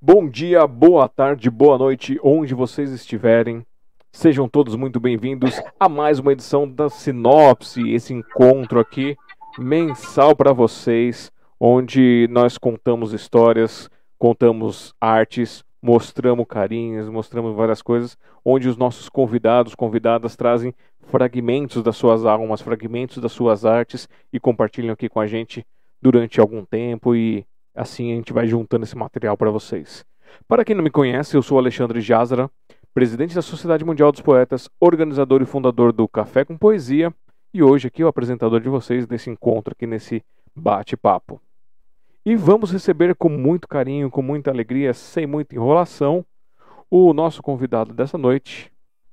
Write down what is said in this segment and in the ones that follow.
Bom dia, boa tarde, boa noite, onde vocês estiverem. Sejam todos muito bem-vindos a mais uma edição da Sinopse, esse encontro aqui mensal para vocês, onde nós contamos histórias, contamos artes, mostramos carinhas, mostramos várias coisas, onde os nossos convidados, convidadas trazem fragmentos das suas almas, fragmentos das suas artes e compartilham aqui com a gente durante algum tempo e assim a gente vai juntando esse material para vocês. Para quem não me conhece, eu sou Alexandre Jazara, presidente da Sociedade Mundial dos Poetas, organizador e fundador do Café com Poesia, e hoje aqui o apresentador de vocês desse encontro aqui nesse bate-papo. E vamos receber com muito carinho, com muita alegria, sem muita enrolação, o nosso convidado dessa noite,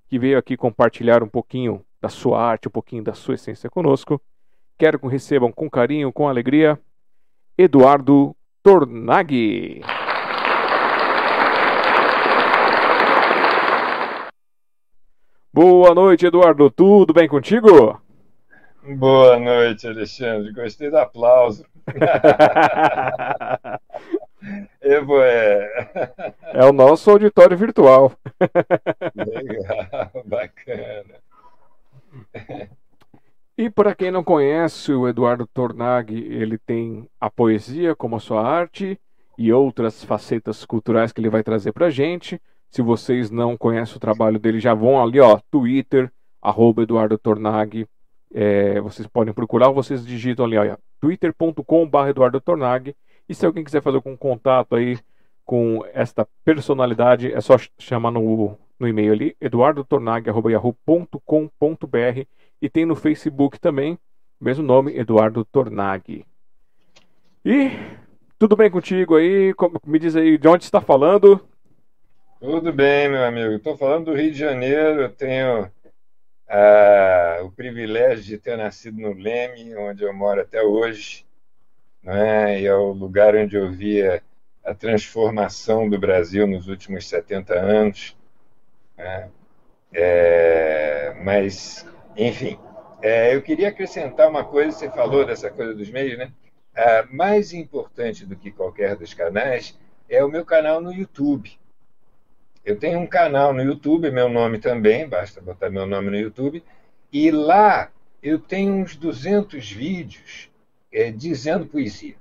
que veio aqui compartilhar um pouquinho da sua arte, um pouquinho da sua essência conosco. Quero que recebam com carinho, com alegria, Eduardo Tornaghi. Boa noite, Eduardo. Tudo bem contigo? Boa noite, Alexandre. Gostei do aplauso. Evo é. É o nosso auditório virtual. Legal, bacana. E para quem não conhece o Eduardo Tornag, ele tem a poesia como a sua arte e outras facetas culturais que ele vai trazer para gente. Se vocês não conhecem o trabalho dele, já vão ali, ó, Twitter, arroba Eduardo Tornag. É, vocês podem procurar, vocês digitam ali, twitter.com.br Eduardo Tornag. E se alguém quiser fazer algum contato aí com esta personalidade, é só chamar no, no e-mail ali, eduardotornag.yahoo.com.br e tem no Facebook também, mesmo nome, Eduardo Tornag. E tudo bem contigo aí? Me diz aí de onde está falando? Tudo bem, meu amigo. Estou falando do Rio de Janeiro. Eu tenho ah, o privilégio de ter nascido no Leme, onde eu moro até hoje. Né? E é o lugar onde eu via a transformação do Brasil nos últimos 70 anos. Né? É, mas enfim, é, eu queria acrescentar uma coisa, você falou dessa coisa dos meios, né? A mais importante do que qualquer dos canais é o meu canal no YouTube. Eu tenho um canal no YouTube, meu nome também, basta botar meu nome no YouTube, e lá eu tenho uns 200 vídeos é, dizendo poesia.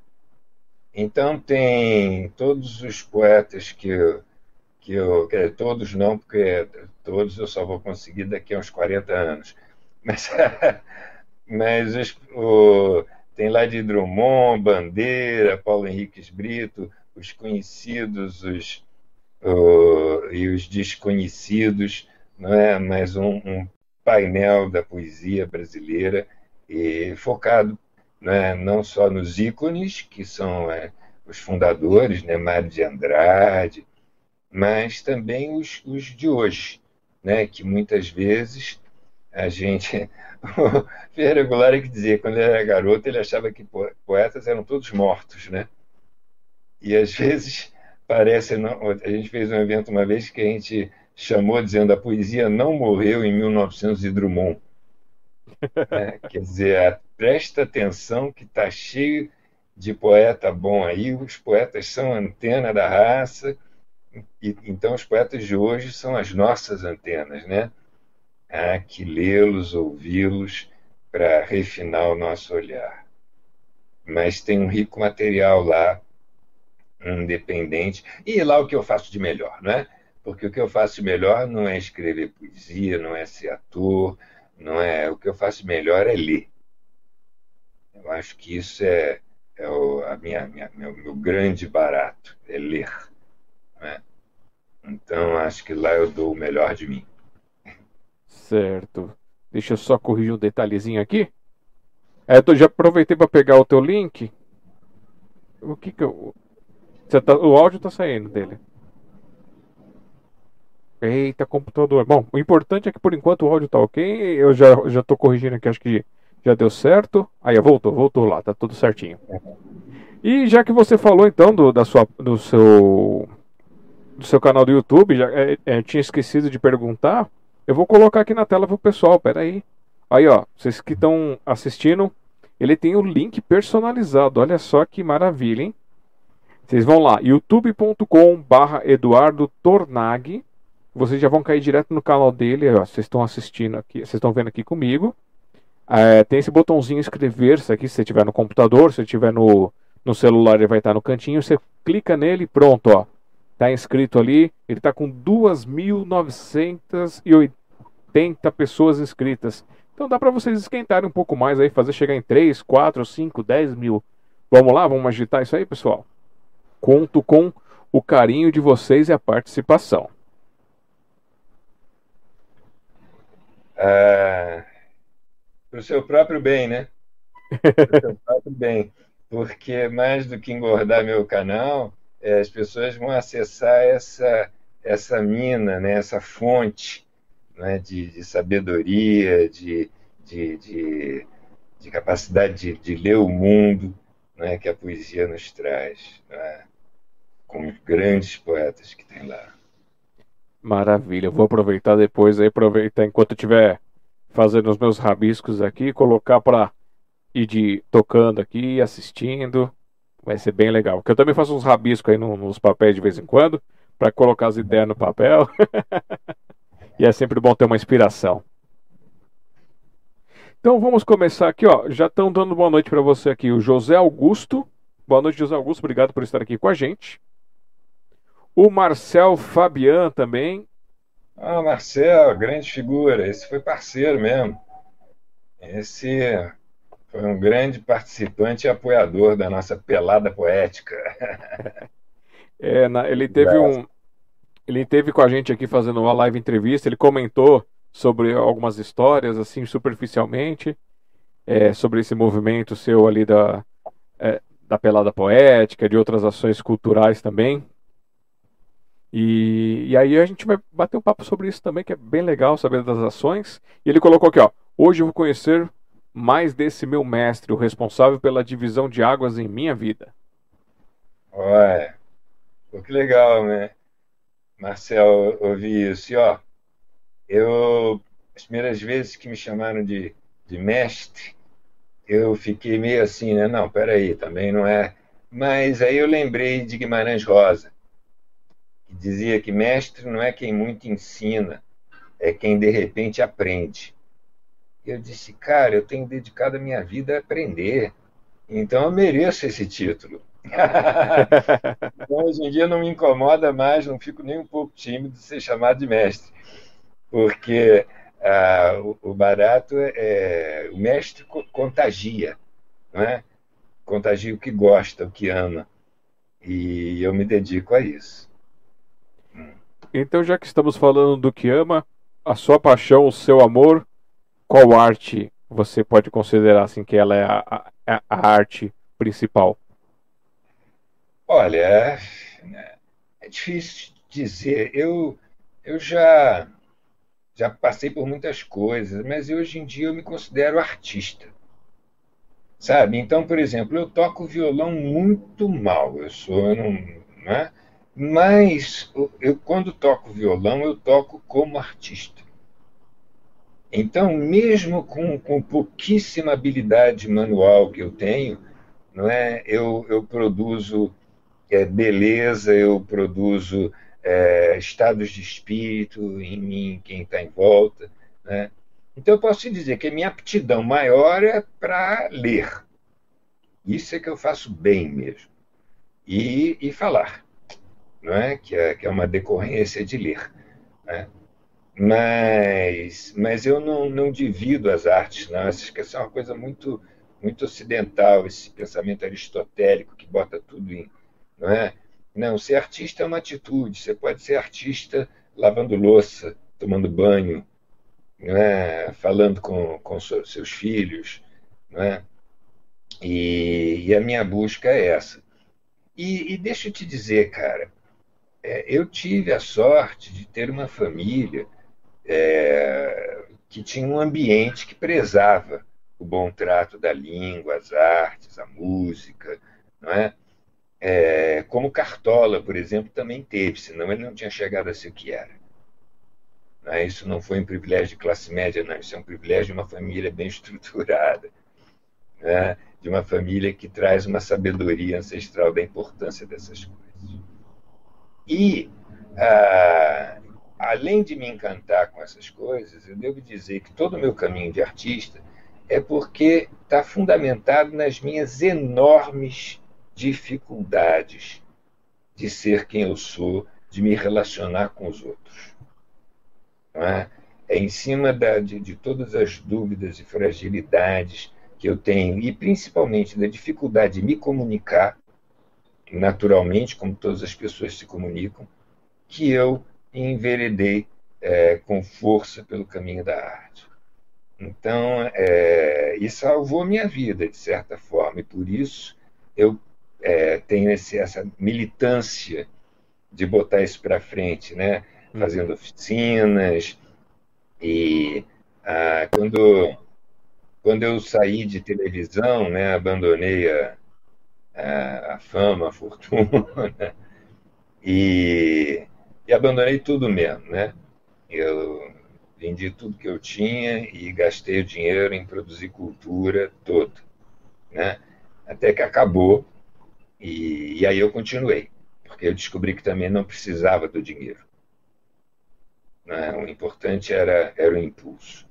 Então tem todos os poetas que eu, que eu todos não, porque todos eu só vou conseguir daqui a uns 40 anos mas, mas o, tem lá de Drummond, Bandeira, Paulo Henriques Brito, os conhecidos os, o, e os desconhecidos, não é? mais um, um painel da poesia brasileira e focado não, é? não só nos ícones, que são é, os fundadores, né? Mário de Andrade, mas também os, os de hoje, né? que muitas vezes a gente. O Ferreira Goulart que dizia, quando ele era garoto, ele achava que poetas eram todos mortos, né? E às vezes parece. A gente fez um evento uma vez que a gente chamou dizendo a poesia não morreu em 1900 e Drummond. É, quer dizer, presta atenção que está cheio de poeta bom aí, os poetas são a antena da raça, e, então os poetas de hoje são as nossas antenas, né? há que lê-los, ouvi-los, para refinar o nosso olhar. Mas tem um rico material lá, independente, e lá o que eu faço de melhor, não é? Porque o que eu faço de melhor não é escrever poesia, não é ser ator, não é. O que eu faço de melhor é ler. Eu acho que isso é, é o a minha, minha, meu, meu grande barato, é ler. É? Então, acho que lá eu dou o melhor de mim. Certo. Deixa eu só corrigir um detalhezinho aqui. É, eu já aproveitei para pegar o teu link. O que que eu. Tá... o áudio tá saindo dele. Eita, computador. Bom, o importante é que por enquanto o áudio tá ok. Eu já, já tô corrigindo aqui, acho que já deu certo. Aí, voltou, voltou lá, tá tudo certinho. E já que você falou então do, da sua, do seu do seu canal do YouTube, já é, é, tinha esquecido de perguntar. Eu vou colocar aqui na tela pro pessoal, peraí. Aí, ó, vocês que estão assistindo, ele tem o link personalizado. Olha só que maravilha, hein? Vocês vão lá, youtube.com/barra Eduardo Tornag. Vocês já vão cair direto no canal dele. Vocês estão assistindo aqui, vocês estão vendo aqui comigo. É, tem esse botãozinho inscrever-se aqui, se você estiver no computador, se estiver no, no celular, ele vai estar no cantinho. Você clica nele pronto, ó. Tá inscrito ali. Ele está com 2.980 pessoas inscritas. Então dá para vocês esquentarem um pouco mais aí, fazer chegar em 3, 4, 5, 10 mil. Vamos lá, vamos agitar isso aí, pessoal? Conto com o carinho de vocês e a participação. É... Para o seu próprio bem, né? Para o seu próprio bem. Porque mais do que engordar meu canal, é, as pessoas vão acessar essa, essa mina, né? essa fonte né? de, de sabedoria, de, de, de, de capacidade de, de, ler o mundo né? que a poesia nos traz. Né? Com os grandes poetas que tem lá. Maravilha, vou aproveitar depois aí, aproveitar enquanto estiver fazendo os meus rabiscos aqui, colocar para ir de, tocando aqui, assistindo. Vai ser bem legal. Porque eu também faço uns rabiscos aí no, nos papéis de vez em quando, para colocar as ideias no papel. e é sempre bom ter uma inspiração. Então vamos começar aqui, ó. Já estão dando boa noite para você aqui, o José Augusto. Boa noite, José Augusto. Obrigado por estar aqui com a gente. O Marcel Fabian também. Ah, Marcel, grande figura. Esse foi parceiro mesmo. Esse foi um grande participante e apoiador da nossa pelada poética. É, na, ele teve um. Ele teve com a gente aqui fazendo uma live entrevista. Ele comentou sobre algumas histórias, assim, superficialmente, é, sobre esse movimento seu ali da, é, da pelada poética, de outras ações culturais também. E, e aí a gente vai bater um papo sobre isso também, que é bem legal saber das ações. E ele colocou aqui, ó. Hoje eu vou conhecer mais desse meu mestre, o responsável pela divisão de águas em minha vida. Pô, que legal, né? Marcel, ouvi isso. E, ó, eu, as primeiras vezes que me chamaram de, de mestre, eu fiquei meio assim, né? Não, peraí, também não é. Mas aí eu lembrei de Guimarães Rosa que dizia que mestre não é quem muito ensina, é quem de repente aprende. Eu disse, cara, eu tenho dedicado a minha vida a aprender, então eu mereço esse título. então, hoje em dia não me incomoda mais, não fico nem um pouco tímido de ser chamado de mestre, porque ah, o, o, barato é, o mestre contagia, não é? contagia o que gosta, o que ama, e eu me dedico a isso. Então, já que estamos falando do que ama, a sua paixão, o seu amor, qual arte você pode considerar assim que ela é a, a, a arte principal? Olha, é, é difícil dizer. Eu, eu já, já passei por muitas coisas, mas hoje em dia eu me considero artista. Sabe? Então, por exemplo, eu toco violão muito mal. Eu sou, eu não, né? Mas eu, quando toco violão, eu toco como artista. Então, mesmo com, com pouquíssima habilidade manual que eu tenho, não é? eu, eu produzo é, beleza, eu produzo é, estados de espírito em mim, quem está em volta. Né? Então, eu posso dizer que a minha aptidão maior é para ler. Isso é que eu faço bem mesmo. E, e falar não é? Que, é, que é uma decorrência de ler. Né? Mas, mas eu não, não divido as artes, não. Acho que essa é uma coisa muito, muito ocidental, esse pensamento aristotélico que bota tudo em. Não, é? Não, ser artista é uma atitude. Você pode ser artista lavando louça, tomando banho, é? falando com, com seus filhos. É? E, e a minha busca é essa. E, e deixa eu te dizer, cara, é, eu tive a sorte de ter uma família é, que tinha um ambiente que prezava o bom trato da língua, as artes, a música, não é? É como Cartola, por exemplo, também teve, senão ele não tinha chegado a ser o que era. Né? Isso não foi um privilégio de classe média, não. Isso é um privilégio de uma família bem estruturada, né? de uma família que traz uma sabedoria ancestral da importância dessas coisas. E, ah, além de me encantar com essas coisas, eu devo dizer que todo o meu caminho de artista é porque está fundamentado nas minhas enormes dificuldades de ser quem eu sou, de me relacionar com os outros. É? é? em cima da, de, de todas as dúvidas e fragilidades que eu tenho, e principalmente da dificuldade de me comunicar naturalmente, como todas as pessoas se comunicam, que eu enveredei é, com força pelo caminho da arte. Então, é, isso salvou minha vida, de certa forma, e por isso eu é, tenho esse, essa militância de botar isso para frente, né? Uhum. fazendo oficinas. E ah, quando, quando eu saí de televisão, né, abandonei a, a, a fama, a fortuna, e, e abandonei tudo mesmo. Né? Eu vendi tudo que eu tinha e gastei o dinheiro em produzir cultura toda. Né? Até que acabou, e, e aí eu continuei, porque eu descobri que também não precisava do dinheiro. Né? O importante era, era o impulso.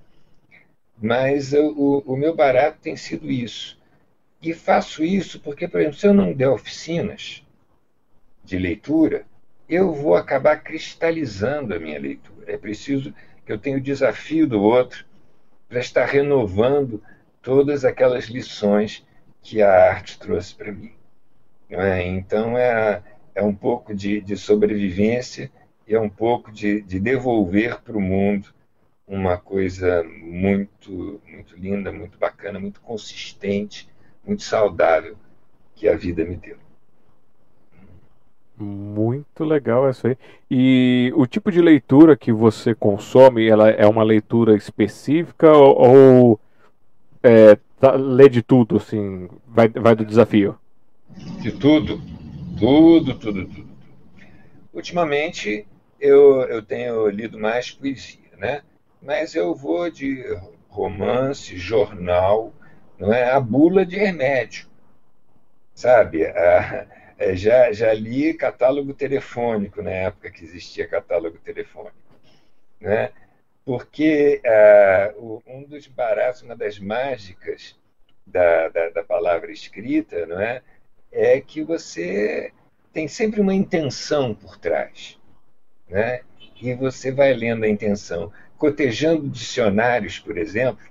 Mas o, o meu barato tem sido isso. E faço isso porque, por exemplo, se eu não der oficinas de leitura, eu vou acabar cristalizando a minha leitura. É preciso que eu tenha o desafio do outro para estar renovando todas aquelas lições que a arte trouxe para mim. É? Então, é, é um pouco de, de sobrevivência e é um pouco de, de devolver para o mundo uma coisa muito, muito linda, muito bacana, muito consistente, muito saudável que a vida me deu. Muito legal isso aí. E o tipo de leitura que você consome, ela é uma leitura específica ou, ou é, tá, lê de tudo, assim, vai, vai do desafio? De tudo, tudo, tudo, tudo. Ultimamente eu, eu tenho lido mais poesia, né? Mas eu vou de romance, jornal, não é? A bula de remédio, sabe? A, é, já, já li catálogo telefônico na época que existia catálogo telefônico, né? Porque uh, um dos baratos, uma das mágicas da, da, da palavra escrita, não é? É que você tem sempre uma intenção por trás né? e você vai lendo a intenção, cotejando dicionários, por exemplo,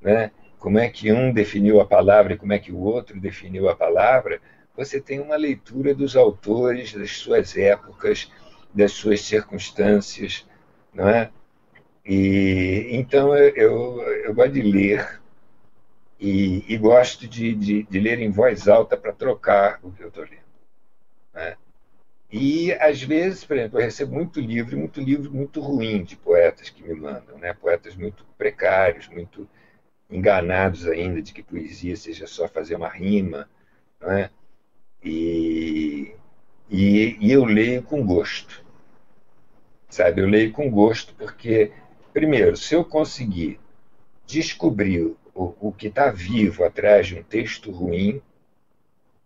né? como é que um definiu a palavra e como é que o outro definiu a palavra, você tem uma leitura dos autores, das suas épocas, das suas circunstâncias, não é? E então eu, eu, eu gosto de ler e, e gosto de, de, de, ler em voz alta para trocar o que eu estou lendo. Né? E, às vezes, por exemplo, eu recebo muito livro, muito livro muito ruim de poetas que me mandam, né? poetas muito precários, muito enganados ainda de que poesia seja só fazer uma rima. Né? E, e, e eu leio com gosto. Sabe, eu leio com gosto porque, primeiro, se eu conseguir descobrir o, o que está vivo atrás de um texto ruim,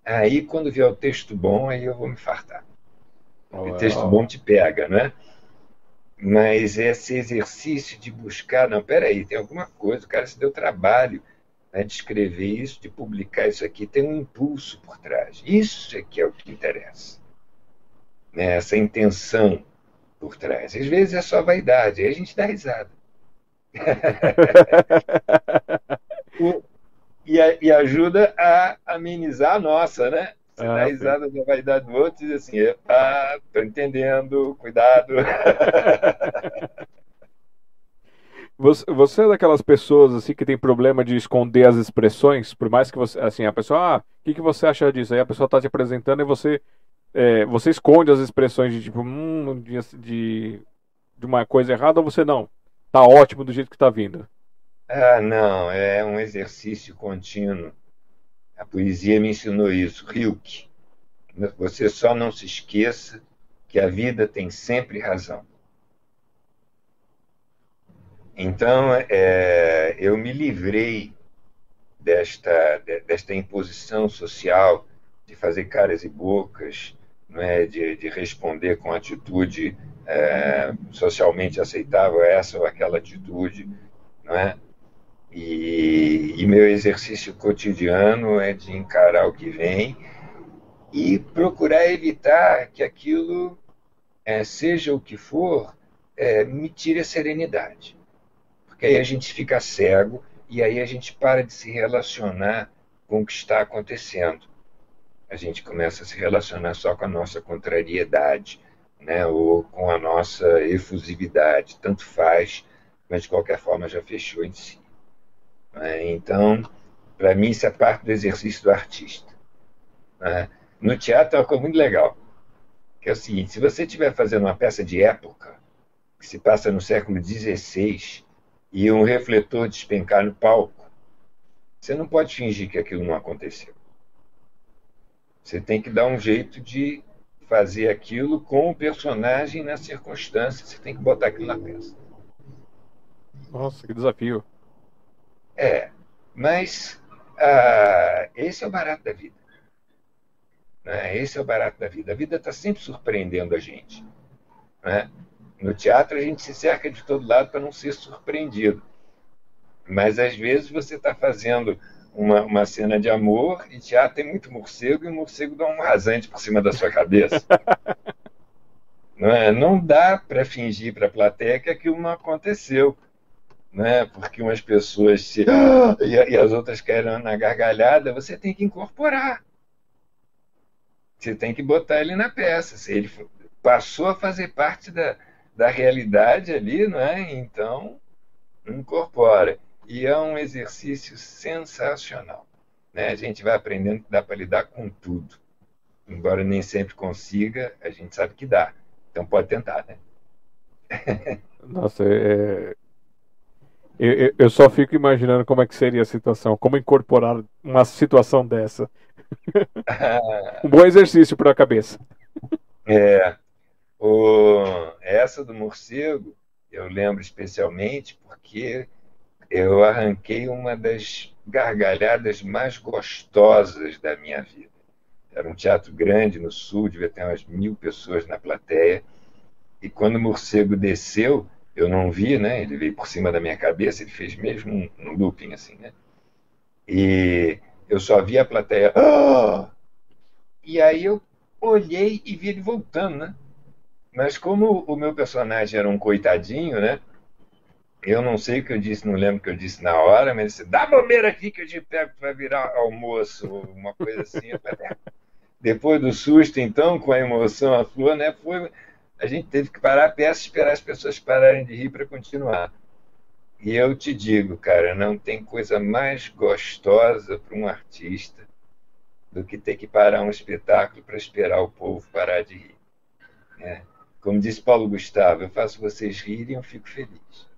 aí quando vier o texto bom, aí eu vou me fartar. O texto bom te pega, né? Mas esse exercício de buscar, não, peraí, tem alguma coisa, o cara se deu trabalho né, de escrever isso, de publicar isso aqui, tem um impulso por trás. Isso é que é o que interessa. Né, essa intenção por trás. Às vezes é só vaidade, aí a gente dá risada. E, e ajuda a amenizar a nossa, né? Você ah, dá risada da vaidade do outro e diz assim: ah, tô entendendo, cuidado. Você, você é daquelas pessoas assim que tem problema de esconder as expressões, por mais que você, assim, a pessoa, ah, o que, que você acha disso? Aí a pessoa está te apresentando e você, é, você esconde as expressões de tipo, hum, de, de, de uma coisa errada ou você não? Tá ótimo do jeito que está vindo. Ah, não, é um exercício contínuo a poesia me ensinou isso. Rilke. Você só não se esqueça que a vida tem sempre razão. Então, é, eu me livrei desta, desta imposição social de fazer caras e bocas, não é? de, de responder com atitude é, socialmente aceitável essa ou aquela atitude, não é? E, e, meu exercício cotidiano é de encarar o que vem e procurar evitar que aquilo, é, seja o que for, é, me tire a serenidade. Porque aí a gente fica cego e aí a gente para de se relacionar com o que está acontecendo. A gente começa a se relacionar só com a nossa contrariedade, né, ou com a nossa efusividade. Tanto faz, mas de qualquer forma já fechou em si. Né? Então, para mim, isso é parte do exercício do artista. Né? No teatro é uma coisa muito legal, que é o seguinte, se você estiver fazendo uma peça de época, que se passa no século XVI, e um refletor despencar no palco, você não pode fingir que aquilo não aconteceu. Você tem que dar um jeito de fazer aquilo com o personagem na circunstância, você tem que botar aquilo na peça. Nossa, que desafio. É, mas ah, esse é o barato da vida. Né? Esse é o barato da vida. A vida está sempre surpreendendo a gente. Né? No teatro, a gente se cerca de todo lado para não ser surpreendido. Mas, às vezes, você está fazendo uma, uma cena de amor e teatro tem muito morcego e o morcego dá um rasante por cima da sua cabeça. não, é? não dá para fingir para a plateia que aquilo não aconteceu né? porque umas pessoas se. e, as outras querem na gargalhada, você tem que incorporar. Você tem que botar ele na peça. Se ele passou a fazer parte da, da realidade ali, não é? então incorpora. E é um exercício sensacional. Né? A gente vai aprendendo que dá para lidar com tudo. Embora nem sempre consiga, a gente sabe que dá. Então pode tentar, né? Nossa, é, eu, eu, só fico imaginando como é que seria a situação, como incorporar uma situação dessa. um bom exercício para a cabeça. É. O, essa do morcego, eu lembro especialmente porque eu arranquei uma das gargalhadas mais gostosas da minha vida. Era um teatro grande no sul, devia ter umas mil pessoas na plateia. E quando o morcego desceu, eu não vi, né? Ele veio por cima da minha cabeça, ele fez mesmo um, looping assim, né? E eu só vi a plateia. Oh! E aí eu olhei e vi ele voltando, né? Mas como o meu personagem era um coitadinho, né? Eu não sei o que eu disse, não lembro o que eu disse na hora, mas disse, dá bobeira aqui que eu te pego para virar almoço, uma coisa assim. Depois do susto, então, com a emoção à flor, né? Foi a gente teve que parar a peça e esperar as pessoas pararem de rir para continuar. E eu te digo, cara, não tem coisa mais gostosa para um artista do que ter que parar um espetáculo para esperar o povo parar de rir. É. Como disse Paulo Gustavo, eu faço vocês rirem e eu fico feliz.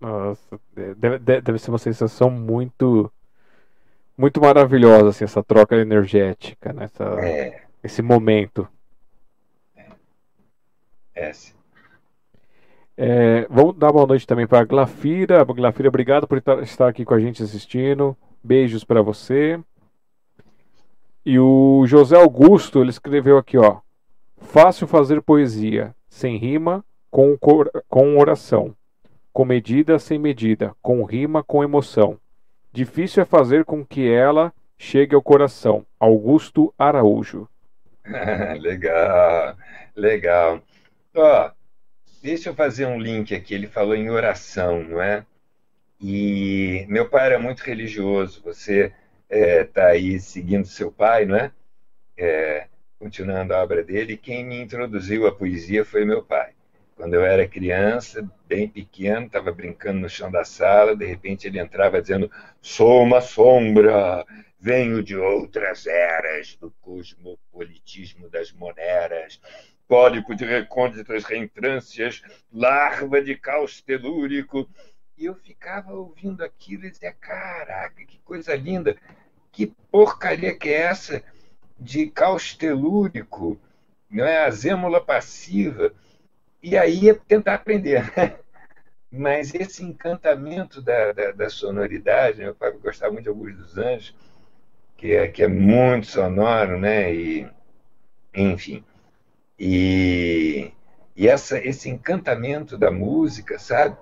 Nossa, deve, deve ser uma sensação muito muito maravilhosa assim, essa troca energética, nessa, né? é. esse momento. S. É, vamos dar boa noite também para a Glafira. Glafira, obrigado por estar aqui com a gente assistindo. Beijos para você. E o José Augusto, ele escreveu aqui, ó. Fácil fazer poesia, sem rima, com, com oração. Com medida, sem medida. Com rima, com emoção. Difícil é fazer com que ela chegue ao coração. Augusto Araújo. legal, legal. Ó, deixa eu fazer um link aqui. Ele falou em oração, não é? E meu pai era muito religioso. Você está é, tá aí seguindo seu pai, não é? é? Continuando a obra dele. Quem me introduziu à poesia foi meu pai. Quando eu era criança, bem pequeno, estava brincando no chão da sala, de repente ele entrava dizendo: Sou uma sombra, venho de outras eras, do cosmopolitismo das moneras pólipo de recônditas reentrâncias, larva de caos telúrico. E eu ficava ouvindo aquilo e dizia: caraca, que coisa linda! Que porcaria que é essa de caos telúrico? Não é a zêmula passiva. E aí ia tentar aprender. Né? mas esse encantamento da, da, da sonoridade, meu pai gostava muito de Augusto dos Anjos, que é, que é muito sonoro, né? E, enfim. E, e essa, esse encantamento da música, sabe?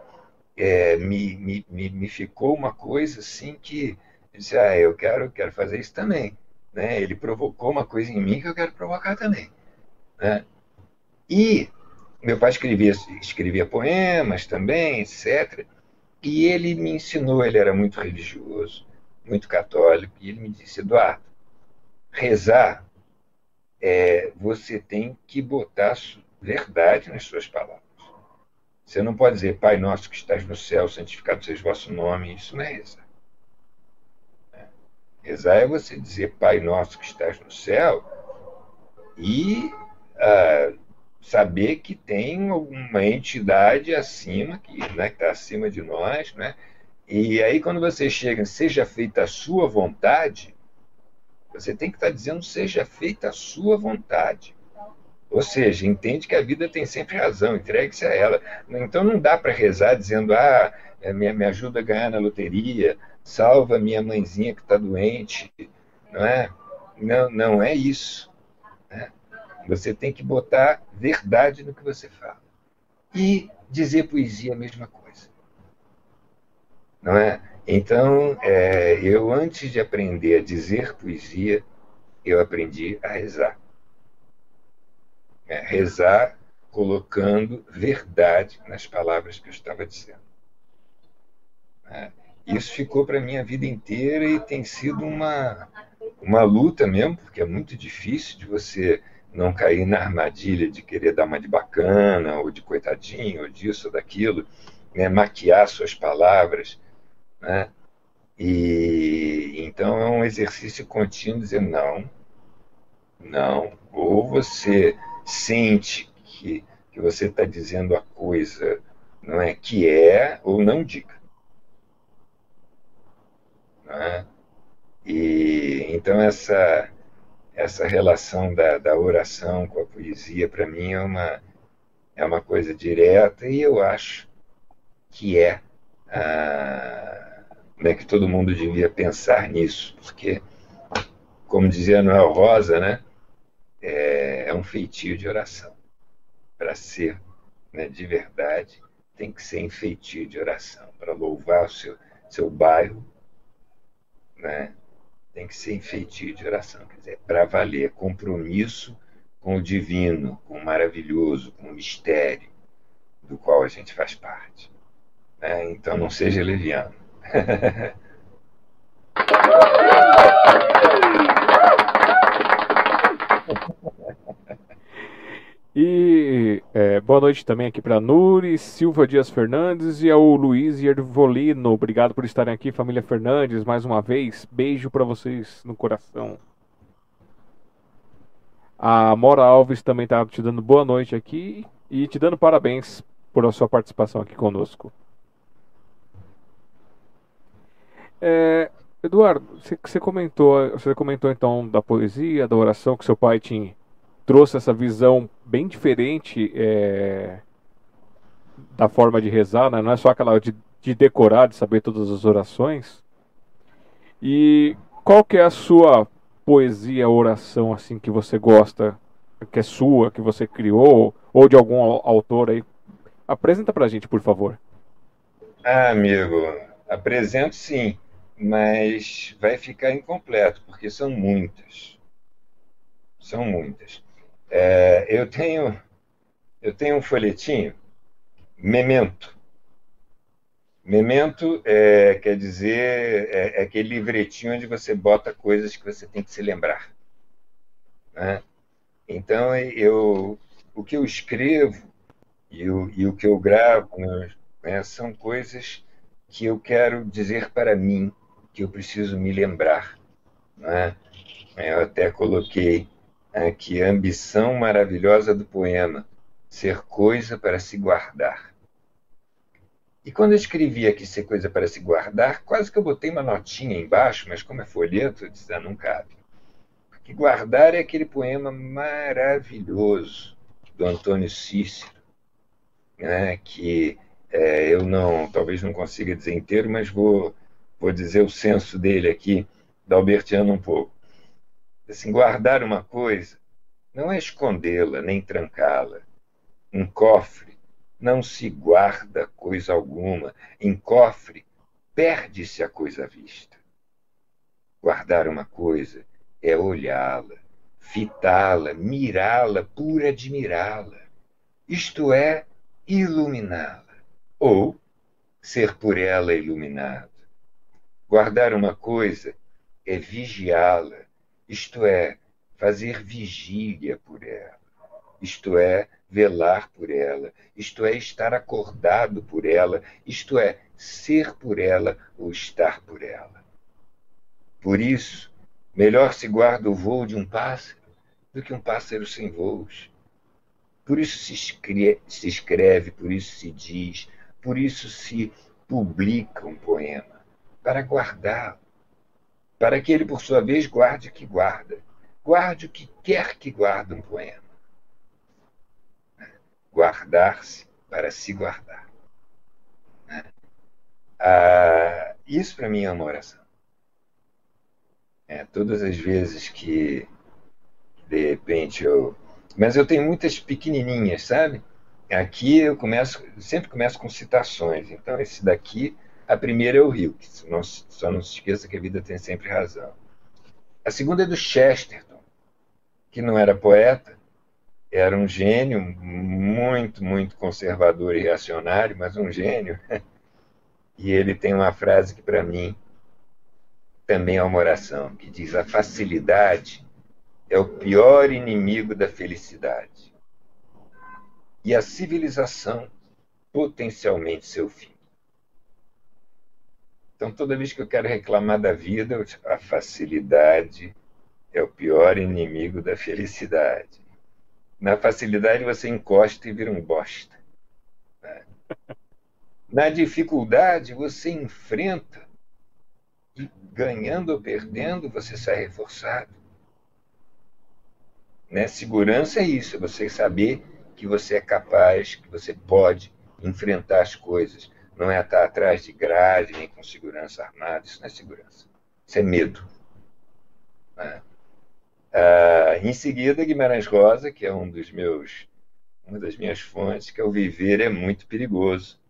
É, me, me, me, me ficou uma coisa assim que eu disse, ah, eu quero, quero fazer isso também. Né? Ele provocou uma coisa em mim que eu quero provocar também. Né? E meu pai escrevia, escrevia poemas também, etc. E ele me ensinou, ele era muito religioso, muito católico, e ele me disse, Eduardo, rezar, é, você tem que botar verdade nas suas palavras. Você não pode dizer, Pai nosso que estás no céu, santificado seja o vosso nome, isso não é rezar. É. Rezar é você dizer, Pai nosso que estás no céu, e ah, saber que tem uma entidade acima, que né, está acima de nós, né? E aí quando você chega, seja feita a sua vontade, você tem que estar tá dizendo, seja feita a sua vontade. Ou seja, entende que a vida tem sempre razão, entregue-se a ela. Então não dá para rezar dizendo, ah, é, me, me ajuda a ganhar na loteria, salva minha mãezinha que está doente. Não é? Não, não é isso. Você tem que botar verdade no que você fala. E dizer poesia é a mesma coisa. Não é? Então, é, eu antes de aprender a dizer poesia, eu aprendi a rezar. É, rezar colocando verdade nas palavras que eu estava dizendo. É, isso ficou para a minha vida inteira e tem sido uma, uma luta mesmo, porque é muito difícil de você não cair na armadilha de querer dar uma de bacana, ou de coitadinho, ou disso, ou daquilo, né? maquiar suas palavras. Né? E então é um exercício contínuo dizer não, não, ou você sente que, que você está dizendo a coisa não é que é, ou não diga. Né? E então essa essa relação da, da oração com a poesia, para mim, é uma, é uma coisa direta e eu acho que é ah, né, que todo mundo devia pensar nisso, porque, como dizia Noel Rosa, né, é, é um feitio de oração. Para ser né, de verdade, tem que ser em feitio de oração, para louvar o seu, seu bairro, né, tem que ser em de oração, quer dizer, para valer, compromisso com o divino, com o maravilhoso, com o mistério do qual a gente faz parte. Né? Então não seja leviano. E é, boa noite também aqui para Nuri, Silva Dias Fernandes e ao Luiz Ervolino. Obrigado por estarem aqui, família Fernandes, mais uma vez. Beijo para vocês no coração. A Mora Alves também está te dando boa noite aqui e te dando parabéns por a sua participação aqui conosco. É, Eduardo, você comentou, você comentou então da poesia, da oração que seu pai tinha trouxe essa visão bem diferente é, da forma de rezar, né? não é só aquela de, de, decorar, de saber todas as orações. E qual que é a sua poesia, oração assim que você gosta, que é sua, que você criou, ou de algum autor aí? Apresenta pra gente, por favor. Ah, amigo, apresento sim, mas vai ficar incompleto, porque são muitas. São muitas. É, eu tenho eu tenho um folhetinho, Memento. Memento é, quer dizer é, é, aquele livretinho onde você bota coisas que você tem que se lembrar. Né? Então eu o que eu escrevo e o, e o que eu gravo né, são coisas que eu quero dizer para mim que eu preciso me lembrar. Né? Eu até coloquei que ambição maravilhosa do poema, ser coisa para se guardar. E quando eu escrevi aqui ser coisa para se guardar, quase que eu botei uma notinha embaixo, mas como é folheto, eu disse, ah, não cabe. Porque guardar é aquele poema maravilhoso do Antônio Cícero, né, que É, eu não, talvez não consiga dizer inteiro, mas vou, vou dizer o senso dele aqui, da Albertiano um pouco. Assim, guardar uma coisa não é escondê-la nem trancá-la. Um cofre não se guarda coisa alguma. Em cofre perde-se a coisa vista. Guardar uma coisa é olhá-la, fitá-la, mirá-la por admirá-la. Isto é, iluminá-la, ou ser por ela iluminado. Guardar uma coisa é vigiá-la, isto é, fazer vigília por ela, isto é, velar por ela, isto é, estar acordado por ela, isto é, ser por ela ou estar por ela. Por isso, melhor se guarda o voo de um pássaro do que um pássaro sem voos. Por isso se escreve, se escreve, por isso se diz, por isso se publica um poema, para guardá-lo, para que ele, por sua vez, guarde o que guarda, guarde o que quer que guarde um poema. Guardar-se para se guardar. Ah, isso para mim é uma oração. É, todas as vezes que de repente eu. Mas eu tenho muitas pequenininhas, sabe? Aqui eu começo, sempre começo com citações. Então, esse daqui, a primeira é o Hilke. Só não se esqueça que a vida tem sempre razão. A segunda é do Chesterton, que não era poeta, era um gênio muito, muito conservador e reacionário, mas um gênio. E ele tem uma frase que, para mim, também é uma oração, que diz: A facilidade é o pior inimigo da felicidade. E a civilização, potencialmente, seu fim. Então, toda vez que eu quero reclamar da vida, a facilidade é o pior inimigo da felicidade. Na facilidade, você encosta e vira um bosta. Né? Na dificuldade, você enfrenta e ganhando ou perdendo, você sai reforçado. Né? Segurança é isso, é você saber que você é capaz, que você pode enfrentar as coisas. Não é estar atrás de grade, nem com segurança armada. Isso não é segurança. Isso é medo. Né? Ah, em seguida, Guimarães Rosa, que é um dos meus, uma das minhas fontes, que é o viver é muito perigoso,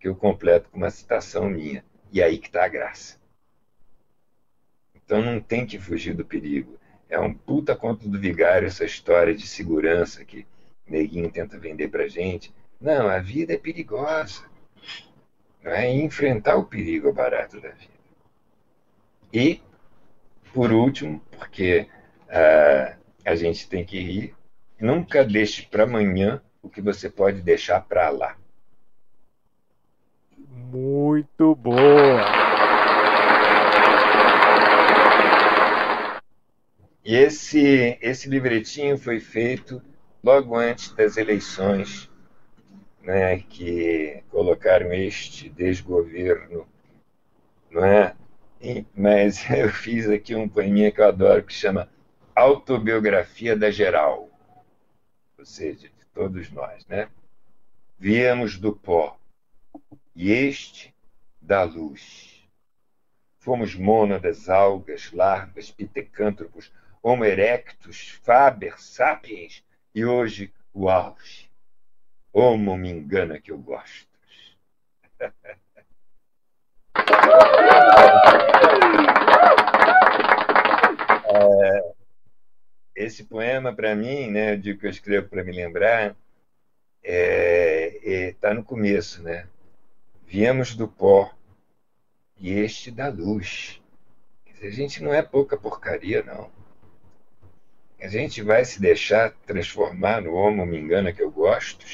que eu completo com uma citação minha. E aí que está a graça. Então não tem que fugir do perigo. É um puta conto do vigário essa história de segurança que Neguinho tenta vender pra gente. Não, a vida é perigosa. Não é enfrentar o perigo barato da vida. E, por último, porque uh, a gente tem que rir, nunca deixe para amanhã o que você pode deixar para lá. Muito boa! E esse, esse livretinho foi feito logo antes das eleições, né, que colocaram este desgoverno, não é? E, mas eu fiz aqui um poeminha que eu adoro, que chama Autobiografia da Geral, ou seja, de todos nós, né? Viemos do pó, e este da luz. Fomos mônadas, algas, larvas, pitecântropos, Homo erectus, Faber, Sapiens e hoje o auge. Homo me engana que eu gosto. É, esse poema, para mim, né, eu digo que eu escrevo para me lembrar, está é, é, tá no começo, né? Viemos do pó e este da luz. a gente não é pouca porcaria, não a gente vai se deixar transformar no homo me engana que eu gosto?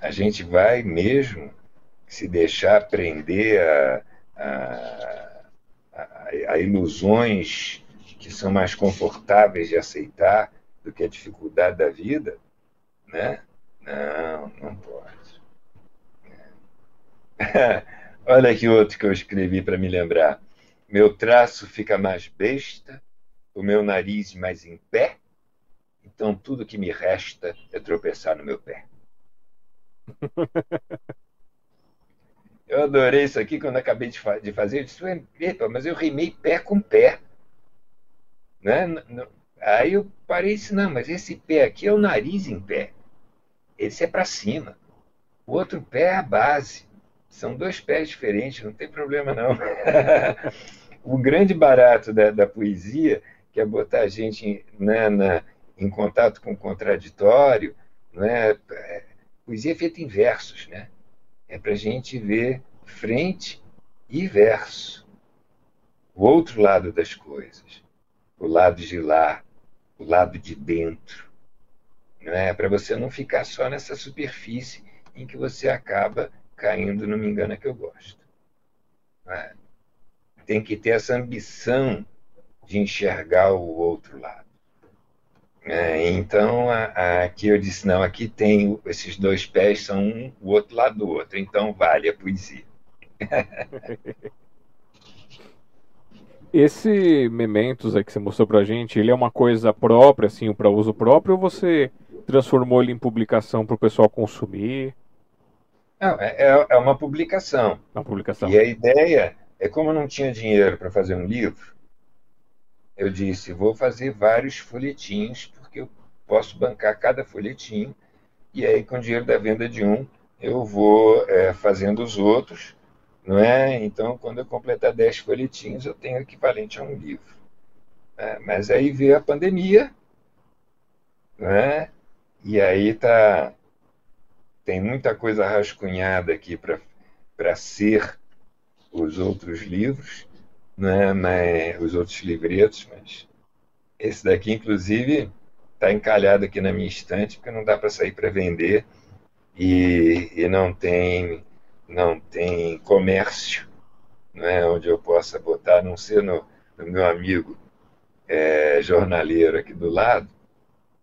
A gente vai mesmo se deixar prender a, a, a, a ilusões que são mais confortáveis de aceitar do que a dificuldade da vida? Né? Não, não pode. Olha aqui outro que eu escrevi para me lembrar. Meu traço fica mais besta o meu nariz mais em pé, então tudo que me resta é tropeçar no meu pé. Eu adorei isso aqui quando acabei de, fa de fazer. Eu disse, epa, mas eu rimei pé com pé. Né? Aí eu parei e disse, não, mas esse pé aqui é o nariz em pé. Esse é para cima. O outro pé é a base. São dois pés diferentes, não tem problema não. o grande barato da, da, poesia, que é botar a gente né, na, em contato com o contraditório, né? Poesia é feita em versos, né? É para a gente ver frente e verso. O outro lado das coisas. O lado de lá, o lado de dentro. Não é para você não ficar só nessa superfície em que você acaba caindo, não me engana que eu gosto. É? Tem que ter essa ambição de enxergar o outro lado. É, então, aqui eu disse, não, aqui tem esses dois pés, são um o outro lado do outro, então vale a poesia. Esse Mementos aí que você mostrou pra gente, ele é uma coisa própria, assim, para uso próprio, ou você transformou ele em publicação para o pessoal consumir? Não, é, é, é uma publicação. Uma publicação. E a ideia é como eu não tinha dinheiro para fazer um livro, eu disse, vou fazer vários folhetinhos, porque eu posso bancar cada folhetinho, e aí com o dinheiro da venda de um, eu vou é, fazendo os outros, não é? Então, quando eu completar 10 folhetinhos, eu tenho equivalente a um livro. É, mas aí veio a pandemia, né? E aí tá tem muita coisa rascunhada aqui para ser os outros livros, né? mas, os outros livretos, mas esse daqui, inclusive, está encalhado aqui na minha estante, porque não dá para sair para vender e, e não tem não tem comércio né, onde eu possa botar, a não ser no, no meu amigo é, jornaleiro aqui do lado,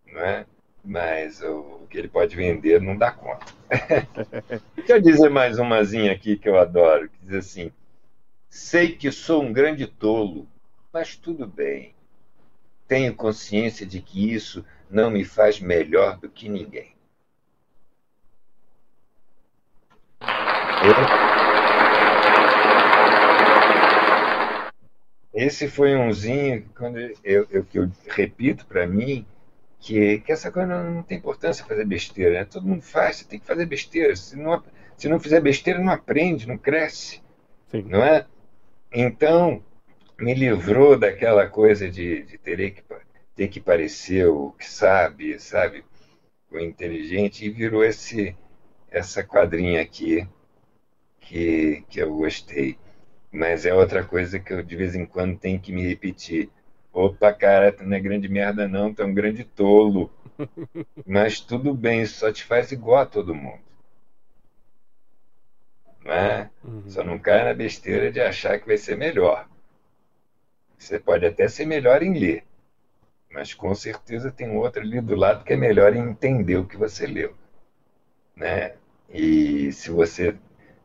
né, mas o, o que ele pode vender não dá conta. Deixa eu dizer mais umazinha aqui que eu adoro, que diz assim, Sei que sou um grande tolo, mas tudo bem. Tenho consciência de que isso não me faz melhor do que ninguém. Esse foi umzinho quando eu, eu, que eu repito para mim que, que essa coisa não, não, tem importância fazer besteira. Né? Todo mundo faz, você tem que fazer besteira. Se não, se não fizer besteira, não aprende, não cresce. Sim. Não é? Então, me livrou daquela coisa de, de ter, que, ter que parecer o que sabe, sabe, o inteligente, e virou esse, essa quadrinha aqui que, que eu gostei. Mas é outra coisa que eu de vez em quando tenho que me repetir. Opa, cara, tu não é grande merda não, tu é um grande tolo. Mas tudo bem, isso só te faz igual a todo mundo. Né? Uhum. Só não cai na besteira de achar que vai ser melhor. Você pode até ser melhor em ler, mas com certeza tem outro ali do lado que é melhor em entender o que você leu. Né? E se você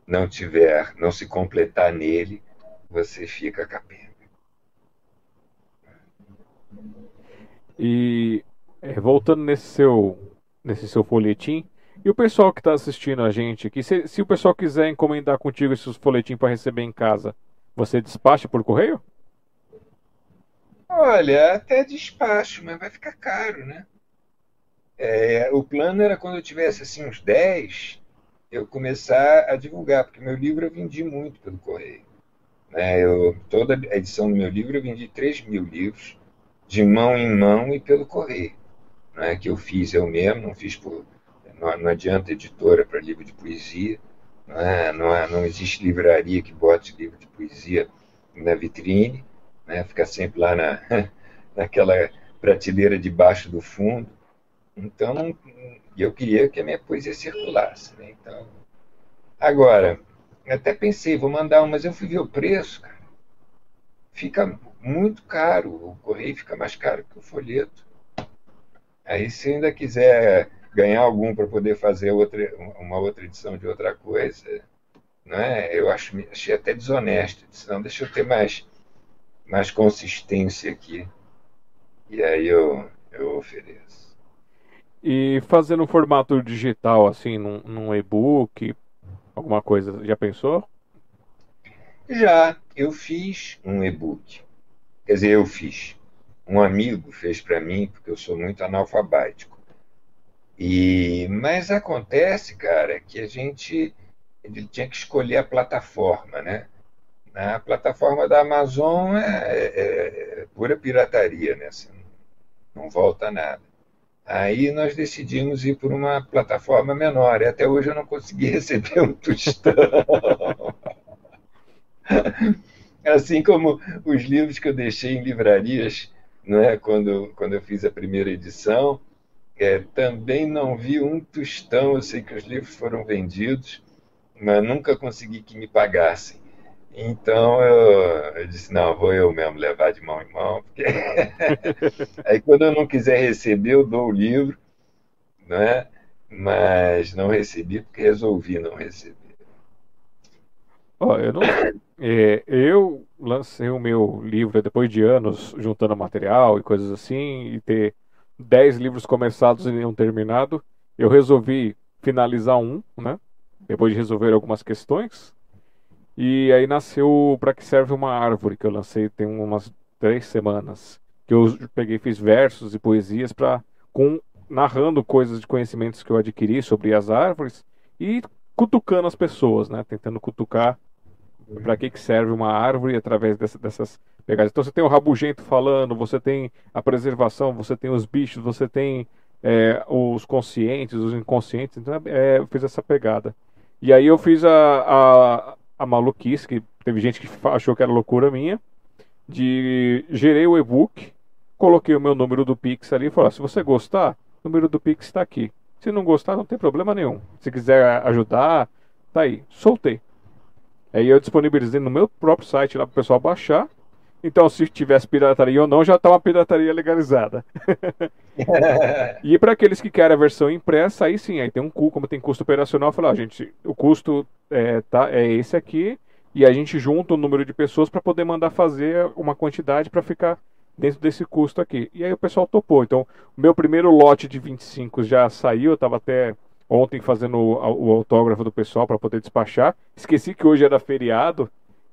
não tiver, não se completar nele, você fica capenga. E é, voltando nesse seu, nesse seu folhetim, e o pessoal que está assistindo a gente aqui, se, se, o pessoal quiser encomendar contigo esses folhetins para receber em casa, você despacha por correio? Olha, até despacho, mas vai ficar caro, né? É, o plano era quando eu tivesse assim uns 10, eu começar a divulgar, porque meu livro eu vendi muito pelo correio. Né? Eu, toda a edição do meu livro eu vendi 3 mil livros, de mão em mão e pelo correio. Né? Que eu fiz eu mesmo, não fiz por não, não adianta editora para livro de poesia, não, é, não, é, não, existe livraria que bote livro de poesia na vitrine, né, fica sempre lá na, naquela prateleira debaixo do fundo. Então, eu queria que a minha poesia circulasse. Né? Então, agora, até pensei, vou mandar um, mas eu fui ver o preço, cara. Fica muito caro, o correio fica mais caro que o folheto. Aí, se ainda quiser ganhar algum para poder fazer outra, uma outra edição de outra coisa, né? eu acho, achei até desonesto. Disse, não, deixa eu ter mais, mais consistência aqui. E aí eu, eu ofereço. E fazer no formato digital, assim, num, num e-book, alguma coisa, já pensou? Já, eu fiz um e-book. Quer dizer, eu fiz. Um amigo fez para mim, porque eu sou muito analfabético. E, mas acontece, cara, que a gente ele tinha que escolher a plataforma, né? A plataforma da Amazon é, é, é pura pirataria, né? Assim, não volta nada. Aí nós decidimos ir por uma plataforma menor. E até hoje eu não consegui receber um tostão. assim como os livros que eu deixei em livrarias, né, quando, quando eu fiz a primeira edição, é, também não vi um tostão. Eu sei que os livros foram vendidos, mas nunca consegui que me pagassem. Então eu, eu, disse, não, vou eu mesmo levar de mão em mão. Porque... Aí quando eu não quiser receber, eu dou o livro, né? mas não recebi porque resolvi não receber. Oh, eu, não... é, eu lancei o meu livro depois de anos juntando material e coisas assim, e ter 10 livros começados e nenhum terminado. Eu resolvi finalizar um, né? Depois de resolver algumas questões. E aí nasceu Para Que Serve Uma Árvore, que eu lancei tem umas três semanas. Que eu peguei fiz versos e poesias para com narrando coisas de conhecimentos que eu adquiri sobre as árvores e cutucando as pessoas, né? Tentando cutucar para que, que serve uma árvore através dessa, dessas pegadas. Então você tem o rabugento falando, você tem a preservação, você tem os bichos, você tem é, os conscientes, os inconscientes. Então é, eu fiz essa pegada. E aí eu fiz a, a, a maluquice, que teve gente que achou que era loucura minha, de gerei o e-book, coloquei o meu número do Pix ali e falei, ah, se você gostar, o número do Pix está aqui. Se não gostar, não tem problema nenhum. Se quiser ajudar, tá aí. Soltei. Aí eu disponibilizei no meu próprio site lá para o pessoal baixar. Então, se tivesse pirataria ou não, já está uma pirataria legalizada. e para aqueles que querem a versão impressa, aí sim, aí tem um custo, como tem custo operacional, falar, ah, gente, o custo é, tá, é esse aqui, e a gente junta o número de pessoas para poder mandar fazer uma quantidade para ficar dentro desse custo aqui. E aí o pessoal topou. Então, o meu primeiro lote de 25 já saiu, eu estava até ontem fazendo o, o autógrafo do pessoal para poder despachar. Esqueci que hoje era feriado.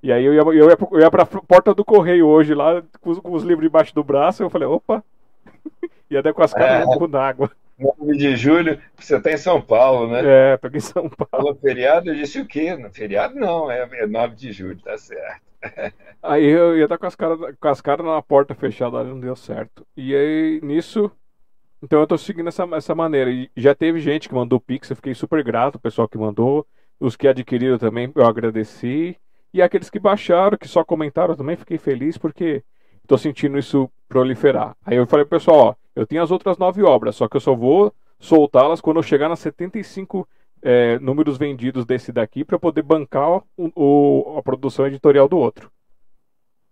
E aí eu ia, eu ia, eu ia pra porta do correio hoje lá, com os, com os livros debaixo do braço, eu falei, opa, ia até com as caras é. na água. 9 de julho, você está em São Paulo, né? É, tô aqui em São Paulo. Falou feriado, eu disse o quê? No feriado não, é, é 9 de julho, tá certo. Aí eu ia estar com as caras com as caras na porta fechada, não deu certo. E aí, nisso, então eu tô seguindo essa, essa maneira. E já teve gente que mandou Pix, eu fiquei super grato, o pessoal que mandou. Os que adquiriram também, eu agradeci. E aqueles que baixaram, que só comentaram também, fiquei feliz porque estou sentindo isso proliferar. Aí eu falei pro pessoal, ó, eu tenho as outras nove obras, só que eu só vou soltá-las quando eu chegar nas 75 é, números vendidos desse daqui para poder bancar o, o, a produção editorial do outro.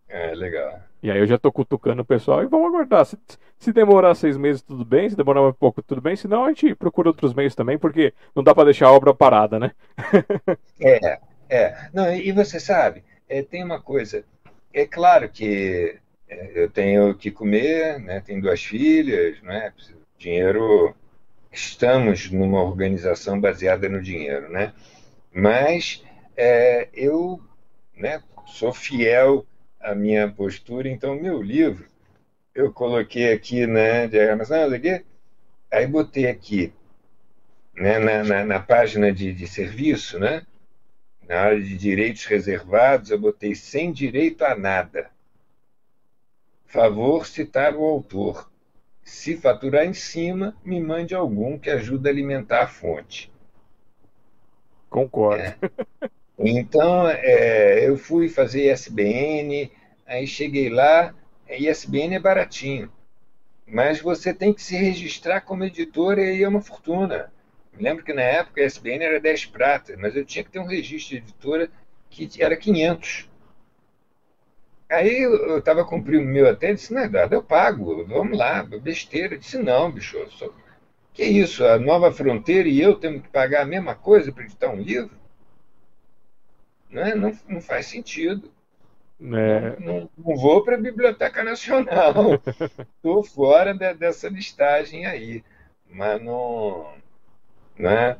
É, legal. E aí eu já tô cutucando o pessoal e vamos aguardar. Se, se demorar seis meses, tudo bem. Se demorar um pouco, tudo bem. Senão a gente procura outros meios também, porque não dá para deixar a obra parada, né? é, é. Não, e você sabe, é, tem uma coisa. É claro que é, eu tenho que comer, né? Tenho duas filhas, né? Dinheiro. Estamos numa organização baseada no dinheiro, né? Mas é, eu né, sou fiel a minha postura. Então, meu livro, eu coloquei aqui, né, diagramação, aqui, aí botei aqui, né, na, na, na página de, de serviço, né, na área de direitos reservados, eu botei sem direito a nada. Favor citar o autor. Se faturar em cima, me mande algum que ajude a alimentar a fonte. Concordo. É. Então, é, eu fui fazer ISBN, aí cheguei lá, ISBN é baratinho, mas você tem que se registrar como editora e aí é uma fortuna. Lembro que na época a ISBN era 10 pratas, mas eu tinha que ter um registro de editora que era 500. Aí eu estava com o primo meu até, disse, não é dado, eu pago, vamos lá, besteira. Eu disse, não, bicho, sou... que isso, a Nova Fronteira e eu temos que pagar a mesma coisa para editar um livro? Não, é? não, não faz sentido. É... Não, não, vou para a Biblioteca Nacional. Estou fora de, dessa listagem aí. mas não, não é?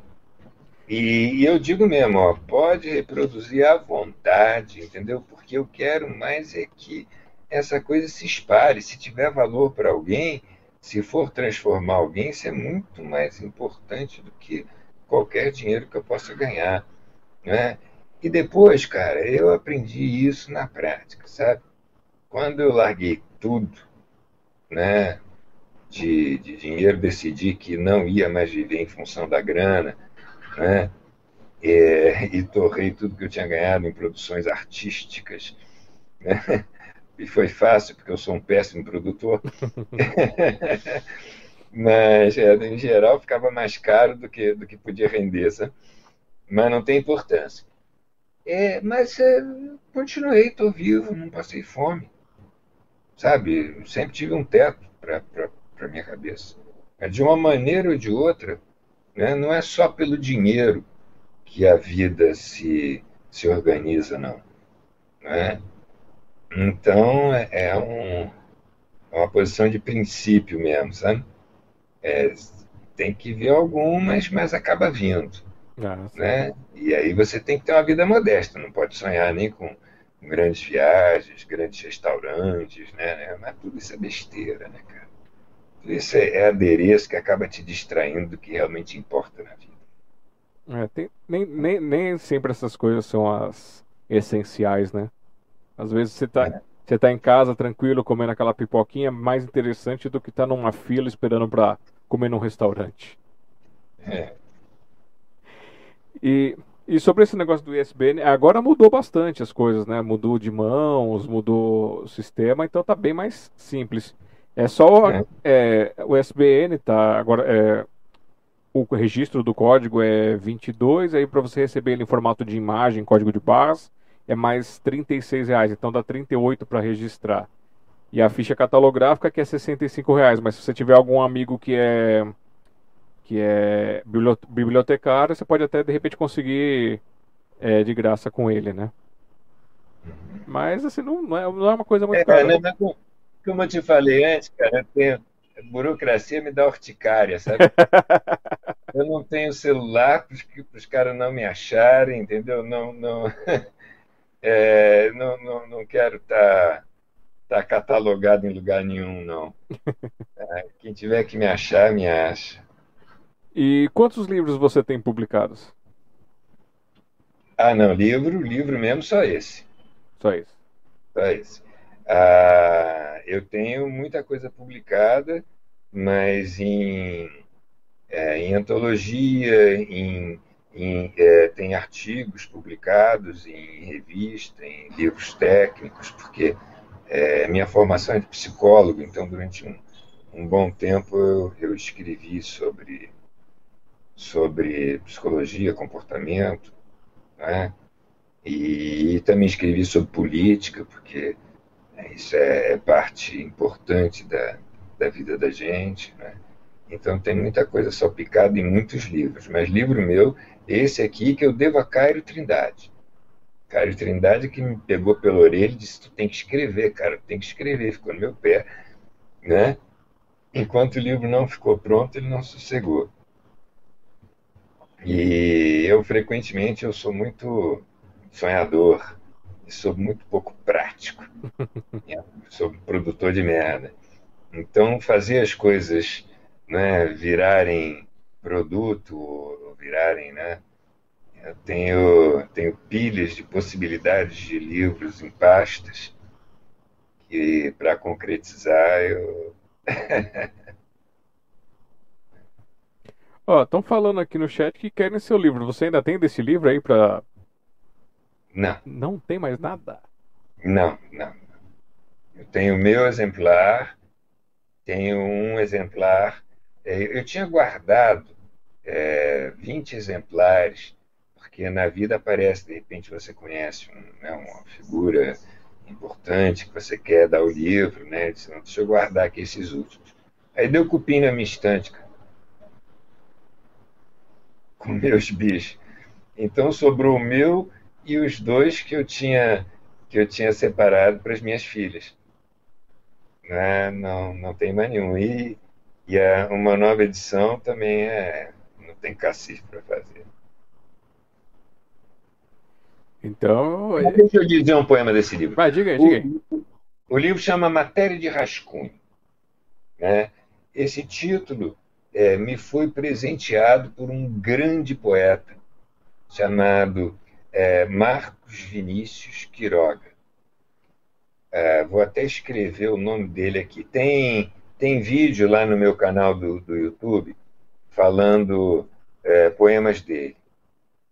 E, e, eu digo mesmo, ó, pode reproduzir à vontade, entendeu? Porque eu quero mais é que essa coisa se espalhe. Se tiver valor para alguém, se for transformar alguém, isso é muito mais importante do que qualquer dinheiro que eu possa ganhar. Né? E depois, cara, eu aprendi isso na prática, sabe? Quando eu larguei tudo, né, de, de dinheiro, decidi que não ia mais viver em função da grana, né? É, e torrei tudo que eu tinha ganhado em produções artísticas. Né? E foi fácil, porque eu sou um péssimo produtor. Mas, é, em geral, ficava mais caro do que, do que podia render, sabe? Mas não tem importância. É, mas é, continuei, estou vivo, não passei fome. Sabe? Sempre tive um teto para minha cabeça. Mas de uma maneira ou de outra, né? Não é só pelo dinheiro que a vida se, se organiza, não. Né? Então, é, é um, é uma posição de princípio mesmo, sabe? É, tem que ver algumas, mas acaba vindo. Ah, né? E aí você tem que ter uma vida modesta, não pode sonhar nem com grandes viagens, grandes restaurantes, né? Mas tudo isso é besteira, né, cara? Isso é, adereço que acaba te distraindo do que realmente importa na vida. É, tem, nem, nem, nem sempre essas coisas são as essenciais, né? Às vezes você tá, é. você tá em casa tranquilo comendo aquela pipoquinha mais interessante do que estar tá numa fila esperando para comer num restaurante. É. E, e sobre esse negócio do ISBN, agora mudou bastante as coisas, né? Mudou de mãos, mudou o sistema, então tá bem mais simples. É só é. É, o SBN, tá? Agora, é, o registro do código é 22, aí para você receber ele em formato de imagem, código de barras, é mais 36 reais, então dá 38 para registrar. E a ficha catalográfica que é 65 reais, mas se você tiver algum amigo que é que é bibliotecário, você pode até de repente conseguir é, de graça com ele, né? Uhum. Mas assim, não, não, é, não é uma coisa muito é, cara. Né? Como eu te falei antes, cara, tenho, burocracia me dá urticária, sabe? eu não tenho celular para os caras não me acharem, entendeu? Não, não, é, não, não, não quero estar tá, tá catalogado em lugar nenhum, não. É, quem tiver que me achar, me acha. E quantos livros você tem publicados? Ah, não, livro, livro mesmo, só esse. Só esse. Só esse. Ah, eu tenho muita coisa publicada, mas em, é, em antologia, em, em é, tem artigos publicados em revista, em livros técnicos, porque é, minha formação é de psicólogo, então durante um, um bom tempo eu, eu escrevi sobre, sobre psicologia, comportamento, né? e, e também escrevi sobre política, porque? Isso é, é parte importante da, da vida da gente. Né? Então tem muita coisa salpicada em muitos livros. Mas livro meu, esse aqui que eu devo a Cairo Trindade. Cairo Trindade que me pegou pela orelha e disse: Tu tem que escrever, cara, tem que escrever. Ficou no meu pé. Né? Enquanto o livro não ficou pronto, ele não sossegou. E eu frequentemente eu sou muito sonhador sou muito pouco prático. sou produtor de merda. Então, fazer as coisas né, virarem produto, virarem, né? Eu tenho, tenho pilhas de possibilidades de livros em pastas que, para concretizar, eu. Ó, estão falando aqui no chat que querem seu livro. Você ainda tem desse livro aí para não. Não tem mais nada? Não, não. Eu tenho o meu exemplar, tenho um exemplar. É, eu tinha guardado é, 20 exemplares, porque na vida aparece, de repente você conhece um, né, uma figura importante que você quer dar o livro, né? Disse, não, deixa eu guardar aqui esses últimos. Aí deu cupim na minha estante, cara. Com meus bichos. Então sobrou o meu e os dois que eu tinha que eu tinha separado para as minhas filhas. Né? Não, não tem mais nenhum. E, E a, uma nova edição também é. não tem cacife para fazer. Então. Mas deixa eu dizer um poema desse livro. Vai, diga aí, diga aí. O, o livro chama Matéria de Rascunho. Né? Esse título é, me foi presenteado por um grande poeta chamado é, Marcos Vinícius Quiroga. É, vou até escrever o nome dele aqui. Tem, tem vídeo lá no meu canal do, do YouTube falando é, poemas dele.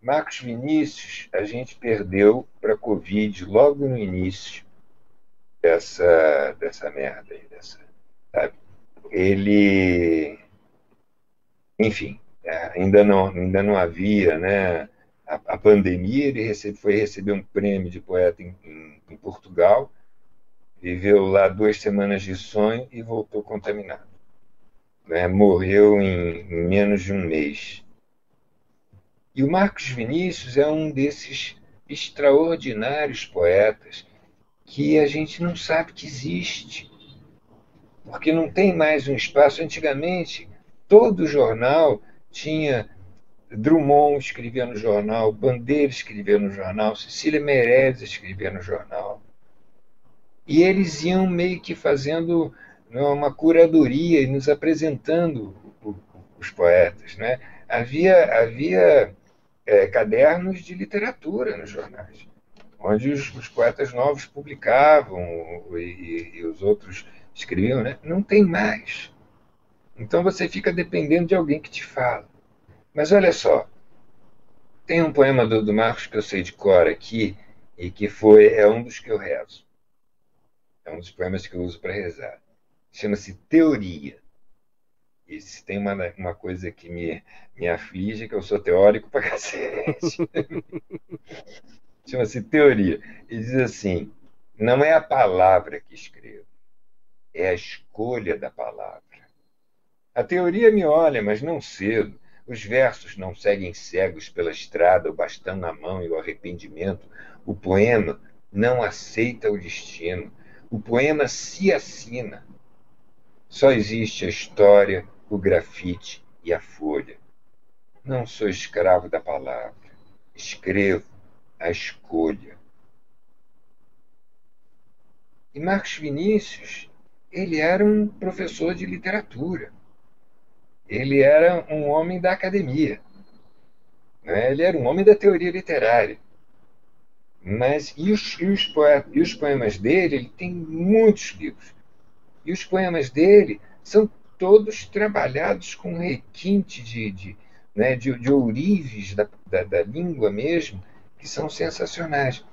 Marcos Vinícius, a gente perdeu para a Covid logo no início dessa, dessa merda aí, dessa, sabe? Ele, enfim, é, ainda não, ainda não havia, né? A, a pandemia, ele recebe, foi receber um prêmio de poeta em, em, em Portugal, viveu lá duas semanas de sonho e voltou contaminado. Né? Morreu em, em menos de um mês. E o Marcos Vinícius é um desses extraordinários poetas que a gente não sabe que existe, porque não tem mais um espaço. Antigamente, todo jornal tinha Drummond escrevia no jornal, Bandeira escrevia no jornal, Cecília Meirelles escrevia no jornal. E eles iam meio que fazendo né, uma curadoria e nos apresentando os poetas. Né? Havia, havia é, cadernos de literatura nos jornais, onde os, os poetas novos publicavam e, e, os outros escreviam. Né? Não tem mais. Então você fica dependendo de alguém que te fala. Mas olha só, tem um poema do, do Marcos que eu sei de cor aqui e que foi é um dos que eu rezo. É um dos poemas que eu uso para rezar. Chama-se Teoria. E se tem uma, uma coisa que me, me aflige, que eu sou teórico para cacete. Chama-se teoria. E diz assim: não é a palavra que escrevo, é a escolha da palavra. A teoria me olha, mas não cedo. Os versos não seguem cegos pela estrada, o bastão na mão e o arrependimento. O poema não aceita o destino. O poema se assina. Só existe a história, o grafite e a folha. Não sou escravo da palavra, escrevo a escolha. E Marcos Vinícius, ele era um professor de literatura. Ele era um homem da academia. Né? Ele era um homem da teoria literária. Mas e os, e os, e os poemas dele, ele tem muitos livros. E os poemas dele são todos trabalhados com requinte de, de, né, de, de ourives da, da, da língua mesmo, que são sensacionais.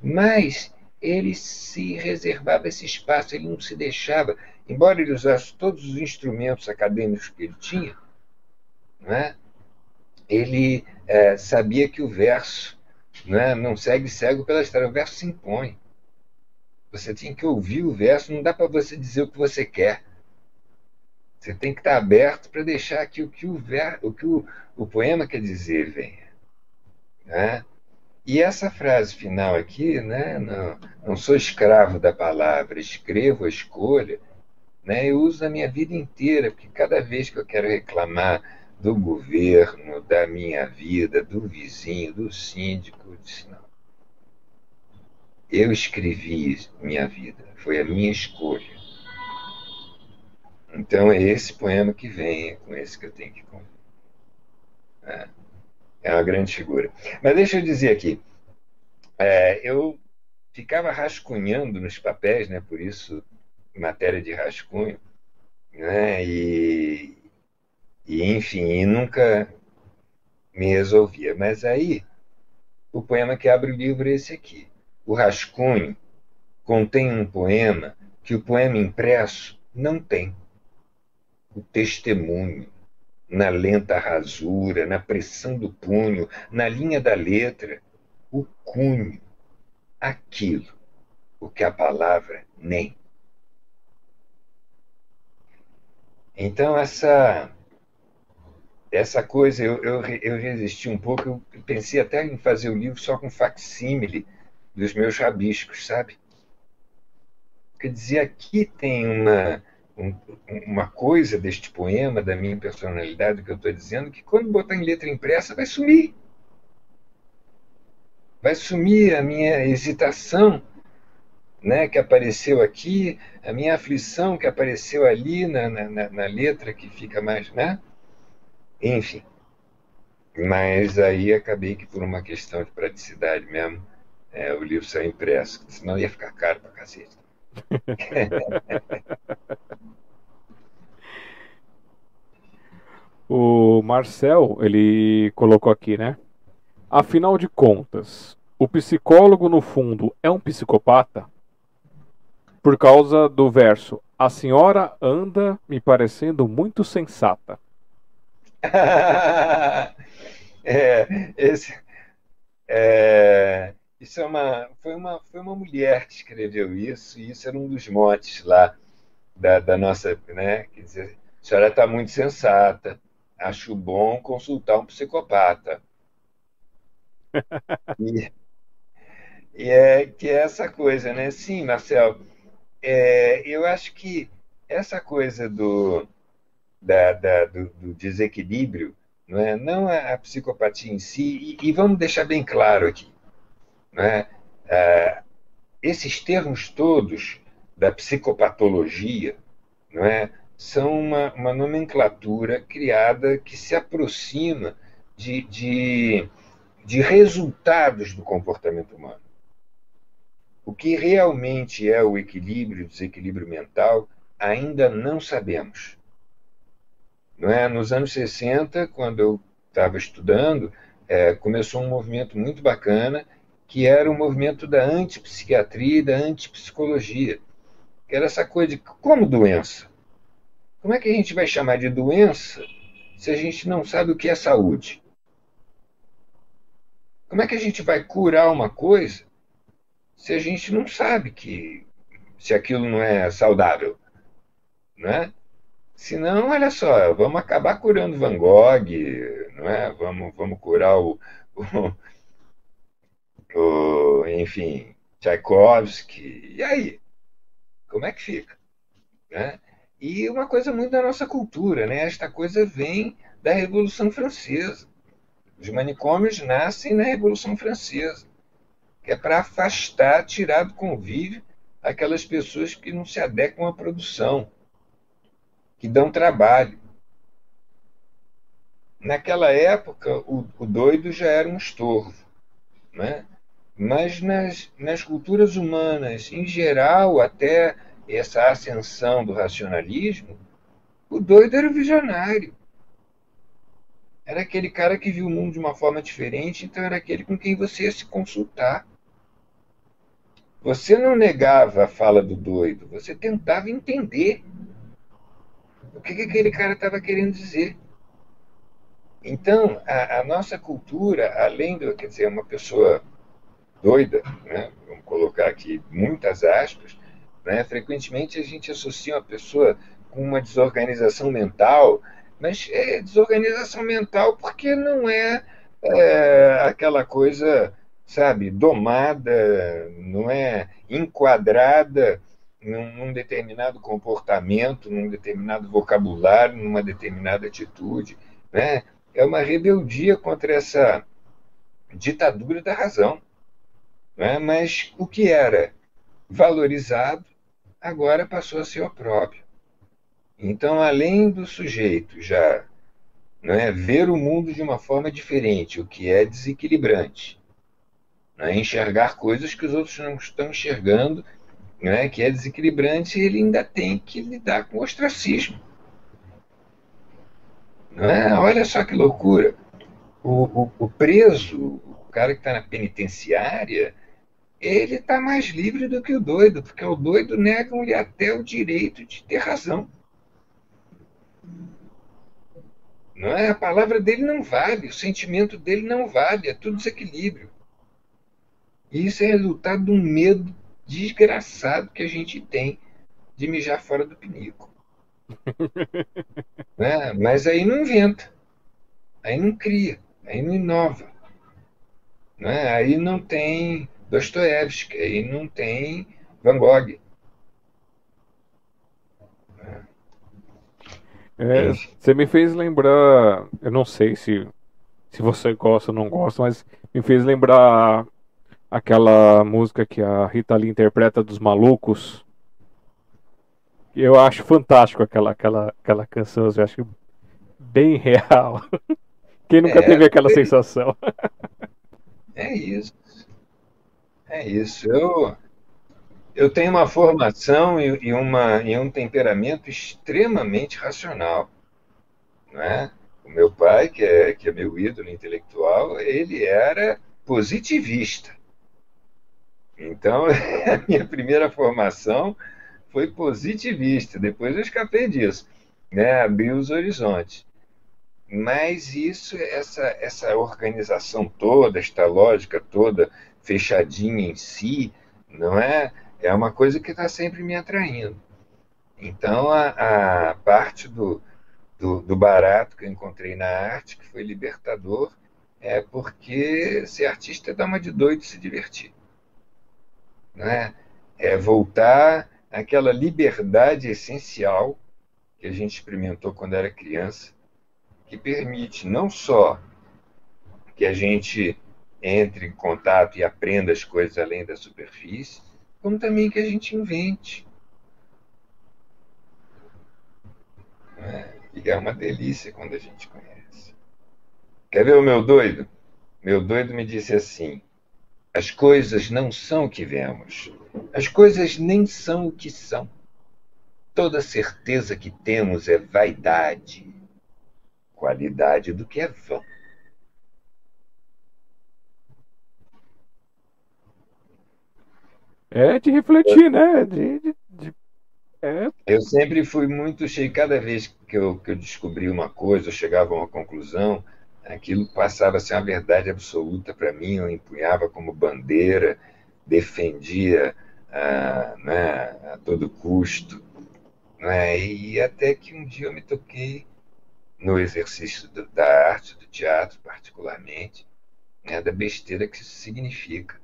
Mas ele se reservava esse espaço, ele não se deixava, embora ele usasse todos os instrumentos acadêmicos que ele tinha, né, ele é, sabia que o verso né, não segue cego pela história, o verso se impõe. Você tem que ouvir o verso, não dá para você dizer o que você quer. Você tem que estar aberto para deixar que o que o, ver, o, que o, o poema quer dizer venha. Né? E essa frase final aqui, né, não, não sou escravo da palavra, escrevo a escolha, né, eu uso na minha vida inteira, porque cada vez que eu quero reclamar do governo, da minha vida, do vizinho, do síndico, eu disse, não. Eu escrevi minha vida, foi a minha escolha. Então é esse poema que vem, é com esse que eu tenho que conviver. É, é uma grande figura. Mas deixa eu dizer aqui, é, eu ficava rascunhando nos papéis, né, por isso matéria de rascunho, né, e, e enfim, e nunca me resolvia. Mas aí, o poema que abre o livro é esse aqui. O rascunho contém um poema que o poema impresso não tem o testemunho, na lenta rasura, na pressão do punho, na linha da letra, o cunho, aquilo, o que a palavra nem. Então, essa essa coisa, eu, eu, eu resisti um pouco, eu pensei até em fazer o livro só com facsímile dos meus rabiscos, sabe? Quer dizer, aqui tem uma, um, uma coisa deste poema, da minha personalidade, que eu estou dizendo, que quando botar em letra impressa vai sumir. Vai sumir a minha hesitação né, que apareceu aqui, a minha aflição que apareceu ali na, na, na letra que fica mais. Né? Enfim. Mas aí acabei que por uma questão de praticidade mesmo, é, o livro saiu impresso, senão ia ficar caro pra cacete. o Marcel, ele colocou aqui, né? Afinal de contas, o psicólogo no fundo é um psicopata? Por causa do verso, a senhora anda me parecendo muito sensata. é, esse, é, isso é uma, foi, uma, foi uma mulher que escreveu isso, e isso era um dos motes lá da, da nossa. Né, quer dizer, a senhora está muito sensata, acho bom consultar um psicopata. e, e é que é essa coisa, né? Sim, Marcel, é, eu acho que essa coisa do, da, da, do, do, desequilíbrio, não, é? não a, a psicopatia em si, e, e, vamos deixar bem claro aqui, não é? Ah, esses termos todos da psicopatologia não é? são uma, uma nomenclatura criada que se aproxima de, de, de resultados do comportamento humano. O que realmente é o equilíbrio, o desequilíbrio mental, ainda não sabemos. Não é? Nos anos 60, quando eu estava estudando, é, começou um movimento muito bacana, que era o movimento da antipsiquiatria e da antipsicologia, que era essa coisa de como doença. Como é que a gente vai chamar de doença se a gente não sabe o que é saúde? Como é que a gente vai curar uma coisa se a gente não sabe que se aquilo não é saudável, né? Senão, olha só, vamos acabar curando Van Gogh, não é? Vamos, vamos curar o, o, o enfim, Tchaikovsky. E aí? Como é que fica? Né? E uma coisa muito da nossa cultura, né? Esta coisa vem da Revolução Francesa. Os manicômios nascem na Revolução Francesa, que é para afastar, tirar do convívio aquelas pessoas que não se adequam à produção que dão trabalho. Naquela época, o, o doido já era um estorvo. Né? Mas nas, nas culturas humanas, em geral, até essa ascensão do racionalismo, o doido era o visionário. Era aquele cara que viu o mundo de uma forma diferente, então era aquele com quem você ia se consultar. Você não negava a fala do doido, você tentava entender o que, que aquele cara estava querendo dizer. Então, a, a, nossa cultura, além de, quer dizer, uma pessoa doida, né, vamos colocar aqui muitas aspas, né, frequentemente a gente associa uma pessoa com uma desorganização mental, mas é desorganização mental porque não é, é aquela coisa, sabe, domada, não é enquadrada num, num determinado comportamento, num determinado vocabulário, numa determinada atitude. Né? É uma rebeldia contra essa ditadura da razão. Né? Mas o que era valorizado agora passou a ser opróprio. Então, além do sujeito já não é, ver o mundo de uma forma diferente, o que é desequilibrante, não é, enxergar coisas que os outros não estão enxergando né, que é desequilibrante, ele ainda tem que lidar com o ostracismo. É? Olha só que loucura. O, o, o preso, o cara que está na penitenciária, ele está mais livre do que o doido, porque o doido nega-lhe até o direito de ter razão. Não é? A palavra dele não vale, o sentimento dele não vale, é tudo desequilíbrio. E isso é resultado de um medo desgraçado que a gente tem de mijar fora do pinico. né? Mas aí não inventa, aí não cria, aí não inova. Né? Aí não tem Dostoiévski, aí não tem Van Gogh. Né? É, você me fez lembrar, eu não sei se, se você gosta ou não gosta, mas me fez lembrar aquela música que a Rita Lee interpreta dos malucos. Eu acho fantástico aquela, aquela, aquela canção, eu acho bem real. Quem nunca é, teve aquela é sensação? É isso. É isso. Eu, eu tenho uma formação e, e, uma, e um temperamento extremamente racional. Não é? O meu pai, que é, que é meu ídolo intelectual, ele era positivista. Então, a minha primeira formação foi positivista. Depois eu escapei disso, né? abri os horizontes. Mas isso, essa, essa organização toda, esta lógica toda fechadinha em si, não é? É uma coisa que está sempre me atraindo. Então, a, a parte do, do, do, barato que eu encontrei na arte, que foi libertador, é porque ser artista dá uma de doido se divertir. Não é? voltar àquela liberdade essencial que a gente experimentou quando era criança, que permite não só que a gente entre em contato e aprenda as coisas além da superfície, como também que a gente invente. É, e é uma delícia quando a gente conhece. Quer ver o meu doido? Meu doido me disse assim: as coisas não são o que vemos, as coisas nem são o que são. Toda certeza que temos é vaidade qualidade do que é vão. É de refletir, né? De, de, de, é. Eu sempre fui muito cheio, cada vez que eu, que eu descobri uma coisa, eu chegava a uma conclusão, aquilo passava a ser uma verdade absoluta para mim, eu empunhava como bandeira, defendia ah, né, a todo custo. Né, e até que um dia eu me toquei no exercício do, da arte, do teatro, particularmente, né, da besteira que isso significa,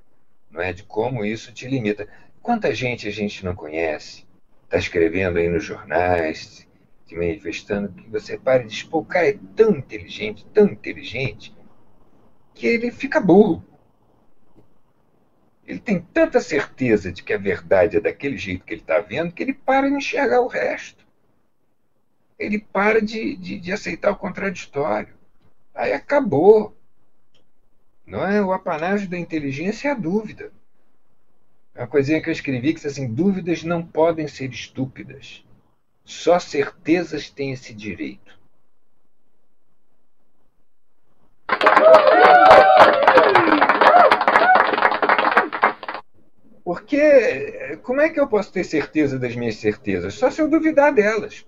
não é? de como isso te limita. Quanta gente a gente não conhece, está escrevendo aí nos jornais, se manifestando, que você para e diz, pô, o cara é tão inteligente, tão inteligente, que ele fica burro. Ele tem tanta certeza de que a verdade é daquele jeito que ele está vendo, que ele para de enxergar o resto ele para de, de, de aceitar o contraditório. Aí acabou. Não é? O apanágio da inteligência é a dúvida. É uma coisinha que eu escrevi que diz assim: dúvidas não podem ser estúpidas. Só certezas têm esse direito. Porque como é que eu posso ter certeza das minhas certezas? Só se eu duvidar delas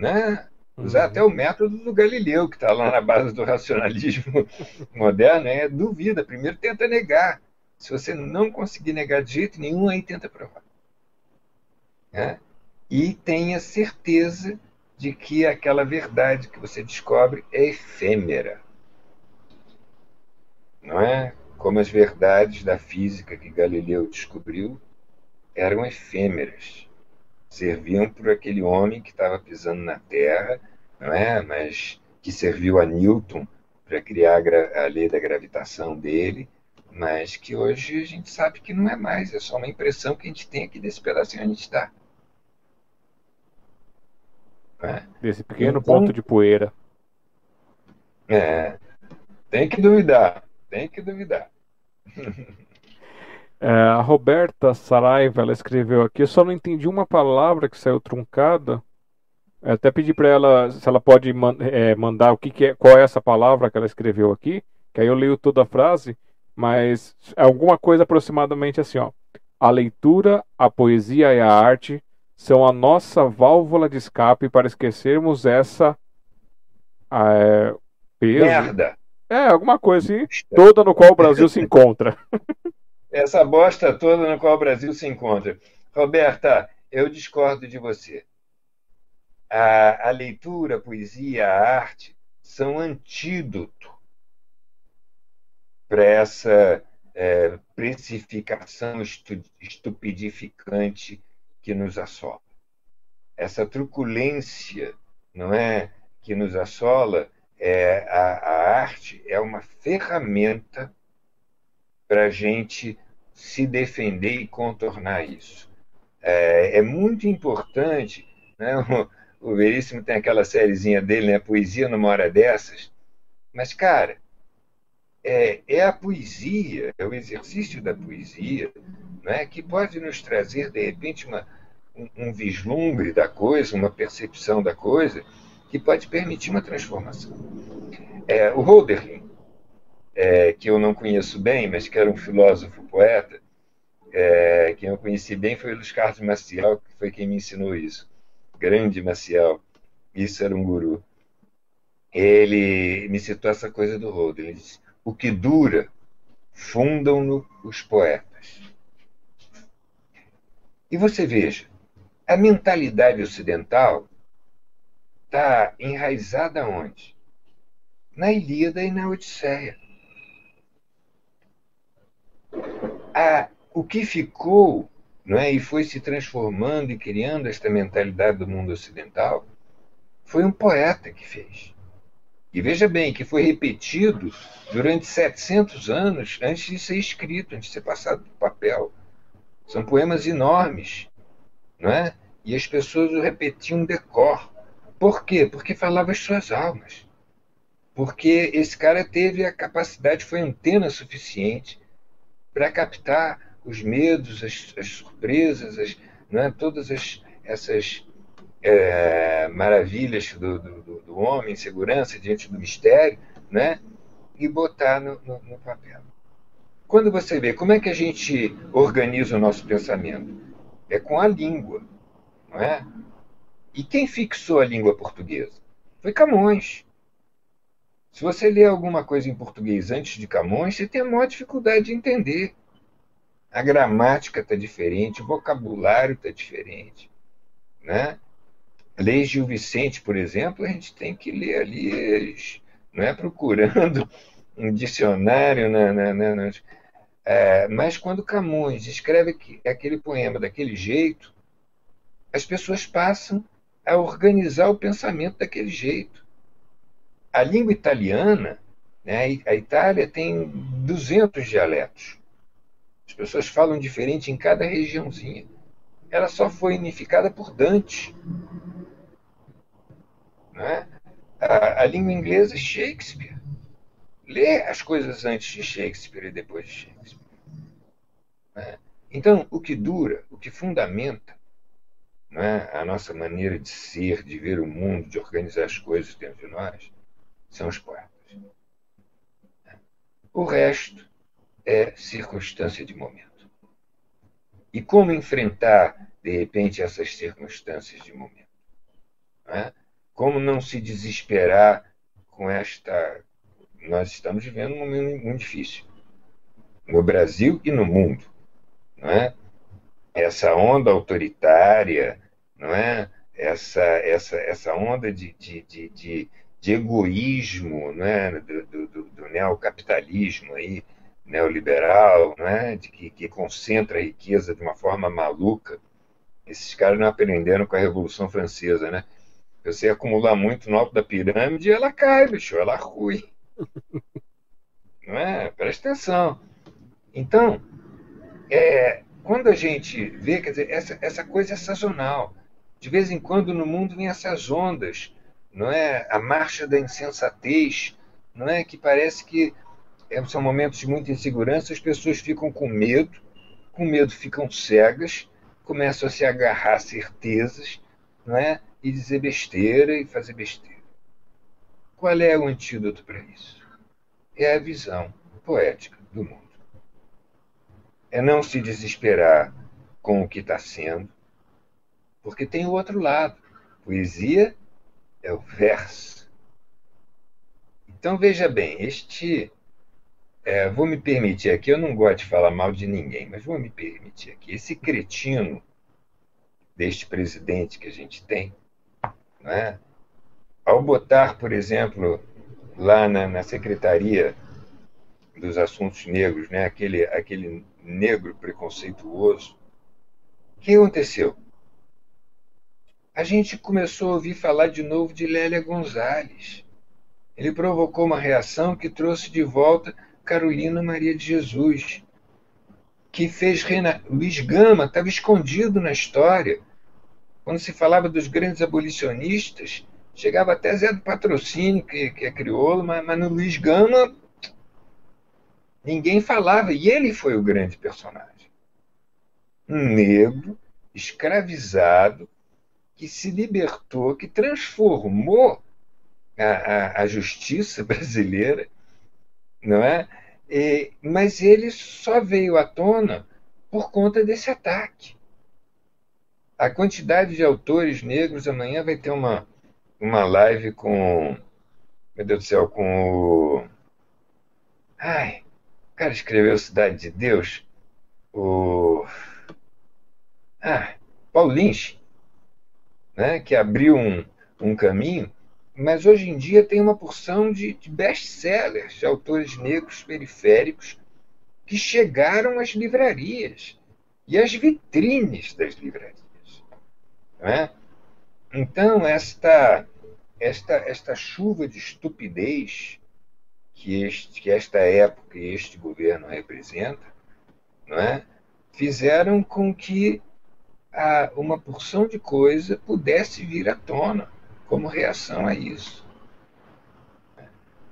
né? Usar até o método do Galileu, que está lá na base do racionalismo moderno, é duvida. Primeiro tenta negar. Se você não conseguir negar de jeito nenhum, aí tenta provar. Né? E tenha certeza de que aquela verdade que você descobre é efêmera. Não é? Como as verdades da física que Galileu descobriu eram efêmeras serviam para aquele homem que estava pisando na Terra, não é? Mas que serviu a Newton para criar a, a lei da gravitação dele, mas que hoje a gente sabe que não é mais, é só uma impressão que a gente tem aqui desse pedacinho onde está. É. Desse pequeno então, ponto de poeira. É. Tem que duvidar, tem que duvidar. É, a Roberta Saraiva, ela escreveu aqui, eu só não entendi uma palavra que saiu truncada. Eu até pedi para ela se ela pode man é, mandar o que, que, é, qual é essa palavra que ela escreveu aqui, que aí eu leio toda a frase, mas é alguma coisa aproximadamente assim, ó. A leitura, a poesia e a arte são a nossa válvula de escape para esquecermos essa é, peso. Merda. É, alguma coisa assim, toda no qual o Brasil se encontra. essa bosta toda na qual o Brasil se encontra. Roberta, eu discordo de você. A, a leitura, a poesia, a arte são antídoto para essa é, precificação estu, estupidificante que nos assola. essa truculência, não é, que nos assola, é, a, a arte é uma ferramenta para a gente se defender e contornar isso. É, é muito importante, né? O, o Veríssimo tem aquela sériezinha dele, né? Poesia numa hora dessas. Mas, cara, é, é a poesia, é o exercício da poesia, né? que pode nos trazer, de repente, uma, um, um vislumbre da coisa, uma percepção da coisa, que pode permitir uma transformação. É, o Hölderlin, é, que eu não conheço bem, mas que era um filósofo poeta, é, quem eu conheci bem foi o Luiz Carlos Maciel, que foi quem me ensinou isso. Grande Maciel, isso era um guru. Ele me citou essa coisa do Hölderlin. Ele disse, o que dura, fundam-no os poetas. E você veja, a mentalidade ocidental está enraizada onde? Na Ilíada e na Odisseia. A, o que ficou não é, e foi se transformando e criando esta mentalidade do mundo ocidental foi um poeta que fez. E veja bem que foi repetido durante 700 anos antes de ser escrito, antes de ser passado para papel. São poemas enormes, não é? E as pessoas o repetiam decor. Por quê? Porque falava as suas almas. Porque esse cara teve a capacidade, foi antena suficiente para captar os medos, as, as surpresas, as, não é? todas as, essas é, maravilhas do, do, do, homem, segurança diante do mistério, né? e botar no, no, no papel. Quando você vê como é que a gente organiza o nosso pensamento, é com a língua, não é? E quem fixou a língua portuguesa? Foi Camões. Se você ler alguma coisa em português antes de Camões, você tem a maior dificuldade de entender. A gramática está diferente, o vocabulário está diferente. Né? Leis Gil Vicente, por exemplo, a gente tem que ler ali, não é procurando um dicionário. Na, na, na é, mas quando Camões escreve aquele poema daquele jeito, as pessoas passam a organizar o pensamento daquele jeito. A língua italiana, né, a Itália tem 200 dialetos. As pessoas falam diferente em cada regiãozinha. Ela só foi unificada por Dante. Né? A, a língua inglesa é Shakespeare. Lê as coisas antes de Shakespeare e depois de Shakespeare. Né? Então, o que dura, o que fundamenta, né, a nossa maneira de ser, de ver o mundo, de organizar as coisas dentro de nós, são os poetas. O resto é circunstância de momento. E como enfrentar, de repente, essas circunstâncias de momento? Né? Como não se desesperar com esta. Nós estamos vivendo um momento muito difícil, no Brasil e no mundo. Não é? essa onda autoritária, não é? essa, essa, essa onda de, de, de, de, de egoísmo não é? do, do, do, neocapitalismo aí, neoliberal, não é? de que, que concentra a riqueza de uma forma maluca. Esses caras não aprenderam com a Revolução Francesa, né? Você acumular muito no alto da pirâmide, ela cai, bicho, ela rui. Não é? Presta atenção. Então, é, quando a gente vê, quer dizer, essa, essa coisa é sazonal. De vez em quando no mundo vem essas ondas, não é? A marcha da insensatez, não é? Que parece que é, são momentos de muita insegurança, as pessoas ficam com medo, com medo ficam cegas, começam a se agarrar a certezas, não é? E dizer besteira e fazer besteira. Qual é o antídoto para isso? É a visão poética do mundo é não se desesperar com o que está sendo, porque tem o outro lado. Poesia é o verso. Então veja bem, este. É, vou me permitir aqui, eu não gosto de falar mal de ninguém, mas vou me permitir aqui. Esse cretino deste presidente que a gente tem, né, ao botar, por exemplo, lá na, na Secretaria dos Assuntos Negros, né, aquele, aquele negro preconceituoso. O que aconteceu? a gente começou a ouvir falar de novo de Lélia Gonzalez. Ele provocou uma reação que trouxe de volta Carolina Maria de Jesus, que fez Rena... Luiz Gama, estava escondido na história. Quando se falava dos grandes abolicionistas, chegava até Zé do Patrocínio, que, que é crioulo, mas, mas no Luiz Gama ninguém falava, e ele foi o grande personagem. Um negro, escravizado, que se libertou, que transformou a, a, a justiça brasileira, não é? E, mas ele só veio à tona por conta desse ataque. A quantidade de autores negros, amanhã vai ter uma, uma live com. Meu Deus do céu, com o. Ai, o cara escreveu Cidade de Deus. O. Ah, Paulo Lynch, né, que abriu um, um caminho mas hoje em dia tem uma porção de, de best-sellers de autores negros periféricos que chegaram às livrarias e às vitrines das livrarias. É? Então, esta, esta, esta chuva de estupidez que, este, que esta época e este governo representa, é? fizeram com que a, uma porção de coisa pudesse vir à tona como reação a isso.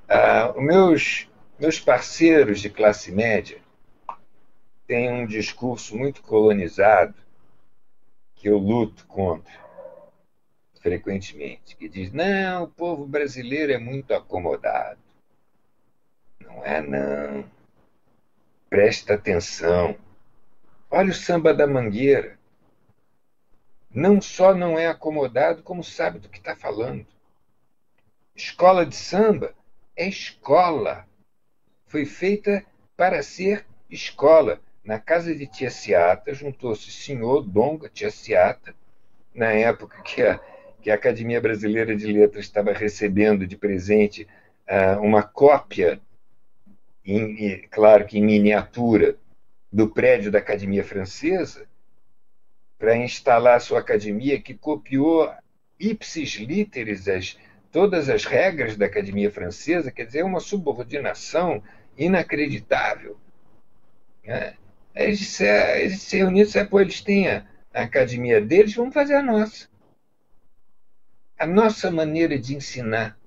Ah, meus, meus parceiros de classe média têm um discurso muito colonizado que eu luto contra frequentemente, que diz: não, o povo brasileiro é muito acomodado. Não é, não. Presta atenção. Olha o samba da mangueira não só não é acomodado, como sabe do que está falando. Escola de samba é escola. Foi feita para ser escola. Na casa de Tia Ciata juntou-se senhor Donga Tia Ciata, na época que a, que a Academia Brasileira de Letras estava recebendo de presente uh, uma cópia, em, claro que em miniatura, do prédio da Academia Francesa, para instalar sua academia, que copiou ipsis literis as, todas as regras da Academia Francesa, quer dizer, uma subordinação inacreditável. Né? Eles, se, eles se reuniram, disseram, pô, eles têm a, a academia deles, vamos fazer a nossa. A nossa maneira de ensinar,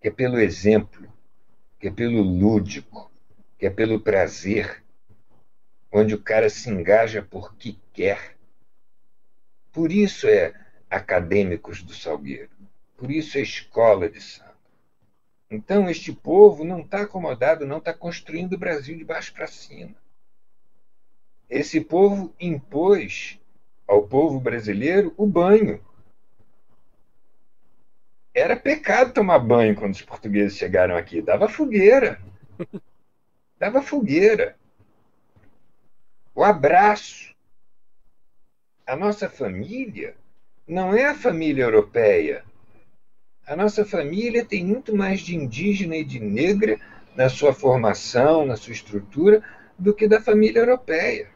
que é pelo exemplo, que é pelo lúdico, que é pelo prazer, onde o cara se engaja porque quer por isso é acadêmicos do Salgueiro. Por isso é escola de samba. Então, este povo não está acomodado, não está construindo o Brasil de baixo para cima. Esse povo impôs ao povo brasileiro o banho. Era pecado tomar banho quando os portugueses chegaram aqui. Dava fogueira. Dava fogueira. O abraço a nossa família não é a família europeia. A nossa família tem muito mais de indígena e de negra na sua formação, na sua estrutura, do que da família europeia.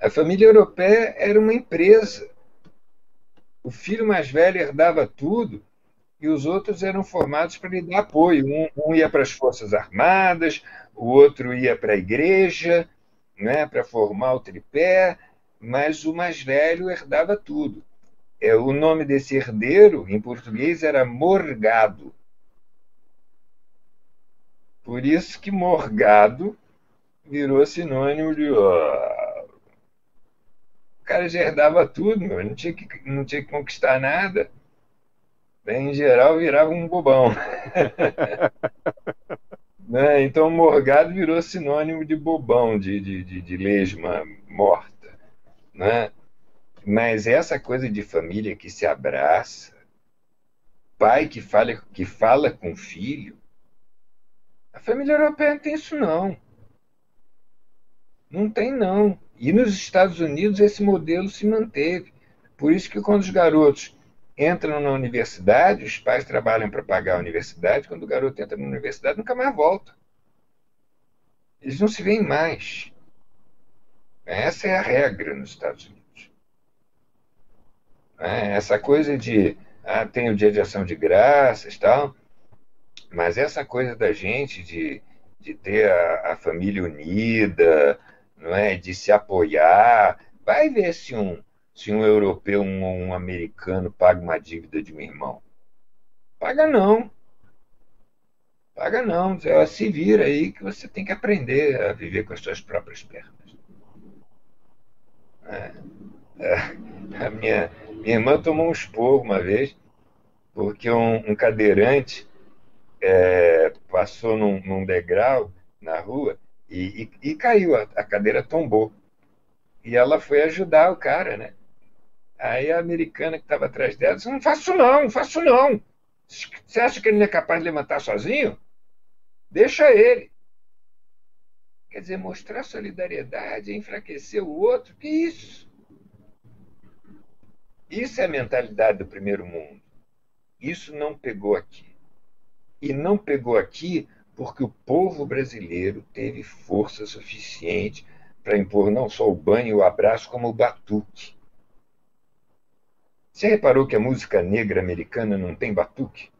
A família europeia era uma empresa. O filho mais velho herdava tudo e os outros eram formados para lhe dar apoio. Um, um ia para as Forças Armadas, o outro ia para a igreja, né, para formar o tripé, mas o mais velho herdava tudo. É, o nome desse herdeiro, em português, era Morgado. Por isso que Morgado virou sinônimo de. Oh, cara já herdava tudo, meu, não, tinha que, não tinha que conquistar nada. Em geral, virava um bobão. né? Então, Morgado virou sinônimo de bobão, de, de, de, de lesma morta. Né? Mas essa coisa de família que se abraça, pai que fala, que fala com filho, a família europeia não tem isso não. Não tem não. E nos Estados Unidos esse modelo se manteve. Por isso que quando os garotos entram na universidade, os pais trabalham para pagar a universidade, quando o garoto entra na universidade nunca mais volta. Eles não se veem mais. Essa é a regra nos Estados Unidos. Né? Essa coisa de ah, tem o dia de ação de graças tal, mas essa coisa da gente de, de ter a, a família unida, não é, de se apoiar, vai ver se um se um europeu, um, um americano paga uma dívida de um irmão. Paga não. Paga não. Se vira aí que você tem que aprender a viver com as suas próprias pernas. É, é, a minha, minha irmã tomou um esporro uma vez, porque um, um cadeirante é, passou num, num, degrau na rua e, e, e caiu, a, a, cadeira tombou. E ela foi ajudar o cara, né? Aí a americana que estava atrás dela disse: Não faço não, não faço não. Você acha que ele não é capaz de levantar sozinho? Deixa ele. Quer dizer, mostrar solidariedade, enfraquecer o outro, que isso? Isso é a mentalidade do primeiro mundo. Isso não pegou aqui. E não pegou aqui porque o povo brasileiro teve força suficiente para impor não só o banho e o abraço, como o batuque. Você reparou que a música negra americana não tem batuque?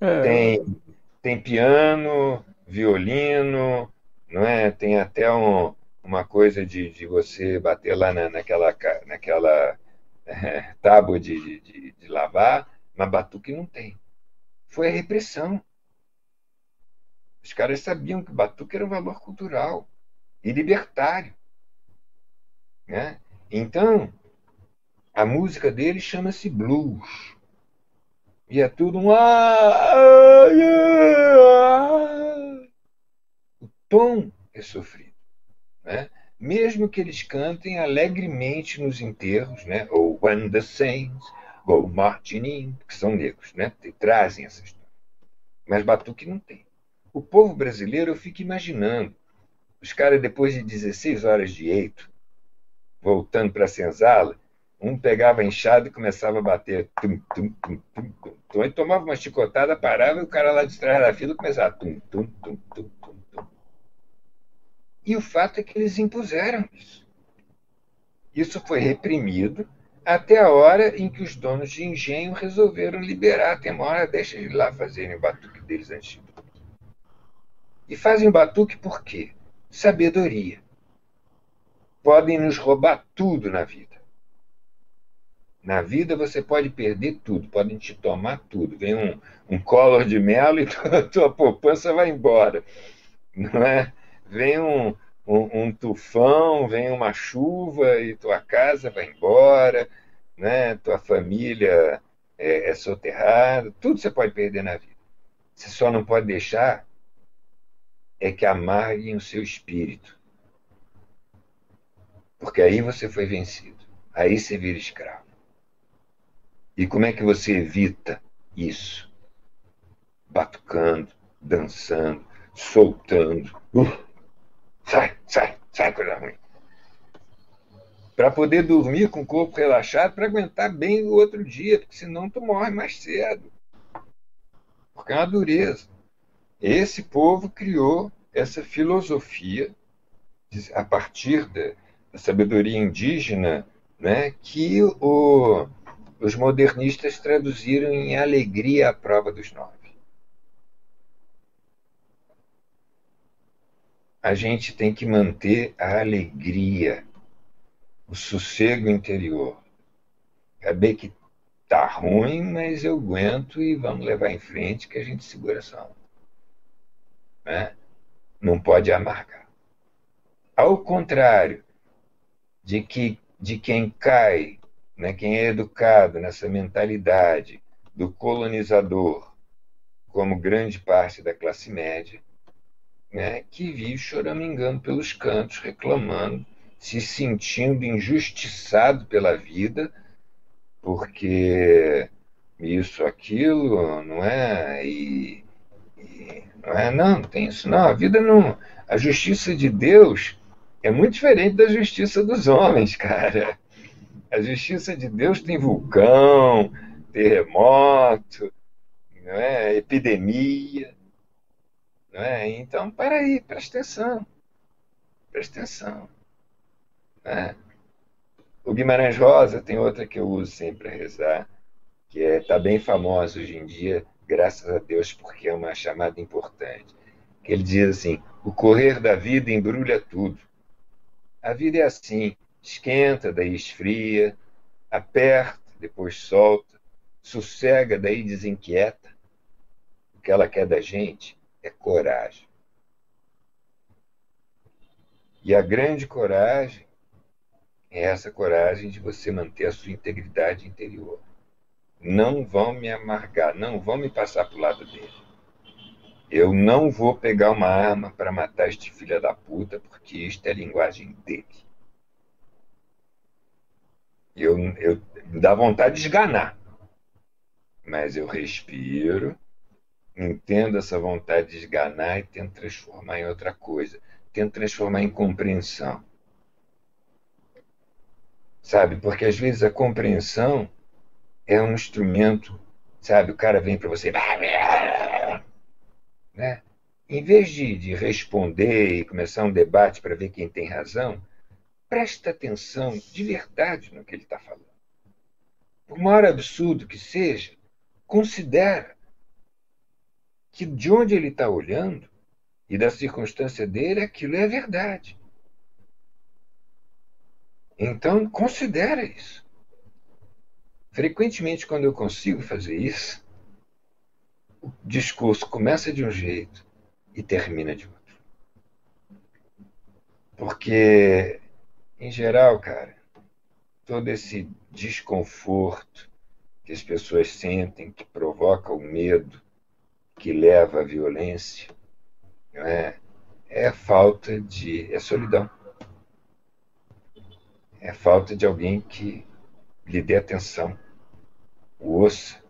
É. Tem, tem piano, violino, não é? Tem até um, uma coisa de, de você bater lá na, naquela, naquela é, tábua de, de, de lavar, mas batuque não tem. Foi a repressão. Os caras sabiam que o batuque era um valor cultural e libertário. Né? Então, a música dele chama-se blues. E é tudo um. O tom é sofrido. Né? Mesmo que eles cantem alegremente nos enterros, né? ou When the Saints Go Marching In, que são negros, né? trazem essa história. Mas Batuque não tem. O povo brasileiro, eu fico imaginando, os caras, depois de 16 horas de eito, voltando para a senzala, um pegava a enxada e começava a bater. Tum, tum, tum, tum, tum. Então ele tomava uma chicotada, parava e o cara lá de trás da fila começava. Tum, tum, tum, tum, tum, tum. E o fato é que eles impuseram isso. Isso foi reprimido até a hora em que os donos de engenho resolveram liberar. Tem uma hora, deixa eles lá fazerem o batuque deles antes. E fazem batuque por quê? Sabedoria. Podem nos roubar tudo na vida na vida você pode perder tudo, podem te tomar tudo. Vem um, um color de mel e tua, tua poupança vai embora. Não é? Vem um, um, um, tufão, vem uma chuva e tua casa vai embora, né? tua família é, é soterrada, tudo você pode perder na vida. Você só não pode deixar é que amarguem o seu espírito. Porque aí você foi vencido. Aí você vira escravo. E como é que você evita isso? Batucando, dançando, soltando. Uh, sai, sai, sai, coisa ruim. Para poder dormir com o corpo relaxado, para aguentar bem o outro dia, porque senão tu morre mais cedo. Porque é uma dureza. Esse povo criou essa filosofia a partir da, sabedoria indígena, né, que o, os modernistas traduziram em alegria a prova dos nove. A gente tem que manter a alegria, o sossego interior. Acabei que tá ruim, mas eu aguento e vamos levar em frente que a gente segura essa onda. Né? Não pode amargar. Ao contrário de que de quem cai né, quem é educado nessa mentalidade do colonizador, como grande parte da classe média, né, que vive choramingando pelos cantos, reclamando, se sentindo injustiçado pela vida, porque isso, aquilo, não é? E, e, não é? Não, não tem isso não. A vida não. A justiça de Deus é muito diferente da justiça dos homens, cara. A justiça de Deus tem vulcão, terremoto, não é? epidemia. Não é? Então, para aí, presta atenção. Presta atenção. É. O Guimarães Rosa tem outra que eu uso sempre para rezar, que está é, tá bem famosa hoje em dia, graças a Deus, porque é uma chamada importante. Que ele diz assim: o correr da vida embrulha tudo. A vida é assim: esquenta, daí esfria, aperta, depois solta, sossega, daí desinquieta. O que ela quer da gente é coragem. E a grande coragem é essa coragem de você manter a sua integridade interior. Não vão me amargar, não vão me passar para o lado dele. Eu não vou pegar uma arma para matar este filho da puta, porque isto é a linguagem dele. Eu, eu dá vontade de esganar. Mas eu respiro, entendo essa vontade de esganar e tento transformar em outra coisa. Tento transformar em compreensão. Sabe? Porque às vezes a compreensão é um instrumento, sabe? O cara vem para você, né? Em vez de, de responder e começar um debate para ver quem tem razão, presta atenção de verdade no que ele está falando. Por maior absurdo que seja, considera que de onde ele está olhando e da circunstância dele, aquilo é verdade. Então, considera isso. Frequentemente, quando eu consigo fazer isso, o discurso começa de um jeito e termina de outro. Porque, em geral, cara, todo esse desconforto que as pessoas sentem, que provoca o medo, que leva à violência, é, é falta de. é solidão. É falta de alguém que lhe dê atenção, o ouça.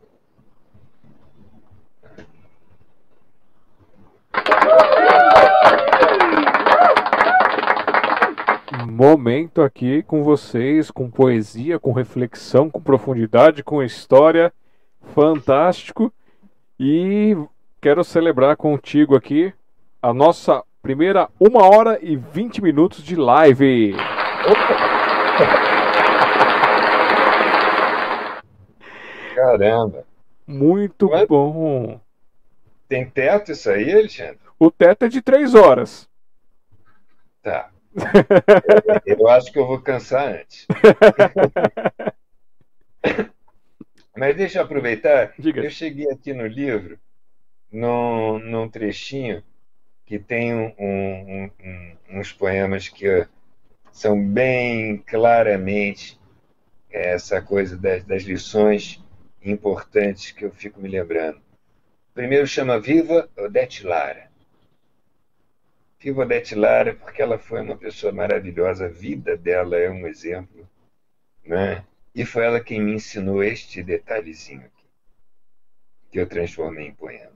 Momento aqui com vocês, com poesia, com reflexão, com profundidade, com história. Fantástico. E quero celebrar contigo aqui a nossa primeira uma hora e 20 minutos de live. Caramba. Muito Mas... bom. Tem teto isso aí, Alexandre? O teto é de três horas. Tá. eu, eu acho que eu vou cansar antes. Mas deixa eu aproveitar. Diga. Eu cheguei aqui no livro, num, num trechinho que tem um, um, um, uns poemas que são bem claramente essa coisa das, das lições importantes que eu fico me lembrando. Primeiro chama Viva Odete Lara. Viva Odete Lara porque ela foi uma pessoa maravilhosa, a vida dela é um exemplo, né? E foi ela quem me ensinou este detalhezinho aqui, que eu transformei em poema.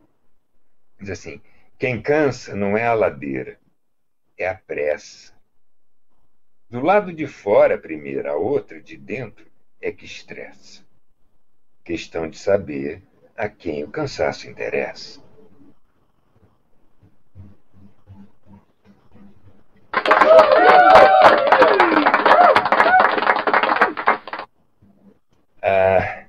Diz assim: quem cansa não é a ladeira, é a pressa. Do lado de fora, a primeira, a outra, de dentro, é que estressa. Questão de saber a quem o cansaço interessa. Ah,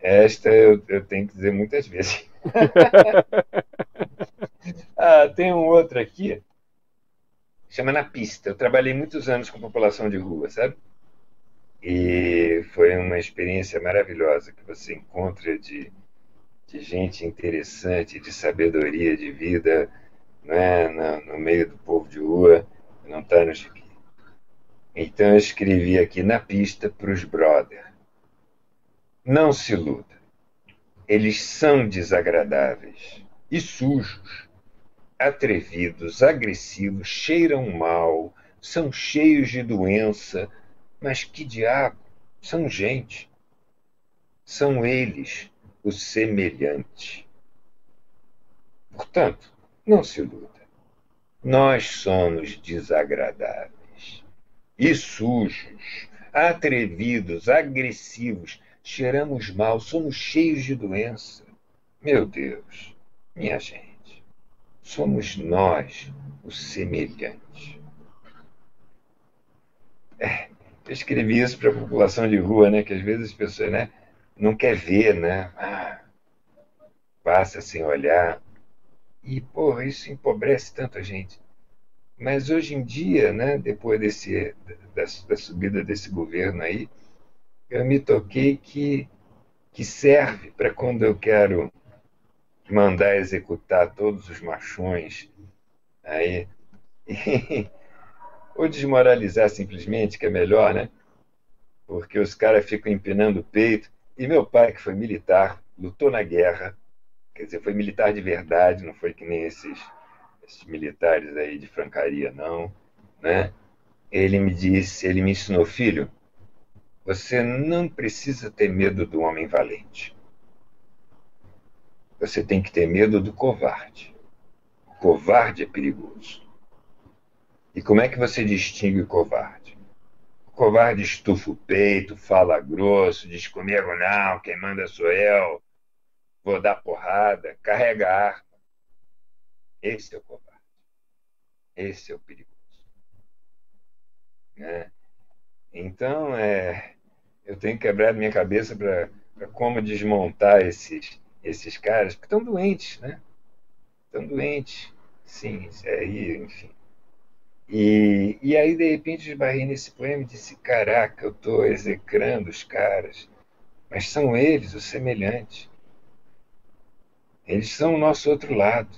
esta eu, eu tenho que dizer muitas vezes. ah, tem um outro aqui, chama Na Pista. Eu trabalhei muitos anos com população de rua, sabe? E foi uma experiência maravilhosa que você encontra de, de gente interessante, de sabedoria de vida, né, no, no meio do povo de rua, não está no gibi. Então eu escrevi aqui na pista para os brother. Não se iluda. Eles são desagradáveis e sujos, atrevidos, agressivos, cheiram mal, são cheios de doença, mas que diabo, são gente. São eles o semelhante. Portanto, não se iluda. Nós somos desagradáveis e sujos, atrevidos, agressivos, cheiramos mal, somos cheios de doença. Meu Deus, minha gente, somos nós o semelhante. É, eu escrevi isso para a população de rua, né? Que às vezes as pessoas, né? Não quer ver, né? Ah, passa sem olhar. E, porra, isso empobrece tanto a gente. Mas hoje em dia, né, depois desse, da, da subida desse governo aí, eu me toquei que, que serve para quando eu quero mandar executar todos os machões aí, ou desmoralizar simplesmente, que é melhor, né? Porque os caras ficam empinando o peito. E meu pai, que foi militar, lutou na guerra, quer dizer, foi militar de verdade, não foi que nem esses, esses militares aí de francaria, não, né? Ele me disse, ele me ensinou, filho, você não precisa ter medo do homem valente. Você tem que ter medo do covarde. O covarde é perigoso. E como é que você distingue o covarde? O covarde estufa o peito, fala grosso, diz comigo não, quem manda sou eu, vou dar porrada, carrega a arma. Esse é o covarde. Esse é o perigoso. Né? Então, é, eu tenho quebrado minha cabeça para como desmontar esses, esses caras, porque estão doentes, né? Estão doentes. Sim, aí, enfim. E, e aí, de repente, esbarrei nesse poema e disse: Caraca, eu estou execrando os caras, mas são eles os semelhantes. Eles são o nosso outro lado.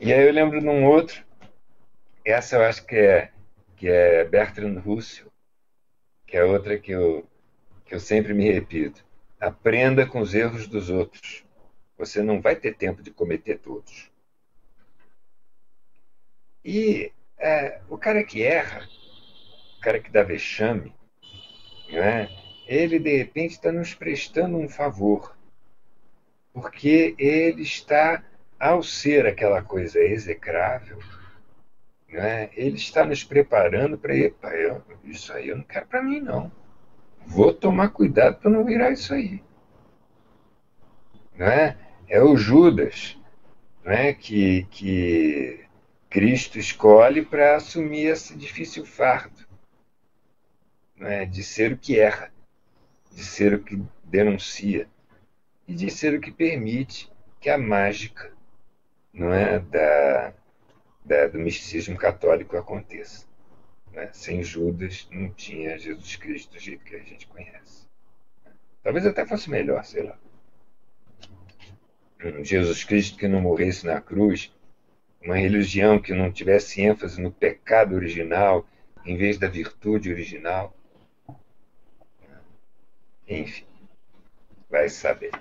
E aí eu lembro de um outro, essa eu acho que é, que é Bertrand Russell, que é outra que eu, que eu sempre me repito. Aprenda com os erros dos outros. Você não vai ter tempo de cometer todos. E é, o cara que erra, o cara que dá vexame, né, ele de repente está nos prestando um favor. Porque ele está, ao ser aquela coisa execrável, né, ele está nos preparando para. Isso aí eu não quero para mim, não. Vou tomar cuidado para não virar isso aí. Né? É o Judas né, que, que Cristo escolhe para assumir esse difícil fardo né, de ser o que erra, de ser o que denuncia e de ser o que permite que a mágica não é, da, da do misticismo católico aconteça. Né? Sem Judas não tinha Jesus Cristo do jeito que a gente conhece. Talvez até fosse melhor, sei lá. Um Jesus Cristo que não morresse na cruz, uma religião que não tivesse ênfase no pecado original em vez da virtude original. Enfim, vai saber.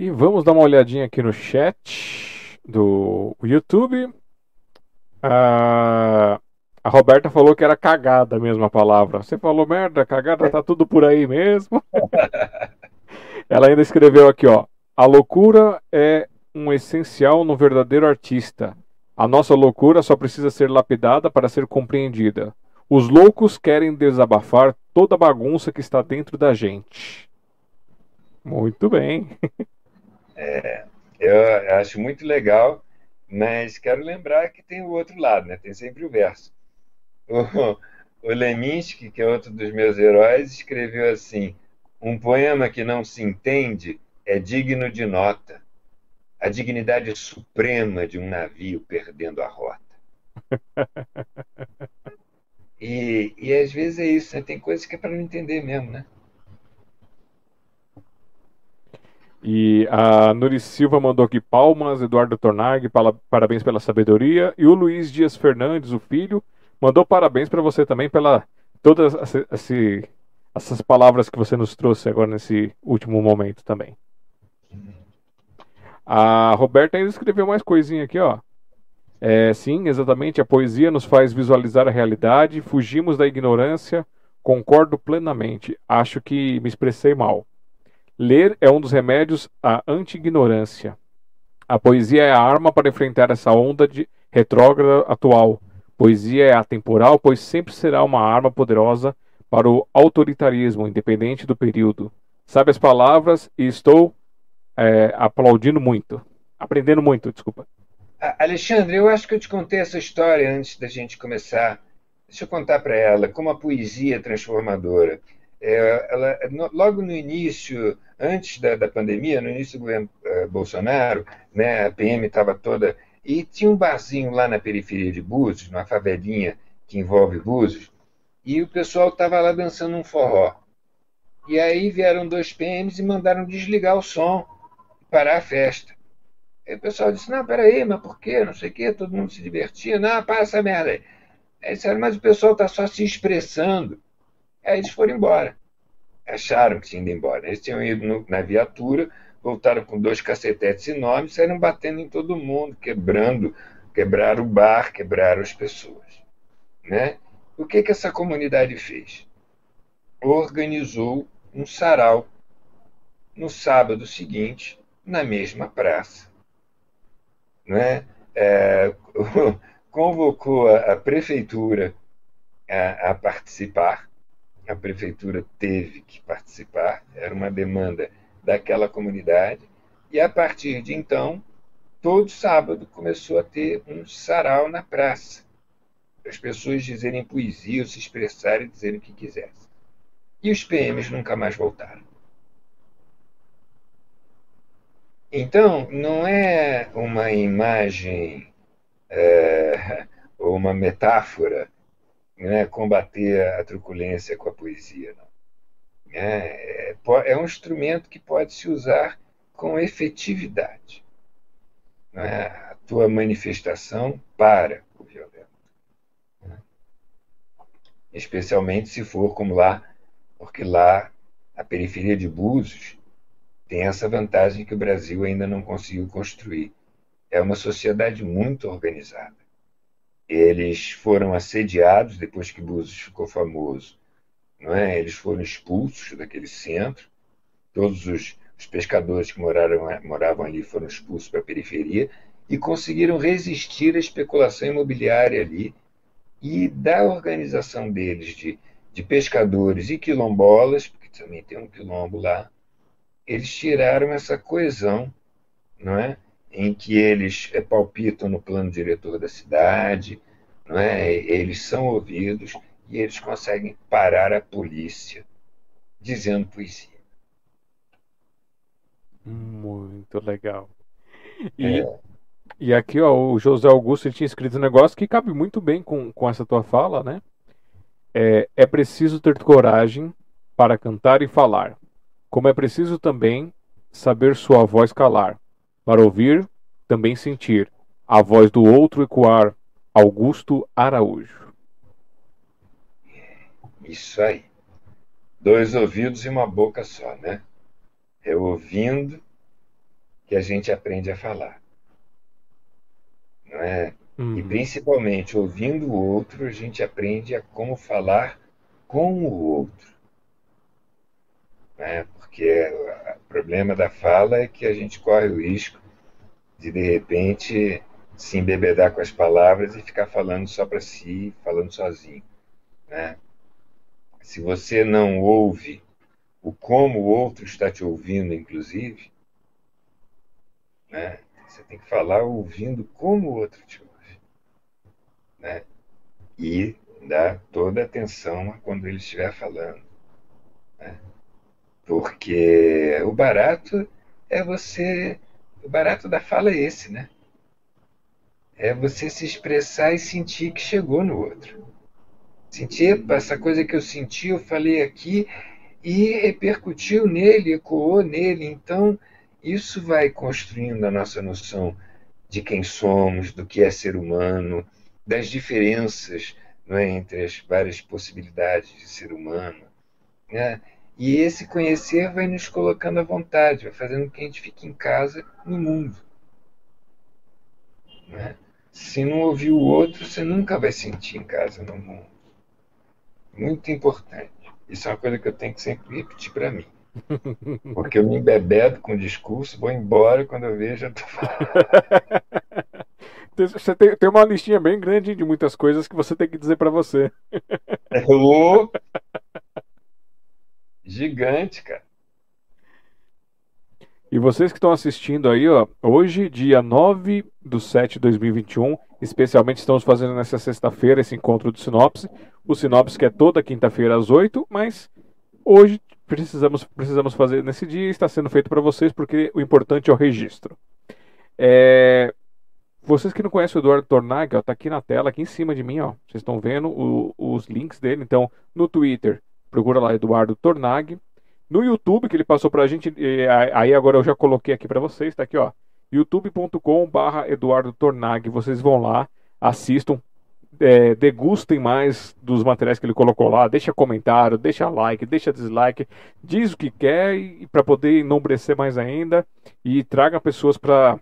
E vamos dar uma olhadinha aqui no chat do YouTube. A, a Roberta falou que era cagada a palavra. Você falou merda, cagada tá tudo por aí mesmo. Ela ainda escreveu aqui, ó. A loucura é um essencial no verdadeiro artista. A nossa loucura só precisa ser lapidada para ser compreendida. Os loucos querem desabafar toda a bagunça que está dentro da gente. Muito bem. É, eu acho muito legal, mas quero lembrar que tem o outro lado, né? Tem sempre o verso. O, o Leminski, que é outro dos meus heróis, escreveu assim: um poema que não se entende é digno de nota. A dignidade suprema de um navio perdendo a rota. E, e às vezes é isso, né? tem coisas que é para não entender mesmo, né? E a Nuri Silva mandou aqui palmas, Eduardo Tornag, parabéns pela sabedoria. E o Luiz Dias Fernandes, o filho, mandou parabéns para você também pela todas esse, essas palavras que você nos trouxe agora nesse último momento também. A Roberta ainda escreveu mais coisinha aqui, ó. É, sim, exatamente. A poesia nos faz visualizar a realidade, fugimos da ignorância. Concordo plenamente. Acho que me expressei mal. Ler é um dos remédios à anti-ignorância. A poesia é a arma para enfrentar essa onda de retrógrada atual. Poesia é atemporal, pois sempre será uma arma poderosa para o autoritarismo, independente do período. Sabe as palavras e estou é, aplaudindo muito. Aprendendo muito, desculpa. Alexandre, eu acho que eu te contei essa história antes da gente começar. Deixa eu contar para ela como a poesia é transformadora. É, ela, logo no início, antes da, da, pandemia, no início do governo uh, Bolsonaro, né, a PM estava toda. E tinha um barzinho lá na periferia de Búzios, numa favelinha que envolve Búzios, e o pessoal estava lá dançando um forró. E aí vieram dois PMs e mandaram desligar o som, parar a festa. Aí o pessoal disse, não, peraí, mas por quê? Não sei o quê, todo mundo se divertia. Não, para essa merda aí. Aí disseram, mas o pessoal está só se expressando. Aí eles foram embora. Acharam que tinham ido embora. Eles tinham ido no, na viatura, voltaram com dois cacetetes enormes, saíram batendo em todo mundo, quebrando, quebraram o bar, quebraram as pessoas. Né? O que, que essa comunidade fez? Organizou um sarau no sábado seguinte, na mesma praça né, é, convocou a, a prefeitura a, a, participar. A prefeitura teve que participar, era uma demanda daquela comunidade, e a partir de então, todo sábado começou a ter um sarau na praça, para as pessoas dizerem poesia, ou se expressarem dizerem o que quisessem. E os PMs nunca mais voltaram. Então, não é uma imagem é, ou uma metáfora né, combater a truculência com a poesia. Não. É, é, é um instrumento que pode se usar com efetividade. É? A tua manifestação para o violento. Né? Especialmente se for como lá, porque lá, a periferia de Búzios, tem essa vantagem que o Brasil ainda não conseguiu construir. É uma sociedade muito organizada. Eles foram assediados depois que Búzios ficou famoso. Não é? Eles foram expulsos daquele centro. Todos os, os pescadores que moraram, moravam ali foram expulsos para a periferia e conseguiram resistir à especulação imobiliária ali e da organização deles de, de pescadores e quilombolas, porque também tem um quilombo lá, eles tiraram essa coesão, não é? Em que eles é, palpitam no plano diretor da cidade, não é? eles são ouvidos e eles conseguem parar a polícia dizendo poesia. Muito legal. E, é. e aqui ó, o José Augusto tinha escrito um negócio que cabe muito bem com, com essa tua fala, né? É, é preciso ter coragem para cantar e falar, como é preciso também saber sua voz calar, para ouvir, também sentir, a voz do outro ecoar. Augusto Araújo. Isso aí. Dois ouvidos e uma boca só, né? É ouvindo que a gente aprende a falar. Não é? Uhum. E principalmente ouvindo o outro, a gente aprende a como falar com o outro. Né? porque problema da fala é que a gente corre o risco de, de repente, se embebedar com as palavras e ficar falando só para si, falando sozinho. Né? Se você não ouve o como o outro está te ouvindo, inclusive, né? você tem que falar ouvindo como o outro te ouve. Né? E dar toda atenção a quando ele estiver falando. Né? Porque o barato é você. O barato da fala é esse, né? É você se expressar e sentir que chegou no outro. Sentir essa coisa que eu senti, eu falei aqui e repercutiu nele, ecoou nele. Então, isso vai construindo a nossa noção de quem somos, do que é ser humano, das diferenças é, entre as várias possibilidades de ser humano. Né? E esse conhecer vai nos colocando à vontade, vai fazendo com que a gente fique em casa no mundo. Né? Se não ouvir o outro, você nunca vai sentir em casa no mundo. Muito importante. Isso é uma coisa que eu tenho que sempre repetir para mim. Porque eu me embebedo com o discurso, vou embora quando eu vejo, já tô Você tem, tem, uma listinha bem grande de muitas coisas que você tem que dizer para você. Eu... Gigante, cara. E vocês que estão assistindo aí, ó, hoje, dia 9 do 7 de 2021, especialmente estamos fazendo nessa sexta-feira esse encontro do Sinopse. O Sinopse que é toda quinta-feira às 8, mas hoje precisamos, precisamos fazer nesse dia está sendo feito para vocês porque o importante é o registro. É... Vocês que não conhecem o Eduardo Tornag, ó, tá aqui na tela, aqui em cima de mim, ó. Vocês estão vendo o, os links dele. Então, no Twitter, procura lá Eduardo Tornag. No YouTube, que ele passou pra gente, aí agora eu já coloquei aqui para vocês, tá aqui, ó. youtube.com/barra Eduardo Tornag. Vocês vão lá, assistam, é, degustem mais dos materiais que ele colocou lá, deixa comentário, deixa like, deixa dislike, diz o que quer e para poder enombrecer mais ainda e traga pessoas para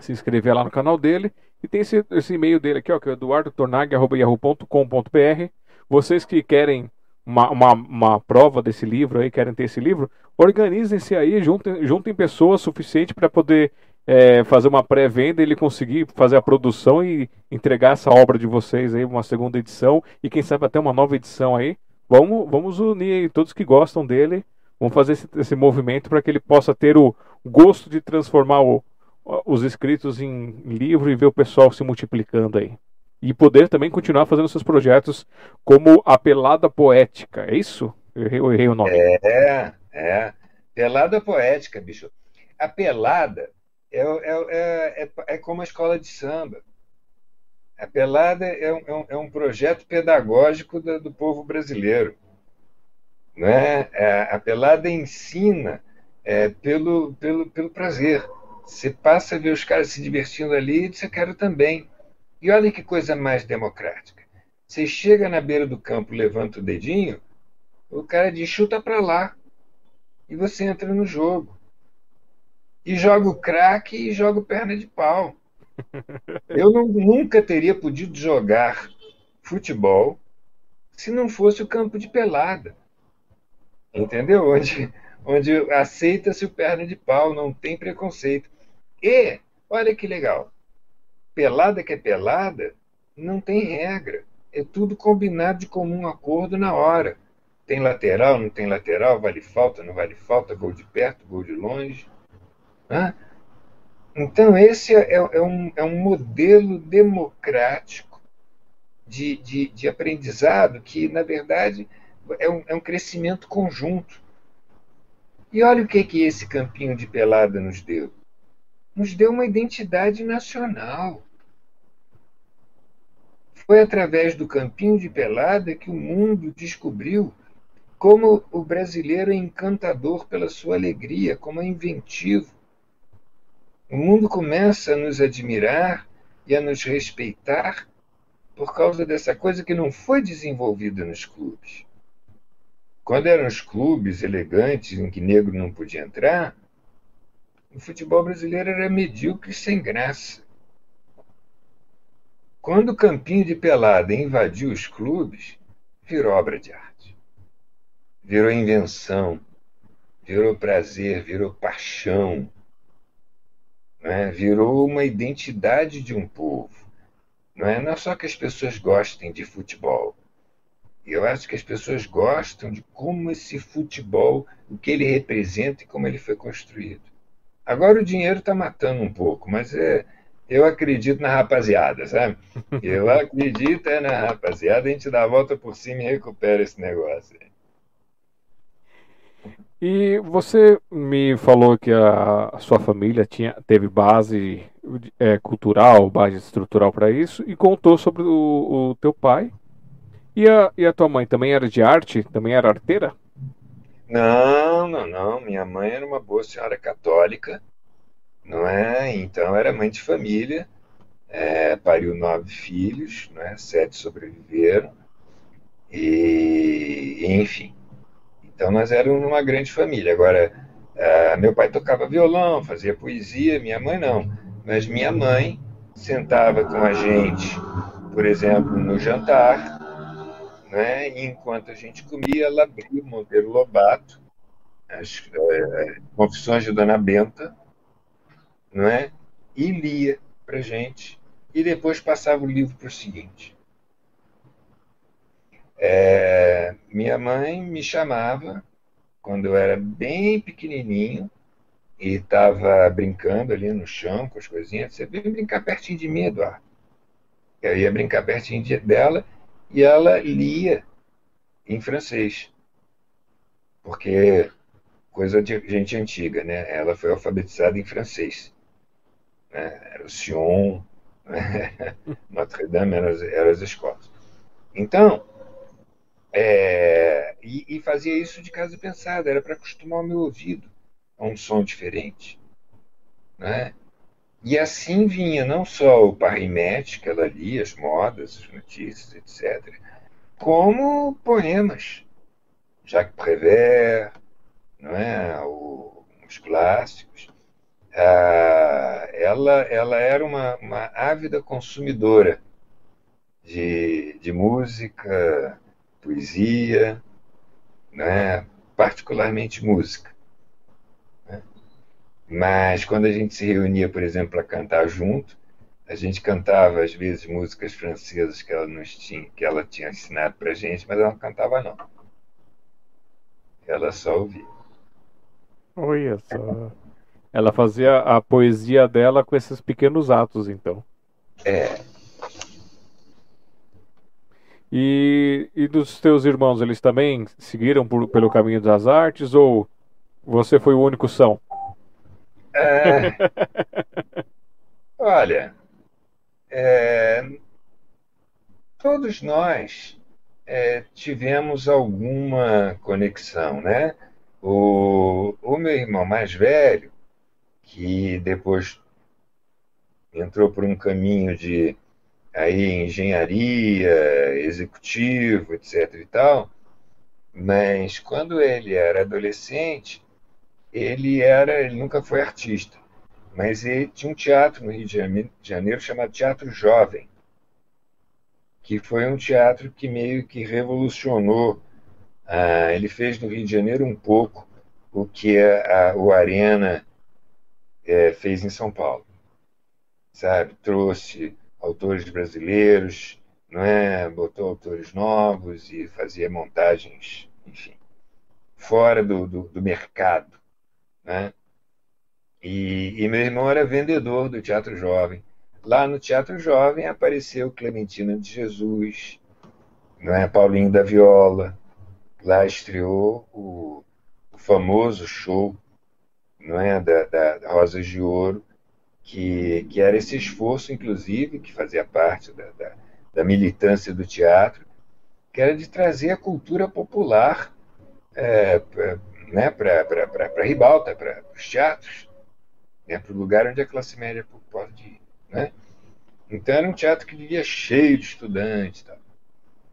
se inscrever lá no canal dele. E tem esse, esse e-mail dele aqui, ó, que é eduardotornag.yahoo.com.br. Vocês que querem uma, uma, uma, prova desse livro aí, querem ter esse livro, organizem-se aí, juntem, juntem pessoas suficientes para poder é, fazer uma pré-venda, ele conseguir fazer a produção e entregar essa obra de vocês aí, uma segunda edição, e quem sabe até uma nova edição aí. Vamos, vamos unir aí, todos que gostam dele, vamos fazer esse, esse movimento para que ele possa ter o gosto de transformar o, os escritos em livro e ver o pessoal se multiplicando aí e poder também continuar fazendo seus projetos como a Pelada Poética. É isso? Eu errei, eu errei o nome. É, é. Pelada Poética, bicho. A pelada é, é, é, é como a escola de samba. A pelada é um, é um projeto pedagógico do, do povo brasileiro. Né? A pelada ensina é, pelo, pelo, pelo prazer. Você passa a ver os caras se divertindo ali e você quer também. E olha que coisa mais democrática. Você chega na beira do campo, levanta o dedinho, o cara diz chuta para lá. E você entra no jogo. E joga o craque e joga o perna de pau. Eu não, nunca teria podido jogar futebol se não fosse o campo de pelada. Entendeu? Onde, onde aceita-se o perna de pau, não tem preconceito. E, olha que legal, pelada que é pelada, não tem regra. É tudo combinado de comum acordo na hora. Tem lateral, não tem lateral, vale falta, não vale falta, gol de perto, gol de longe. Hã? Então, esse é, é, um, é um modelo democrático de, de, de aprendizado que, na verdade, é um, é um crescimento conjunto. E olha o que, que esse campinho de pelada nos deu nos deu uma identidade nacional. Foi através do campinho de pelada que o mundo descobriu como o brasileiro é encantador pela sua alegria, como é inventivo. O mundo começa a nos admirar e a nos respeitar por causa dessa coisa que não foi desenvolvida nos clubes. Quando eram os clubes elegantes em que negro não podia entrar, o futebol brasileiro era medíocre e sem graça. Quando o campinho de pelada invadiu os clubes, virou obra de arte. Virou invenção, virou prazer, virou paixão, né? virou uma identidade de um povo. Não é? não é só que as pessoas gostem de futebol. Eu acho que as pessoas gostam de como esse futebol, o que ele representa e como ele foi construído. Agora o dinheiro está matando um pouco, mas é, eu acredito na rapaziada, sabe? Eu acredito é na rapaziada, a gente dá a volta por cima e recupera esse negócio. E você me falou que a, sua família tinha, teve base é, cultural, base estrutural para isso, e contou sobre o, o teu pai. E a, e a tua mãe também era de arte? Também era arteira? Não, não, não. Minha mãe era uma boa senhora católica, não é? Então era mãe de família, é, pariu nove filhos, não é? Sete sobreviveram e, enfim. Então nós éramos uma grande família. Agora, é, meu pai tocava violão, fazia poesia, minha mãe não. Mas minha mãe sentava com a gente, por exemplo, no jantar né? E enquanto a gente comia, ela abria o Monteiro Lobato, as é, Confissões de Dona Benta, não é? e lia para gente, e depois passava o livro para o seguinte. É, minha mãe me chamava, quando eu era bem pequenininho, e estava brincando ali no chão com as coisinhas. Você vem brincar pertinho de mim, Eduardo. Eu ia brincar pertinho de, dela e ela lia em francês. Porque coisa de gente antiga, né? Ela foi alfabetizada em francês. Né? Era o Sion, né? Notre Dame eram as, as escolas. Então, é, e, e, fazia isso de casa pensada, era para acostumar o meu ouvido a um som diferente. Né? E assim vinha não só o Parrimete, que ela lia, as modas, as notícias, etc., como poemas. Jacques Prévert, não é? O, os clássicos. Ah, ela, ela era uma, uma ávida consumidora de, de música, poesia, né? particularmente música. Né? Mas quando a gente se reunia, por exemplo, para cantar junto, a gente cantava às vezes músicas francesas que ela nos tinha, que ela tinha ensinado para gente, mas ela não cantava não. Ela só ouvia. Olha só. Ela fazia a poesia dela com esses pequenos atos, então. É, e, e dos teus irmãos, eles também seguiram por, pelo caminho das artes ou você foi o único são? É... Olha, é... todos nós é, tivemos alguma conexão, né? O, o meu irmão mais velho, que depois entrou por um caminho de aí engenharia, executivo, etc e tal, mas quando ele era adolescente, ele era, ele nunca foi artista, mas ele tinha um teatro no Rio de Janeiro chamado Teatro Jovem, que foi um teatro que meio que revolucionou. Ah, ele fez no Rio de Janeiro um pouco o que a, a, o Arena é, fez em São Paulo, sabe? Trouxe autores brasileiros, não é? botou autores novos e fazia montagens, enfim, fora do, do, do mercado. Né? E, e, meu irmão era vendedor do Teatro Jovem. Lá no Teatro Jovem apareceu Clementina de Jesus, não é? Paulinho da Viola. Lá estreou o, o famoso show não é? da, da Rosas de Ouro, que, que era esse esforço, inclusive, que fazia parte da, da, da militância do teatro, que era de trazer a cultura popular é, né, para a ribalta, para os teatros, né, para o lugar onde a classe média pode ir. Né? Então era um teatro que vivia cheio de estudantes. Tá?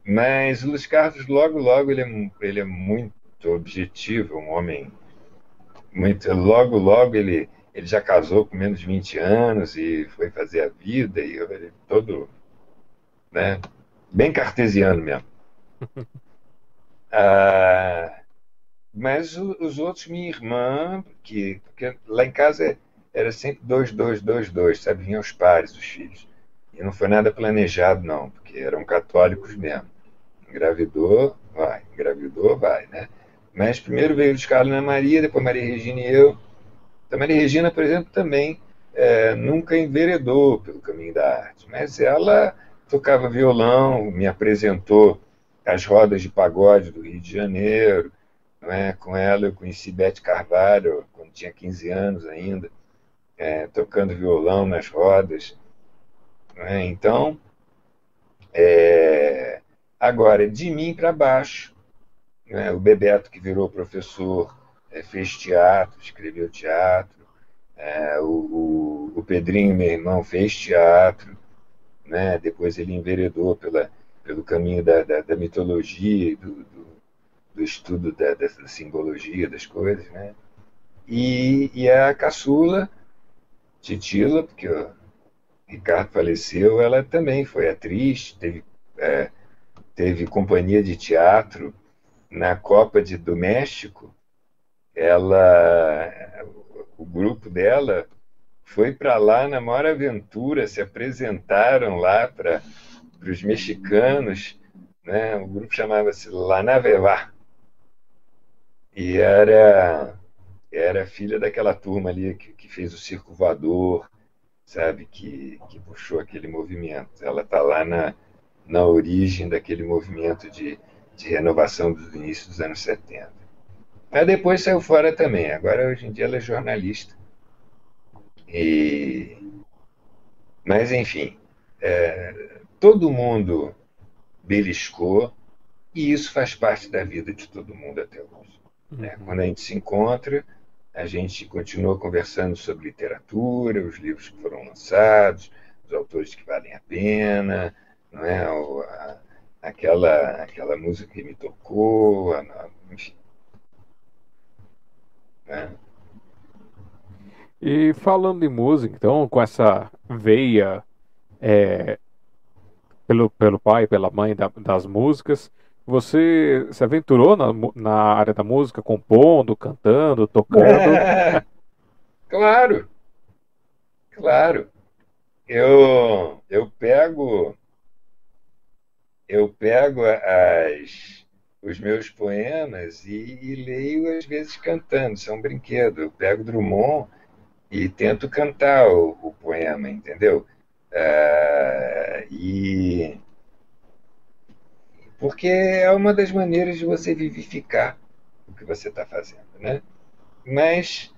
Mas o Luiz Carlos, logo, logo, ele é, ele é muito objetivo, um homem muito. Logo, logo, ele ele já casou com menos de 20 anos e foi fazer a vida, e ele todo, né, bem cartesiano mesmo. ah, mas o, os outros, minha irmã, que, porque lá em casa era sempre dois, dois, dois, dois, sabe? Vinham os pares, os filhos. E não foi nada planejado, não, porque eram católicos mesmo. Engravidou, vai. Engravidou, vai, né? Mas primeiro veio Luiz Carlos e Maria, depois Maria Regina e eu. A Maria Regina, por exemplo, também é, nunca enveredou pelo caminho da arte, mas ela tocava violão, me apresentou as rodas de pagode do Rio de Janeiro. É? Com ela eu conheci Bete Carvalho quando tinha 15 anos ainda, é, tocando violão nas rodas. Então, é, agora, de mim para baixo, né? o Bebeto que virou professor é, fez teatro, escreveu teatro. É, o, o, o, Pedrinho, meu irmão, fez teatro. Né? Depois ele enveredou pela, pelo caminho da, da, da mitologia, do, do, do estudo da, da, simbologia das coisas. Né? E, e a caçula, Titila, porque o Ricardo faleceu, ela também foi atriz, teve, é, teve companhia de teatro na Copa de, do México ela, o grupo dela foi para lá na maior aventura, se apresentaram lá para os mexicanos, né? O grupo chamava-se La Naveva. E era era filha daquela turma ali que, que fez o circo voador, sabe, que, que puxou aquele movimento. Ela está lá na, na origem daquele movimento de, de renovação do início dos anos 70. Mas depois saiu fora também. Agora, hoje em dia, ela é jornalista. E... Mas, enfim, é, todo mundo beliscou e isso faz parte da vida de todo mundo até hoje. Né? Uhum. Quando a gente se encontra, a gente continua conversando sobre literatura, os livros que foram lançados, os autores que valem a pena, não é? A, aquela, aquela música que me tocou, enfim. Né? E falando em música, então, com essa veia é, pelo, pelo pai, pela mãe da, das músicas, você se aventurou na, na área da música, compondo, cantando, tocando? É, claro, claro. Eu, eu pego eu pego as, os meus poemas e, e, leio às vezes cantando, isso é um brinquedo. Eu pego Drummond e tento cantar o, o poema, entendeu? Uh, e porque é uma das maneiras de você vivificar o que você está fazendo, né? Mas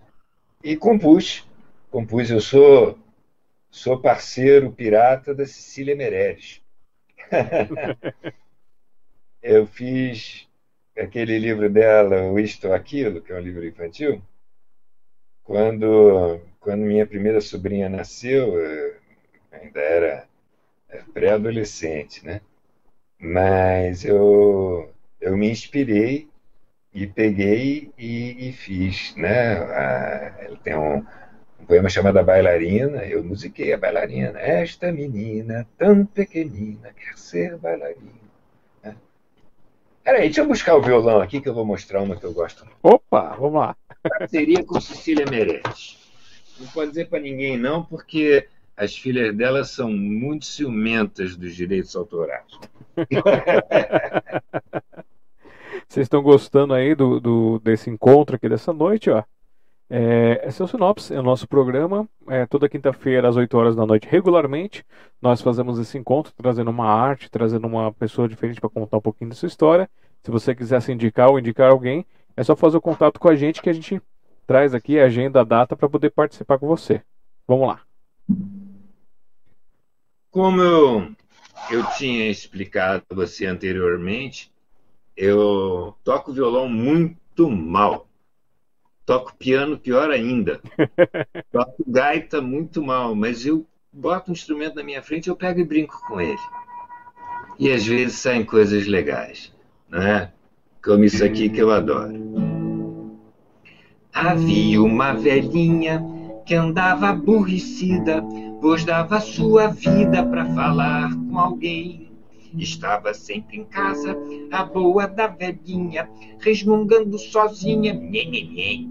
e compus, compus. Eu sou sou parceiro pirata da Cecília Meirelles. eu fiz aquele livro dela, o Isto ou Aquilo, que é um livro infantil. Quando quando minha primeira sobrinha nasceu, ainda era é, pré-adolescente, né? Mas eu, eu me inspirei e peguei e, e fiz, né? ela tem um, um poema chamado A Bailarina, eu musiquei a bailarina. Esta menina tão pequenina quer ser bailarina. Né? Peraí, deixa eu buscar o violão aqui que eu vou mostrar uma que eu gosto muito. Opa, vamos lá. Parceria com Cecília Meirelles. Não pode dizer para ninguém não, porque as filhas dela são muito ciumentas dos direitos autorais. Vocês estão gostando aí do, do, desse encontro aqui dessa noite, ó. É, esse é o Sinopse, é o nosso programa. É, toda quinta-feira, às 8 horas da noite, regularmente, nós fazemos esse encontro, trazendo uma arte, trazendo uma pessoa diferente para contar um pouquinho da sua história. Se você quiser se indicar ou indicar alguém, é só fazer o contato com a gente que a gente traz aqui a agenda, a data para poder participar com você. Vamos lá. Como eu, eu tinha explicado a você anteriormente, eu toco violão muito mal. Toco piano pior ainda. toco gaita muito mal, mas eu boto um instrumento na minha frente, eu pego e brinco com ele. E às vezes saem coisas legais, não é? Como isso aqui que eu adoro. Havia uma velhinha que andava aborrecida pois dava sua vida para falar com alguém. Estava sempre em casa, a boa da velhinha, resmungando sozinha. Nhê,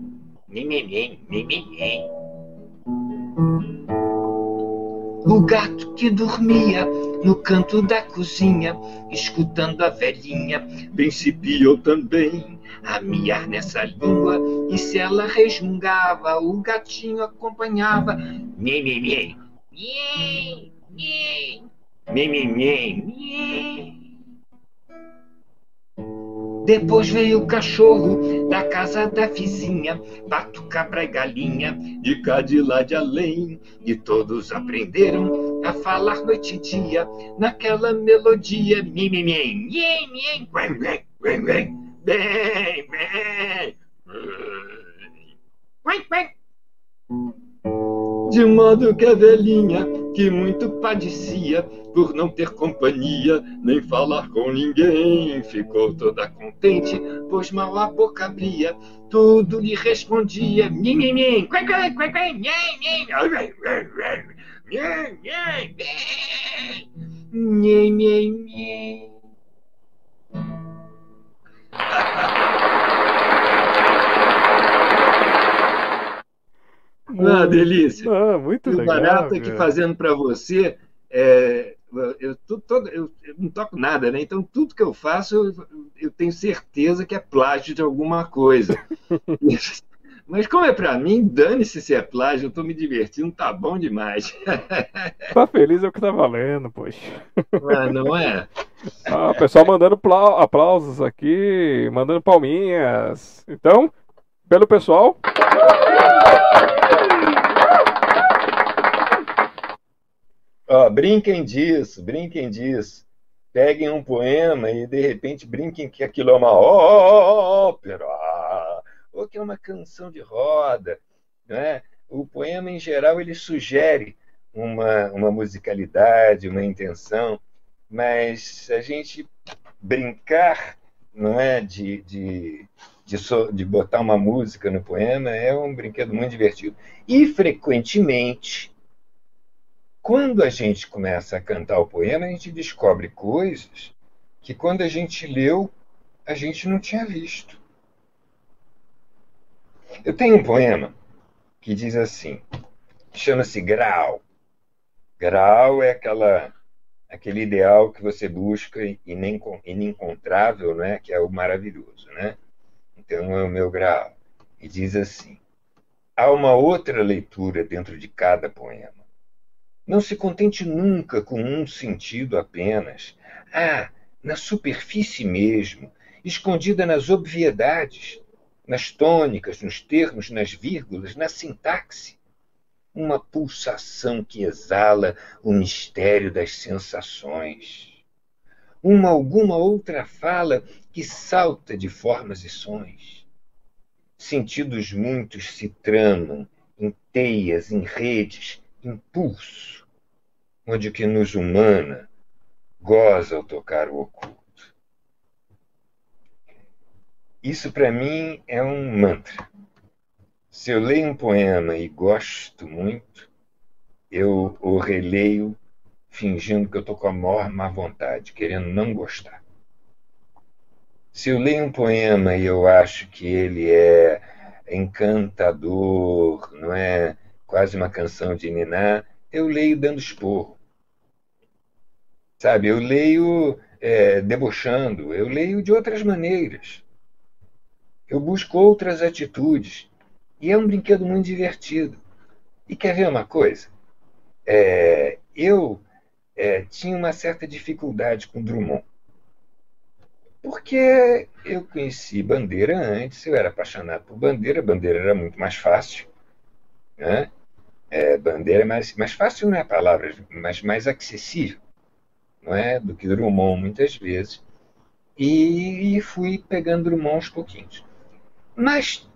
O gato que dormia no canto da cozinha, escutando a velhinha, principiou também a miar nessa língua. E se ela resmungava, o gatinho acompanhava. Nhê, nhê, nhê. Depois veio o cachorro da casa da vizinha, pato, cabra e galinha, de cá de lá de além. E todos aprenderam a falar noite e dia, naquela melodia. Mim, mim, mim, mim, mim, bem, bem, bem, bem, bem de modo que a velhinha, que muito padecia por não ter companhia, nem falar com ninguém, ficou toda contente, pois mal a boca abria, tudo lhe respondia, mim, mim, mim, quém, quém, quém, quém, mim, mim, mim, mim, mim, Ah, delícia. Ah, muito e legal. O barato aqui fazendo para você. É, eu, todo, eu, eu, não toco nada, né? Então tudo que eu faço eu, eu tenho certeza que é plágio de alguma coisa. Mas como é para mim, dane-se se é plágio, eu tô me divertindo, tá bom demais. Tá feliz é o que tá valendo, poxa. Mas não é? Ah, pessoal mandando aplausos aqui, mandando palminhas. Então, pelo pessoal. Brinquem disso, brinquem disso. Peguem um poema e de repente brinquem que aquilo é uma ópera, ou que é uma canção de roda. Né? O poema, em geral, ele sugere uma, uma musicalidade, uma intenção, mas a gente brincar não é de, de, de, so, de botar uma música no poema é um brinquedo muito divertido. E, frequentemente, quando a gente começa a cantar o poema, a gente descobre coisas que, quando a gente leu, a gente não tinha visto. Eu tenho um poema que diz assim, chama-se Grau. Grau é aquela aquele ideal que você busca e nem inencontrável, né, que é o maravilhoso, né? Então é o meu grau. E diz assim: há uma outra leitura dentro de cada poema. Não se contente nunca com um sentido apenas. Ah, na superfície mesmo, escondida nas obviedades, nas tônicas, nos termos, nas vírgulas, na sintaxe, uma pulsação que exala o mistério das sensações. Uma alguma outra fala que salta de formas e sons. Sentidos muitos se tramam em teias, em redes, impulso onde que nos humana goza ao tocar o oculto. Isso para mim é um mantra. Se eu leio um poema e gosto muito, eu o releio fingindo que eu estou com a maior má vontade, querendo não gostar. Se eu leio um poema e eu acho que ele é encantador, não é quase uma canção de Niná, eu leio dando esporro. Sabe, eu leio é, debochando, eu leio de outras maneiras. Eu busco outras atitudes. E é um brinquedo muito divertido. E quer ver uma coisa? É, eu é, tinha uma certa dificuldade com Drummond. Porque eu conheci Bandeira antes, eu era apaixonado por Bandeira, Bandeira era muito mais fácil. Né? É, bandeira, mas mais fácil não é a palavra, mas mais acessível, não é, do que Drummond muitas vezes. E, e fui pegando Drummond aos pouquinhos. Mas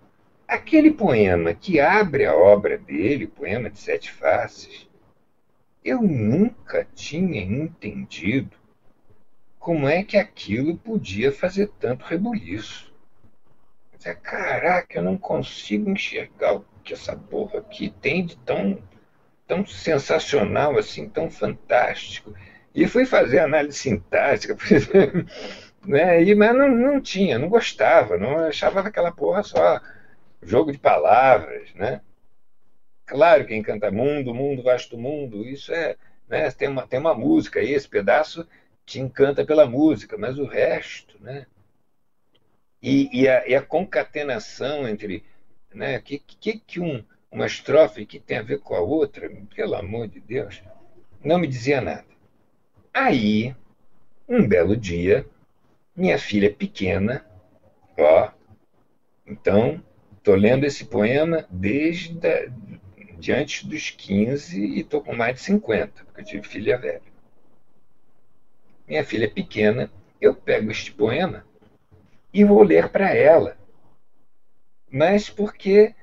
aquele poema que abre a obra dele, o poema de Sete Faces, eu nunca tinha entendido como é que aquilo podia fazer tanto rebuliço. Caraca, eu não consigo enxergar o que essa porra aqui tem de tão, tão sensacional, assim, tão fantástico. E fui fazer análise sintática, né? e, mas não, não tinha, não gostava, não achava aquela porra só jogo de palavras, né? Claro que encanta mundo, mundo, vasto mundo, isso é, né? Tem uma, tem uma música aí, esse pedaço te encanta pela música, mas o resto, né? E, e, a, e a concatenação entre né? Que, que, que um, uma estrofe que tem a ver com a outra, pelo amor de Deus, não me dizia nada. Aí, um belo dia, minha filha pequena, ó, então, estou lendo esse poema desde a, de antes dos 15 e estou com mais de 50, porque eu tive filha velha. Minha filha pequena, eu pego este poema e vou ler para ela mas porque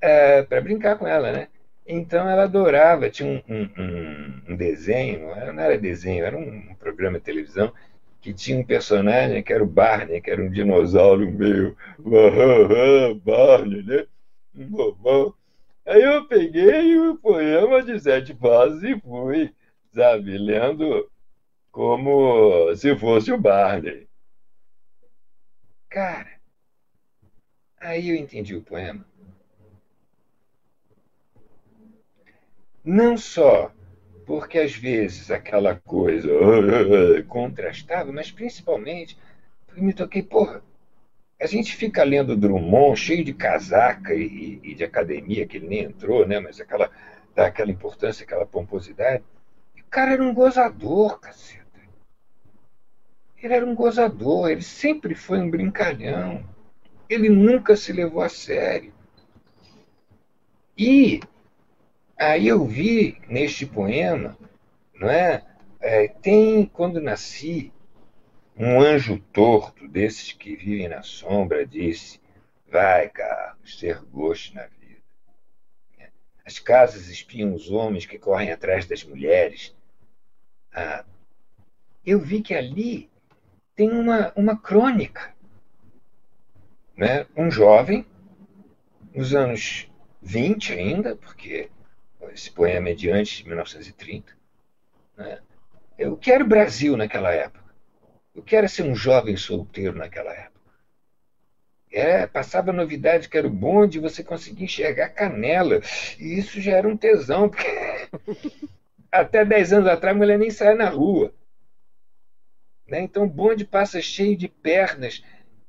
é, para brincar com ela, né? Então ela adorava, tinha um, um, um, desenho, não era desenho, era um programa de televisão que tinha um personagem que era o Barney, que era um dinossauro meio Barney, né? Aí eu peguei o poema de sete fases e fui, sabe, lendo como se fosse o Barney. Cara, Aí eu entendi o poema. Não só porque às vezes aquela coisa contrastava, mas principalmente porque me toquei, porra, a gente fica lendo Drummond cheio de casaca e, e, de academia, que ele nem entrou, né? mas aquela, dá aquela importância, aquela pomposidade. o cara era um gozador, caceta. Ele era um gozador, ele sempre foi um brincalhão. Ele nunca se levou a sério. E aí eu vi neste poema, não é? é tem, quando nasci, um anjo torto, desses que vivem na sombra, disse: Vai, Carlos, ter gosto na vida. As casas espiam os homens que correm atrás das mulheres. Ah, eu vi que ali tem uma, uma crônica. Né? Um jovem, nos anos 20 ainda, porque esse poema é de antes de 1930. Né? Eu quero Brasil naquela época. O que era ser um jovem solteiro naquela época? É, passava novidade que era o bonde, você conseguia enxergar canela. E isso já era um tesão, porque até 10 anos atrás a mulher nem saia na rua. Né? Então o bonde passa cheio de pernas.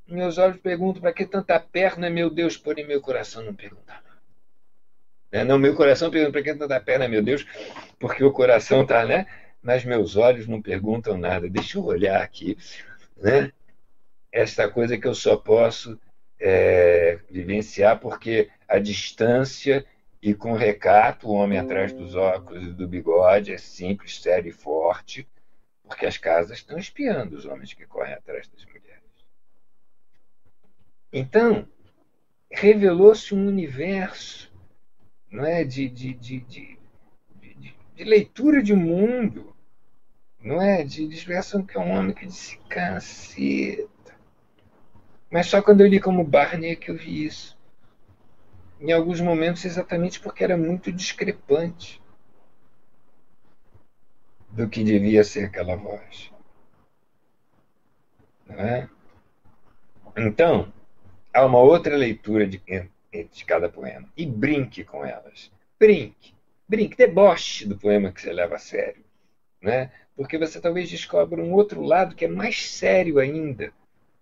Meus olhos perguntam: para que tanta perna, meu Deus? Porém, meu coração não pergunta. Né? Não, meu coração pergunta: para que tanta perna, meu Deus? Porque o coração está, né? mas meus olhos não perguntam nada. Deixa eu olhar aqui, né? Esta coisa que eu só posso é, vivenciar porque a distância e com recato, o homem atrás dos óculos e do bigode é simples, sério e forte, porque as casas estão espiando os homens que correm atrás das mulheres. Então, revelou-se um universo não é, de, de, de, de, leitura de mundo não é? De diversão que é um homem que disse, caceta. Mas só quando eu li como Barney é que eu vi isso. Em alguns momentos, exatamente porque era muito discrepante do que devia ser aquela voz. Não é? Então, há uma outra leitura de, de cada poema. E brinque com elas. Brinque. Brinque. Deboche do poema que você leva a sério. Né? porque você talvez descubra um outro lado que é mais sério ainda,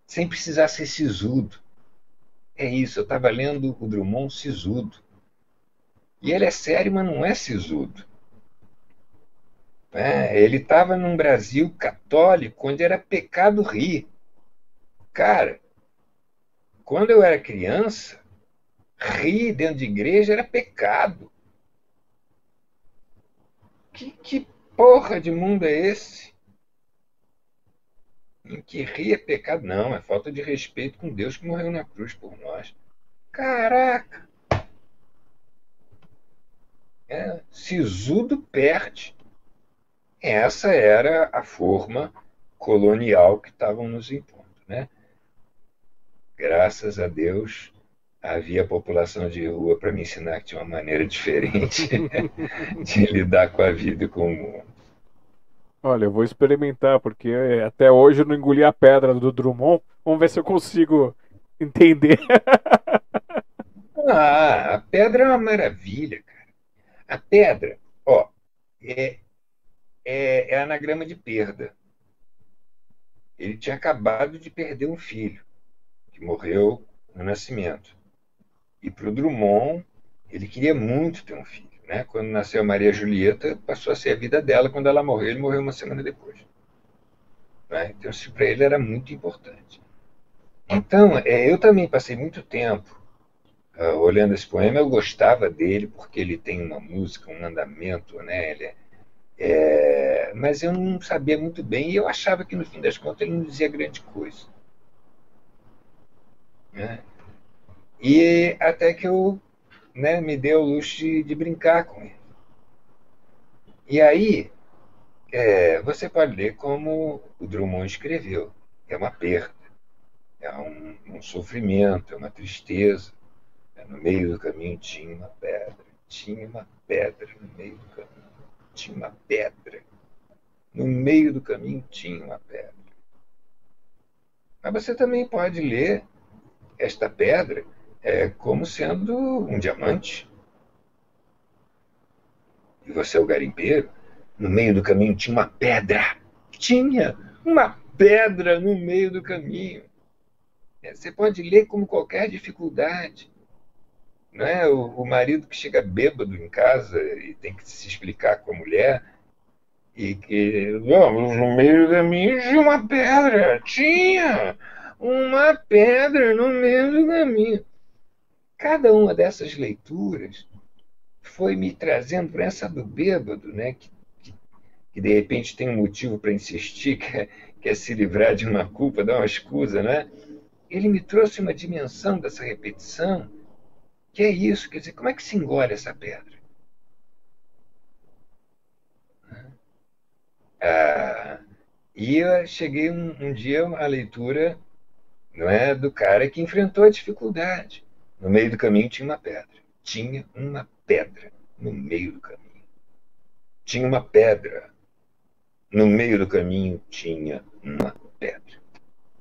sem precisar ser sisudo. É isso, eu estava lendo o Drummond sisudo. E ele é sério, mas não é sisudo. É, ele estava num Brasil católico onde era pecado rir. Cara, quando eu era criança, rir dentro de igreja era pecado. Que, que porra de mundo é esse? Em que rir é pecado? Não, é falta de respeito com Deus que morreu na cruz por nós. Caraca! É, sisudo perde. Essa era a forma colonial que estavam nos impondo. Né? Graças a Deus, havia população de rua para me ensinar que tinha uma maneira diferente de lidar com a vida e com o mundo. Olha, eu vou experimentar, porque até hoje eu não engoli a pedra do Drummond. Vamos ver se eu consigo entender. ah, a pedra é uma maravilha, cara. A pedra, ó, é, é, é anagrama de perda. Ele tinha acabado de perder um filho, que morreu no nascimento. E para o Drummond, ele queria muito ter um filho. Né? Quando nasceu a Maria Julieta, passou a ser a vida dela. Quando ela morreu, ele morreu uma semana depois. Né? Então, isso para ele era muito importante. Então, é, eu também passei muito tempo uh, olhando esse poema. Eu gostava dele porque ele tem uma música, um andamento, né? Ele é, é, mas eu não sabia muito bem e eu achava que no fim das contas ele não dizia grande coisa. Né? E até que eu né, me dei o luxo de, de brincar com ele. E aí, é, você pode ler como o Drummond escreveu. É uma perda, é um, um sofrimento, é uma tristeza. É, no meio do caminho tinha uma pedra, tinha uma pedra no meio do caminho, tinha uma pedra. No meio do caminho tinha uma pedra. Mas você também pode ler esta pedra é, como sendo um diamante. E você é o garimpeiro? No meio do caminho tinha uma pedra. Tinha uma pedra no meio do caminho. É, você pode ler como qualquer dificuldade. Não é? o, o marido que chega bêbado em casa e tem que se explicar com a mulher e que no meio da minha tinha uma pedra, tinha uma pedra no meio do caminho. Cada uma dessas leituras foi me trazendo para essa do bêbado, né, que, que, que, de repente tem um motivo para insistir, que é, que é se livrar de uma culpa, dar uma escusa, né? Ele me trouxe uma dimensão dessa repetição, que é isso, quer dizer, como é que se engole essa pedra? Ah, e eu cheguei um, um dia à leitura não é, do cara que enfrentou a dificuldade. No meio do caminho tinha uma pedra. Tinha uma pedra no meio do caminho. Tinha uma pedra. No meio do caminho tinha uma pedra.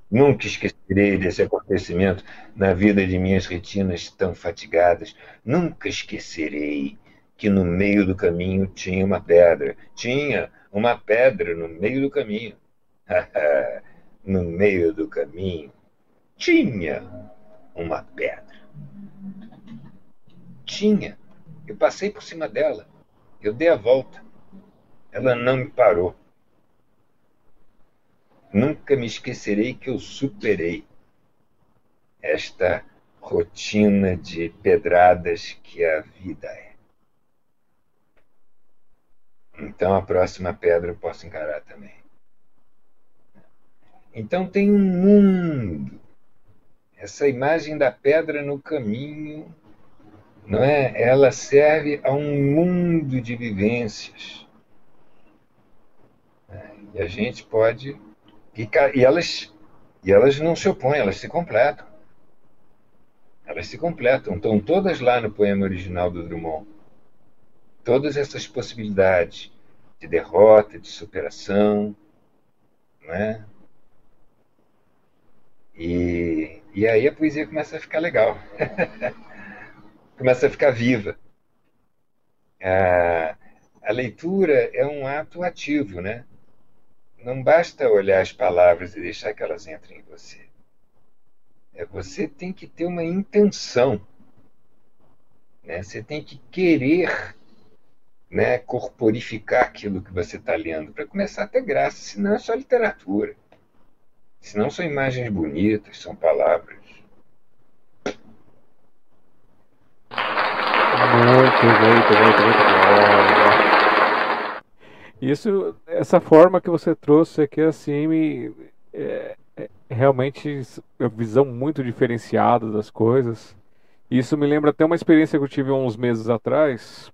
Nunca esquecerei desse acontecimento na vida de minhas retinas tão fatigadas. Nunca esquecerei que no meio do caminho tinha uma pedra. Tinha uma pedra no meio do caminho. no meio do caminho tinha uma pedra. Tinha. Eu passei por cima dela. Eu dei a volta. Ela não me parou. Nunca me esquecerei que eu superei esta rotina de pedradas que a vida é. Então a próxima pedra eu posso encarar também. Então tem um mundo. Essa imagem da pedra no caminho, não é? Ela serve a um mundo de vivências. E a gente pode e, e elas e elas não se opõem, elas se completam. Elas se completam, estão todas lá no poema original do Drummond todas essas possibilidades de derrota, de superação, né? E, e aí a poesia começa a ficar legal, começa a ficar viva. A, a leitura é um ato ativo, né? Não basta olhar as palavras e deixar que elas entrem em você. É, você tem que ter uma intenção. Né? Você tem que querer né, corporificar aquilo que você está lendo, para começar a ter graça, senão é só literatura. Senão são imagens bonitas, são palavras. Muito, muito, muito, muito bom. Isso, essa forma que você trouxe aqui, assim, me, é, é, realmente é visão muito diferenciada das coisas. Isso me lembra até uma experiência que eu tive uns meses atrás,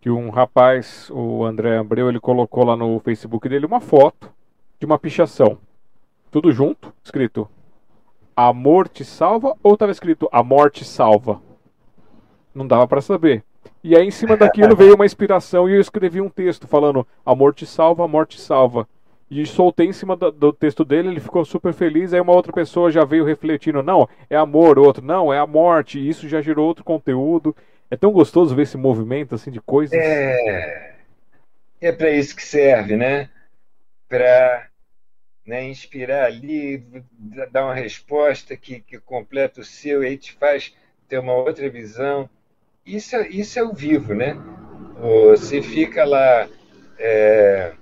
que um rapaz, o André Abreu, ele colocou lá no Facebook dele uma foto de uma pichação. Tudo junto, escrito Amor te salva ou estava escrito A morte salva? Não dava para saber. E aí em cima daquilo veio uma inspiração e eu escrevi um texto falando Amor te salva, amor te salva. E soltei em cima do, do, texto dele, ele ficou super feliz. Aí uma outra pessoa já veio refletindo: não, é amor, outro, não, é a morte. E isso já gerou outro conteúdo. É tão gostoso ver esse movimento assim de coisas. É, é para isso que serve, né? Para né, inspirar ali, dar uma resposta que, que completa o seu e aí te faz ter uma outra visão. Isso, isso é o vivo, né? Você fica lá é,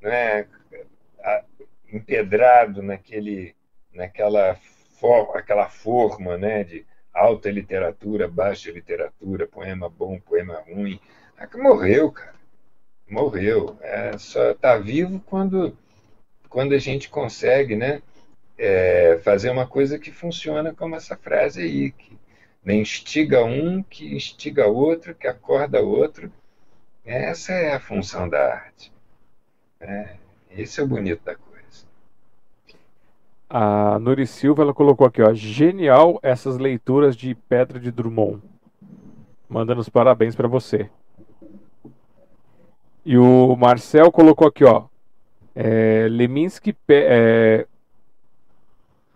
né, empedrado naquele, naquela for, aquela forma né, de alta literatura, baixa literatura, poema bom, poema ruim. Que morreu, cara. Morreu. É, só está vivo quando, quando a gente consegue né, é, fazer uma coisa que funciona como essa frase aí, que né, instiga um, que instiga outro, que acorda outro. Essa é a função da arte. É, esse é o bonito da coisa. A Nuri Silva ela colocou aqui, ó, genial essas leituras de Pedra de Drummond. Mandando os parabéns para você. E o Marcel colocou aqui, ó, é, Leminski pe, é,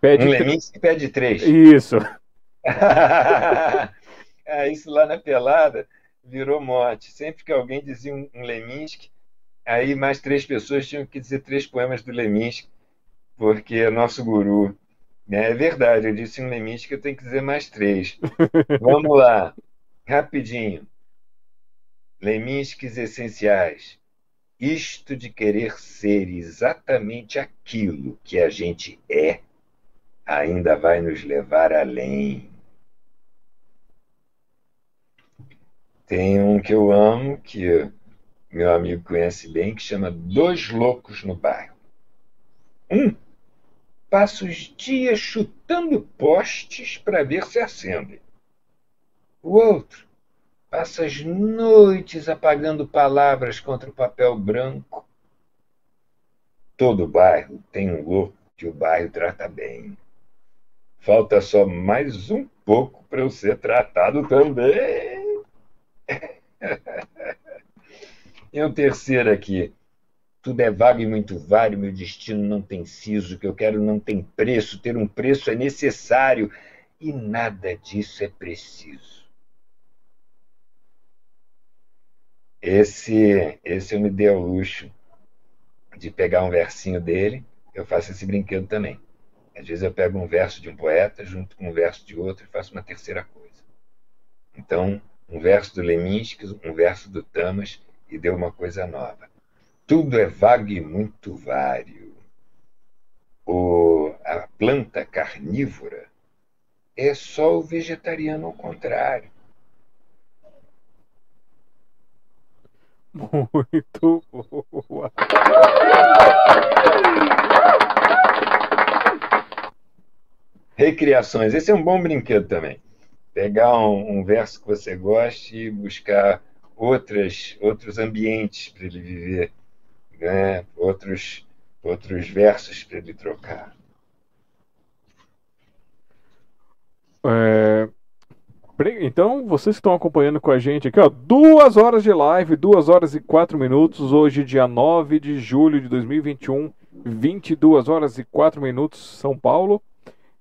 pede. Um Leminski pede três. Isso. ah, isso lá na pelada virou morte. Sempre que alguém dizia um, um Leminski, aí mais três pessoas tinham que dizer três poemas do Leminski porque é nosso guru. É verdade, eu disse um limite que eu tenho que dizer mais três. Vamos lá, rapidinho. Leminskis essenciais. Isto de querer ser exatamente aquilo que a gente é ainda vai nos levar além. Tem um que eu amo, que meu amigo conhece bem, que chama Dois Loucos no Bairro. Um passa os dias chutando postes para ver se acendem. O outro passa as noites apagando palavras contra o papel branco. Todo bairro tem um louco que o bairro trata bem. Falta só mais um pouco para eu ser tratado também. e um terceiro aqui. Tudo é vago e muito vário, meu destino não tem siso, o que eu quero não tem preço, ter um preço é necessário e nada disso é preciso. Esse, esse eu me dei ao luxo de pegar um versinho dele, eu faço esse brinquedo também. Às vezes eu pego um verso de um poeta junto com um verso de outro e faço uma terceira coisa. Então, um verso do Leminski, um verso do Tamas e deu uma coisa nova. Tudo é vago e muito vário. O, a planta carnívora é só o vegetariano ao contrário. Muito boa. Recriações. Esse é um bom brinquedo também. Pegar um, um verso que você goste e buscar outras, outros ambientes para ele viver né, outros, outros versos para ele trocar. É... Então, vocês que estão acompanhando com a gente aqui, ó, duas horas de live, duas horas e quatro minutos, hoje, dia 9 de julho de 2021, 22 horas e quatro minutos, São Paulo.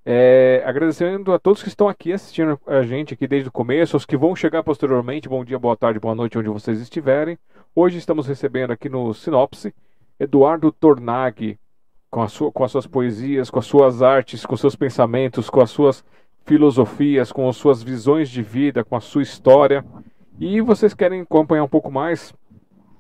É, agradecendo a todos que estão aqui assistindo a gente aqui desde o começo, aos que vão chegar posteriormente, bom dia, boa tarde, boa noite, onde vocês estiverem. Hoje estamos recebendo aqui no Sinopse Eduardo Tornag, com, sua, com as suas poesias, com as suas artes, com seus pensamentos, com as suas filosofias, com as suas visões de vida, com a sua história. E vocês querem acompanhar um pouco mais?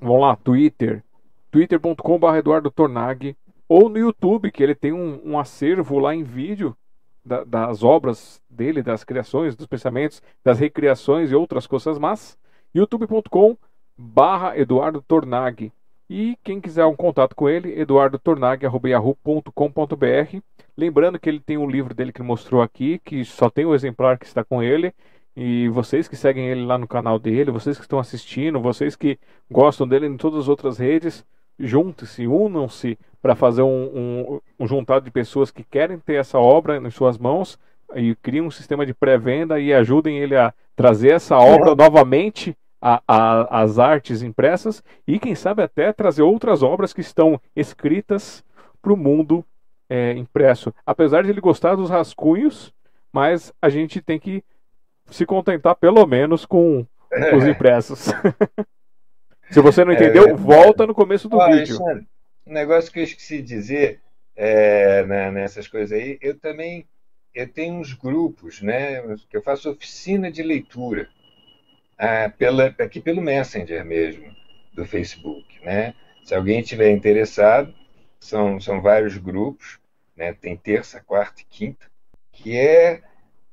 Vão lá, Twitter, twitter.com.br Eduardo Tornag, ou no YouTube, que ele tem um, um acervo lá em vídeo da, das obras dele, das criações, dos pensamentos, das recriações e outras coisas más. youtube.com barra Eduardo Tornag. E quem quiser um contato com ele, eduardotornag.com.br. Lembrando que ele tem um livro dele que ele mostrou aqui, que só tem o exemplar que está com ele. E vocês que seguem ele lá no canal dele, vocês que estão assistindo, vocês que gostam dele em todas as outras redes, juntem-se, unam-se para fazer um, um, um juntado de pessoas que querem ter essa obra em suas mãos e criem um sistema de pré-venda e ajudem ele a trazer essa obra novamente a, a, as artes impressas e, quem sabe, até trazer outras obras que estão escritas para o mundo é, impresso. Apesar de ele gostar dos rascunhos, mas a gente tem que se contentar pelo menos com os impressos. se você não é entendeu, é, volta no começo do vídeo. Alexandre, um negócio que eu esqueci de dizer é, né, nessas coisas aí, eu também eu tenho uns grupos, né, que eu faço oficina de leitura ah, pela, aqui pelo Messenger mesmo, do Facebook. Né? Se alguém tiver interessado, são, são vários grupos, né? tem terça, quarta e quinta, que é.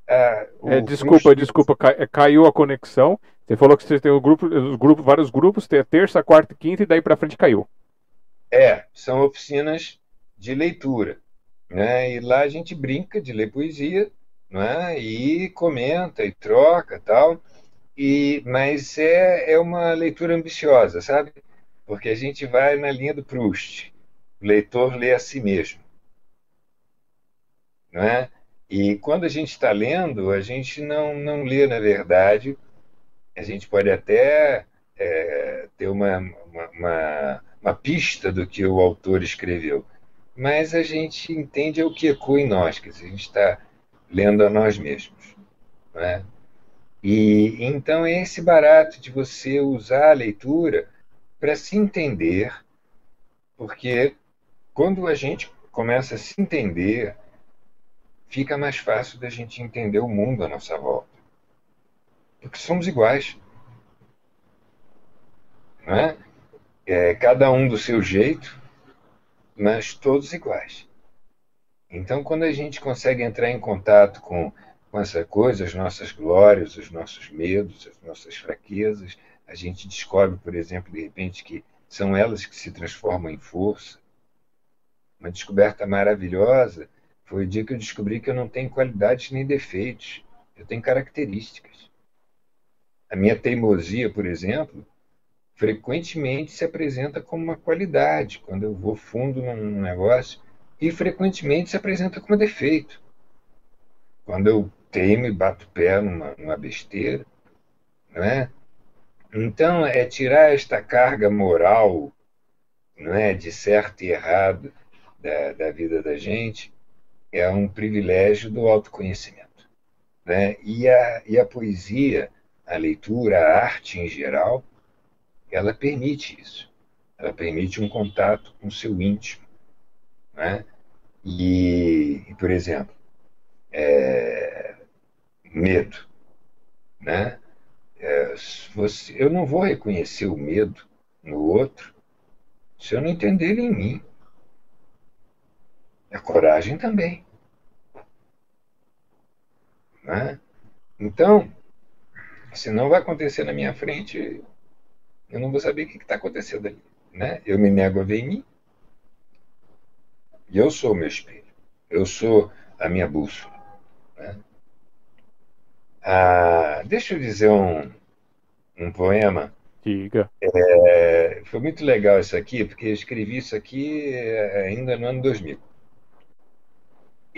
Ah, é desculpa, desculpa, é, caiu a conexão. Você falou que você tem um grupo, os grupos, vários grupos, tem a terça, quarta e quinta, e daí para frente caiu. É, são oficinas de leitura. Né? E lá a gente brinca de ler poesia, né? e comenta e troca tal. E, mas é, é uma leitura ambiciosa, sabe? Porque a gente vai na linha do Proust. O leitor lê a si mesmo. Não é? E quando a gente está lendo, a gente não, não lê, na verdade. A gente pode até é, ter uma, uma, uma, uma, pista do que o autor escreveu, mas a gente entende o que ecoa em nós, que a gente está lendo a nós mesmos. Não é? E então é esse barato de você usar a leitura para se entender, porque quando a gente começa a se entender, fica mais fácil da gente entender o mundo à nossa volta. Porque somos iguais. Não é? é cada um do seu jeito, mas todos iguais. Então, quando a gente consegue entrar em contato com, com essa coisa, as nossas glórias, os nossos medos, as nossas fraquezas, a gente descobre, por exemplo, de repente, que são elas que se transformam em força. Uma descoberta maravilhosa foi o dia que eu descobri que eu não tenho qualidades nem defeitos, eu tenho características. A minha teimosia, por exemplo, frequentemente se apresenta como uma qualidade, quando eu vou fundo num negócio e frequentemente se apresenta como defeito. Quando eu teimo e bato pé numa, numa besteira, não é? Então, é tirar esta carga moral não é, de certo e errado da, da vida da gente é um privilégio do autoconhecimento. Né? E, a, e a poesia, a leitura, a arte em geral, ela permite isso. Ela permite um contato com o seu íntimo. Né? E, por exemplo, é, medo. Né? É, você, eu não vou reconhecer o medo no outro se eu não entender ele em mim. A coragem também. Né? Então, se não vai acontecer na minha frente, eu não vou saber o que está acontecendo ali. Né? Eu me nego a ver em mim. E eu sou o meu espelho. Eu sou a minha bússola. Né? Ah, deixa eu dizer um, um poema. Diga. É, foi muito legal isso aqui, porque eu escrevi isso aqui é, ainda no ano 2000.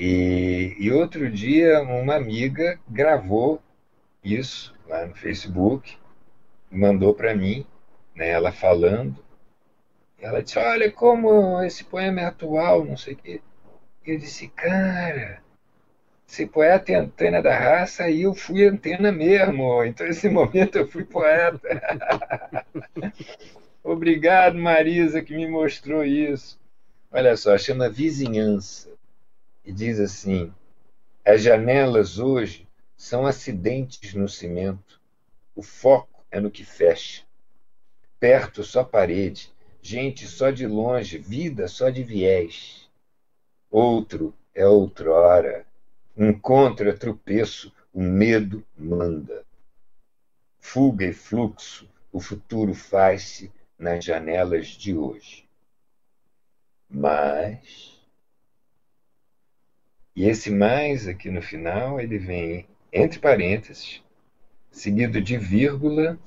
E, e outro dia, uma amiga gravou isso lá no Facebook, mandou para mim, né, ela falando. Ela disse: Olha como esse poema é atual, não sei o quê. E eu disse: Cara, se poeta é antena da raça, aí eu fui antena mesmo. Então, nesse momento, eu fui poeta. Obrigado, Marisa, que me mostrou isso. Olha só, chama Vizinhança. E diz assim: As janelas hoje são acidentes no cimento. O foco é no que fecha. Perto só parede, gente só de longe, vida só de viés. Outro é outrora Encontro é tropeço, o medo manda. Fuga e fluxo, o futuro faz-se nas janelas de hoje. Mas. E esse mais aqui no final, ele vem entre parênteses, seguido de vírgula,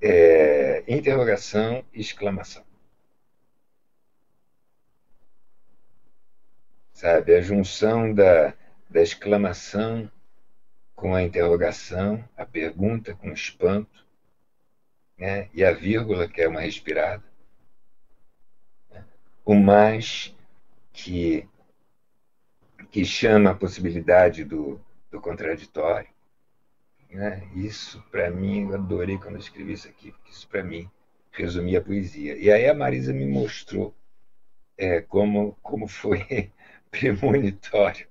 é, interrogação exclamação. Sabe, a junção da, da exclamação com a interrogação, a pergunta com o espanto, né? e a vírgula, que é uma respirada. O mais que, que chama a possibilidade do, do contraditório. Né? Isso, para mim, eu adorei quando eu escrevi isso aqui, porque isso, para mim, resumia a poesia. E aí a Marisa me mostrou é, como, como foi premonitório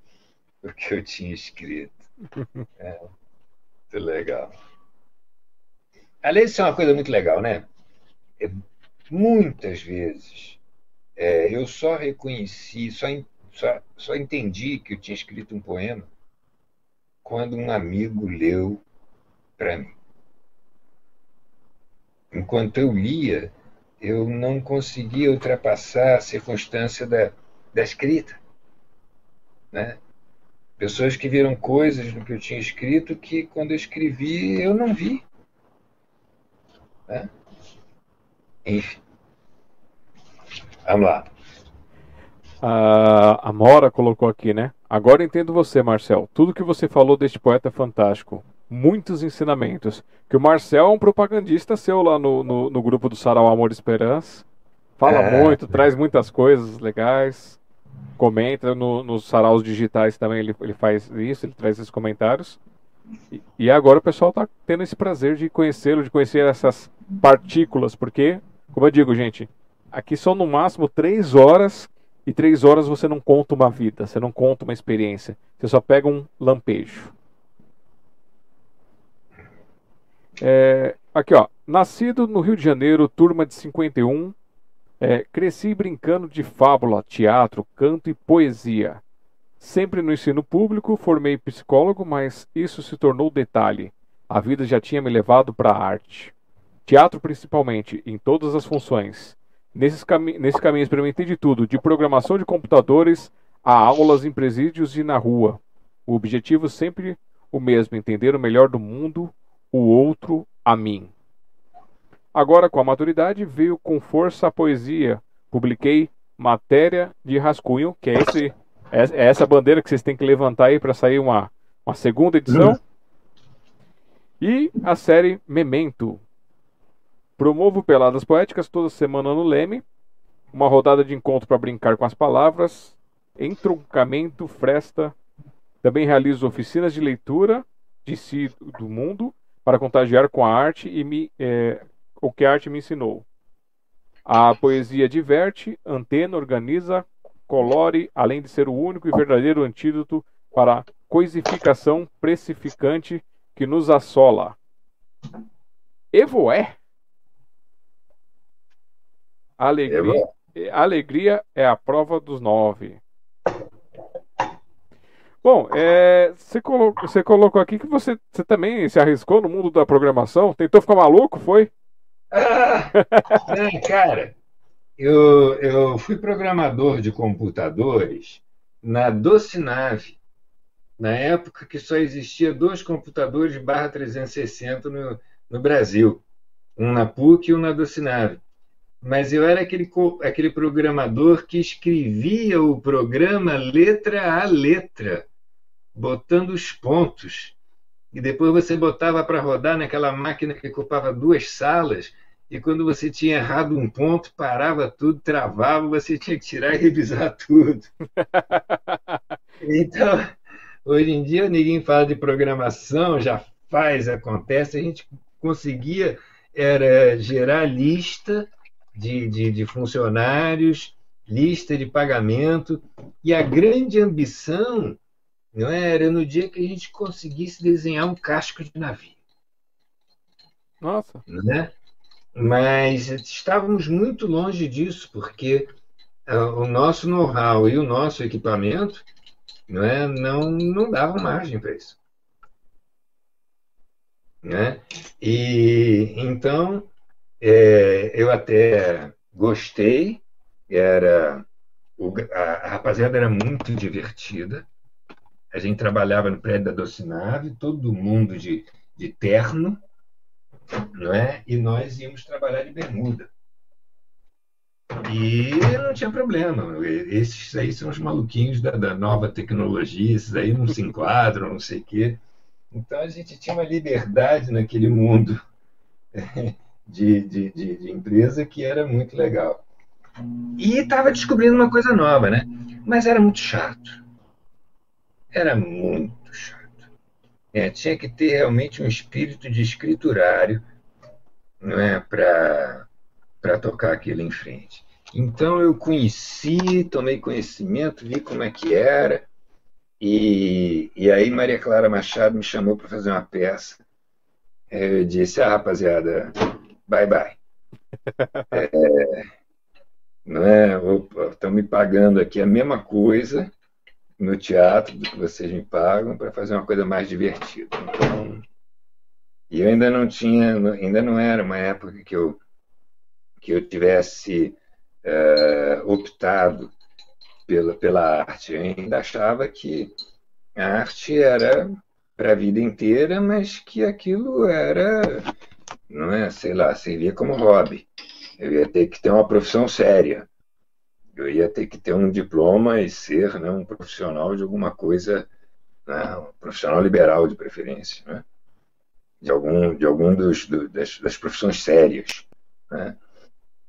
o que eu tinha escrito. É, muito legal. Além de ser uma coisa muito legal, né? É, muitas vezes é, eu só reconheci, só, só, só entendi que eu tinha escrito um poema quando um amigo leu para mim. Enquanto eu lia, eu não conseguia ultrapassar a circunstância da, da escrita. Né? Pessoas que viram coisas no que eu tinha escrito que quando eu escrevi eu não vi. Né? Enfim. Vamos lá. A, a Mora colocou aqui, né? Agora entendo você, Marcel. Tudo que você falou deste poeta é fantástico. Muitos ensinamentos. Que o Marcel é um propagandista seu lá no, no, no grupo do Sarau Amor e Esperança. Fala é, muito, é. traz muitas coisas legais comenta no, nos saraus digitais também ele, ele faz isso, ele traz esses comentários. E, e agora o pessoal está tendo esse prazer de conhecê-lo, de conhecer essas partículas, porque, como eu digo, gente, aqui são no máximo três horas E três horas você não conta uma vida, você não conta uma experiência. Você só pega um lampejo. É, aqui, ó. Nascido no Rio de Janeiro, turma de 51. É, cresci brincando de fábula, teatro, canto e poesia. Sempre no ensino público, formei psicólogo, mas isso se tornou detalhe. A vida já tinha me levado para a arte. Teatro principalmente, em todas as funções. Nesse, cami nesse caminho experimentei de tudo, de programação de computadores a aulas em presídios e na rua. O objetivo sempre o mesmo, entender o melhor do mundo, o outro, a mim. Agora, com a maturidade, veio com força a poesia. Publiquei Matéria de Rascunho, que é, esse, é, é essa bandeira que vocês têm que levantar aí para sair uma, uma segunda edição. Uhum. E a série Memento. Promovo peladas poéticas toda semana no Leme. Uma rodada de encontro para brincar com as palavras. Entroncamento, fresta. Também realizo oficinas de leitura de si do mundo para contagiar com a arte e me, é, o que a arte me ensinou. A poesia diverte, antena, organiza, colore, além de ser o único e verdadeiro antídoto para a coisificação precificante que nos assola. Evoé. Alegria, alegria é a prova dos nove. Bom, é, você, colocou, você colocou aqui que você, você também se arriscou no mundo da programação. Tentou ficar maluco, foi? Ah, cara, eu, eu fui programador de computadores na Docinave, na época que só existia dois computadores barra 360 no, no Brasil, um na PUC e um na Docinave. Mas eu era aquele, aquele programador que escrevia o programa letra a letra botando os pontos. E depois você botava para rodar naquela máquina que ocupava duas salas, e quando você tinha errado um ponto, parava tudo, travava, você tinha que tirar e revisar tudo. Então, hoje em dia ninguém fala de programação, já faz, acontece, a gente conseguia era gerar lista de, de, de funcionários, lista de pagamento, e a grande ambição não é? Era no dia que a gente conseguisse desenhar um casco de navio. Nossa. Né? Mas estávamos muito longe disso, porque uh, o nosso know-how e o nosso equipamento não, é, não, não davam margem para isso. Né? E então é, eu até gostei, era o, a, a rapaziada era muito divertida, a gente trabalhava no prédio da Docinave, todo mundo de, de terno, não é? E nós íamos trabalhar de bermuda. E não tinha problema. Esses aí são os maluquinhos da, da nova tecnologia, esses aí não se enquadram, não sei o quê. Então a gente tinha uma liberdade naquele mundo de, de, de, de empresa que era muito legal. E estava descobrindo uma coisa nova, né? Mas era muito chato era muito chato. É, tinha que ter realmente um espírito de escriturário não é, para tocar aquilo em frente. Então eu conheci, tomei conhecimento, vi como é que era, e, e aí Maria Clara Machado me chamou para fazer uma peça. Eu disse, ah, rapaziada, bye bye. É, não é, estão me pagando aqui a mesma coisa, no teatro do que vocês me pagam para fazer uma coisa mais divertida. Então, e eu ainda não tinha, ainda não era uma época que eu que eu tivesse uh, optado pela, pela arte. Eu ainda achava que a arte era para a vida inteira, mas que aquilo era, não é, sei lá, servia como hobby. Eu ia ter que ter uma profissão séria eu ia ter que ter um diploma e ser né, um profissional de alguma coisa, né, um profissional liberal de preferência, né, de algum, de algum dos, do, das, das, profissões sérias. Né,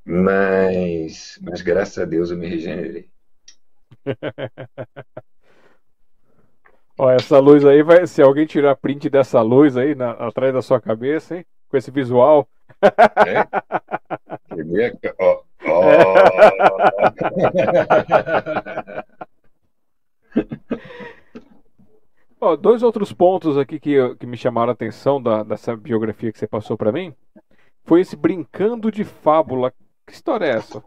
mas, mas graças a Deus eu me regenerei. Ó, essa luz aí vai. Se alguém tirar print dessa luz aí na, atrás da sua cabeça, hein? Com esse visual. É? Oh, oh. oh, dois outros pontos aqui que, que me chamaram a atenção da, dessa biografia que você passou para mim foi esse brincando de fábula. Que história é essa?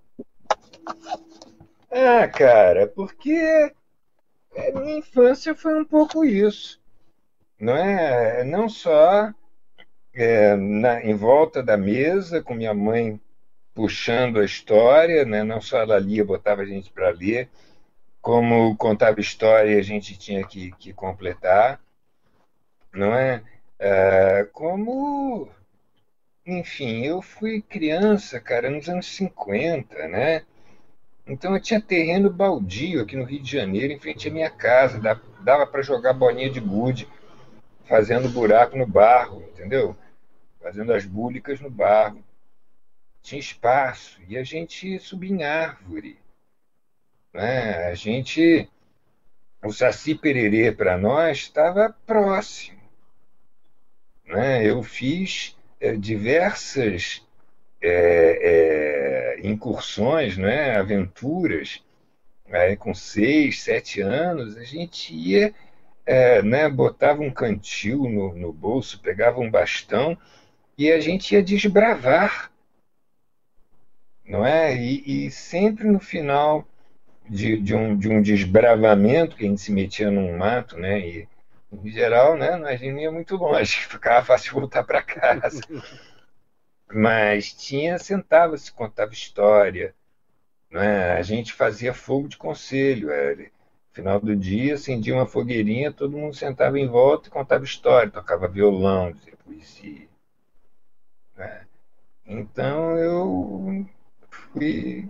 Ah, cara, porque a minha infância foi um pouco isso. Não é? Não só é, na, em volta da mesa, com minha mãe puxando a história, né? não só ela lia, botava a gente para ler, como contava história a gente tinha que, que completar, não é? é? Como, enfim, eu fui criança, cara, nos anos 50, né? Então eu tinha terreno baldio aqui no Rio de Janeiro, em frente à minha casa, dava para jogar bolinha de gude, fazendo buraco no barro, entendeu? Fazendo as búlicas no barro tinha espaço e a gente subia em árvore. Né? A gente, o Saci Pererê para nós estava próximo. Né? Eu fiz é, diversas é, é, incursões, né? aventuras. Aí, com seis, sete anos, a gente ia, é, né? botava um cantil no, no bolso, pegava um bastão e a gente ia desbravar não é? E, e sempre no final de, de, um, de um desbravamento, que a gente se metia num mato, né? E, em geral, né, nós não ia muito longe, ficava fácil voltar para casa. Mas tinha, sentava-se, contava história. Né? A gente fazia fogo de conselho. Era, final do dia, acendia uma fogueirinha, todo mundo sentava em volta e contava história, tocava violão, dizia poesia. Né? Então eu e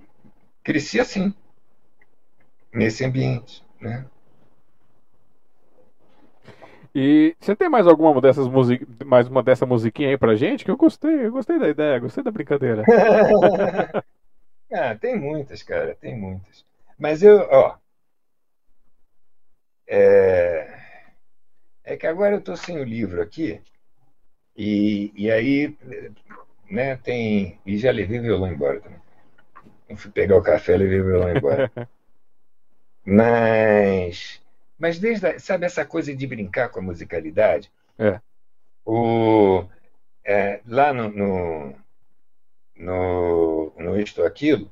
cresci assim, nesse ambiente, né? E você tem mais alguma dessas music... mais uma dessa musiquinha aí pra gente? Que eu gostei, eu gostei da ideia, gostei da brincadeira. ah, tem muitas, cara, tem muitas. Mas eu, ó, é, é que agora eu tô sem o livro aqui e, e aí, né, tem e já levei violão embora também. Eu fui pegar o café e levei o violão embora. mas, mas desde, a, sabe essa coisa de brincar com a musicalidade? É. O, é, lá no, no, no, no Isto Aquilo,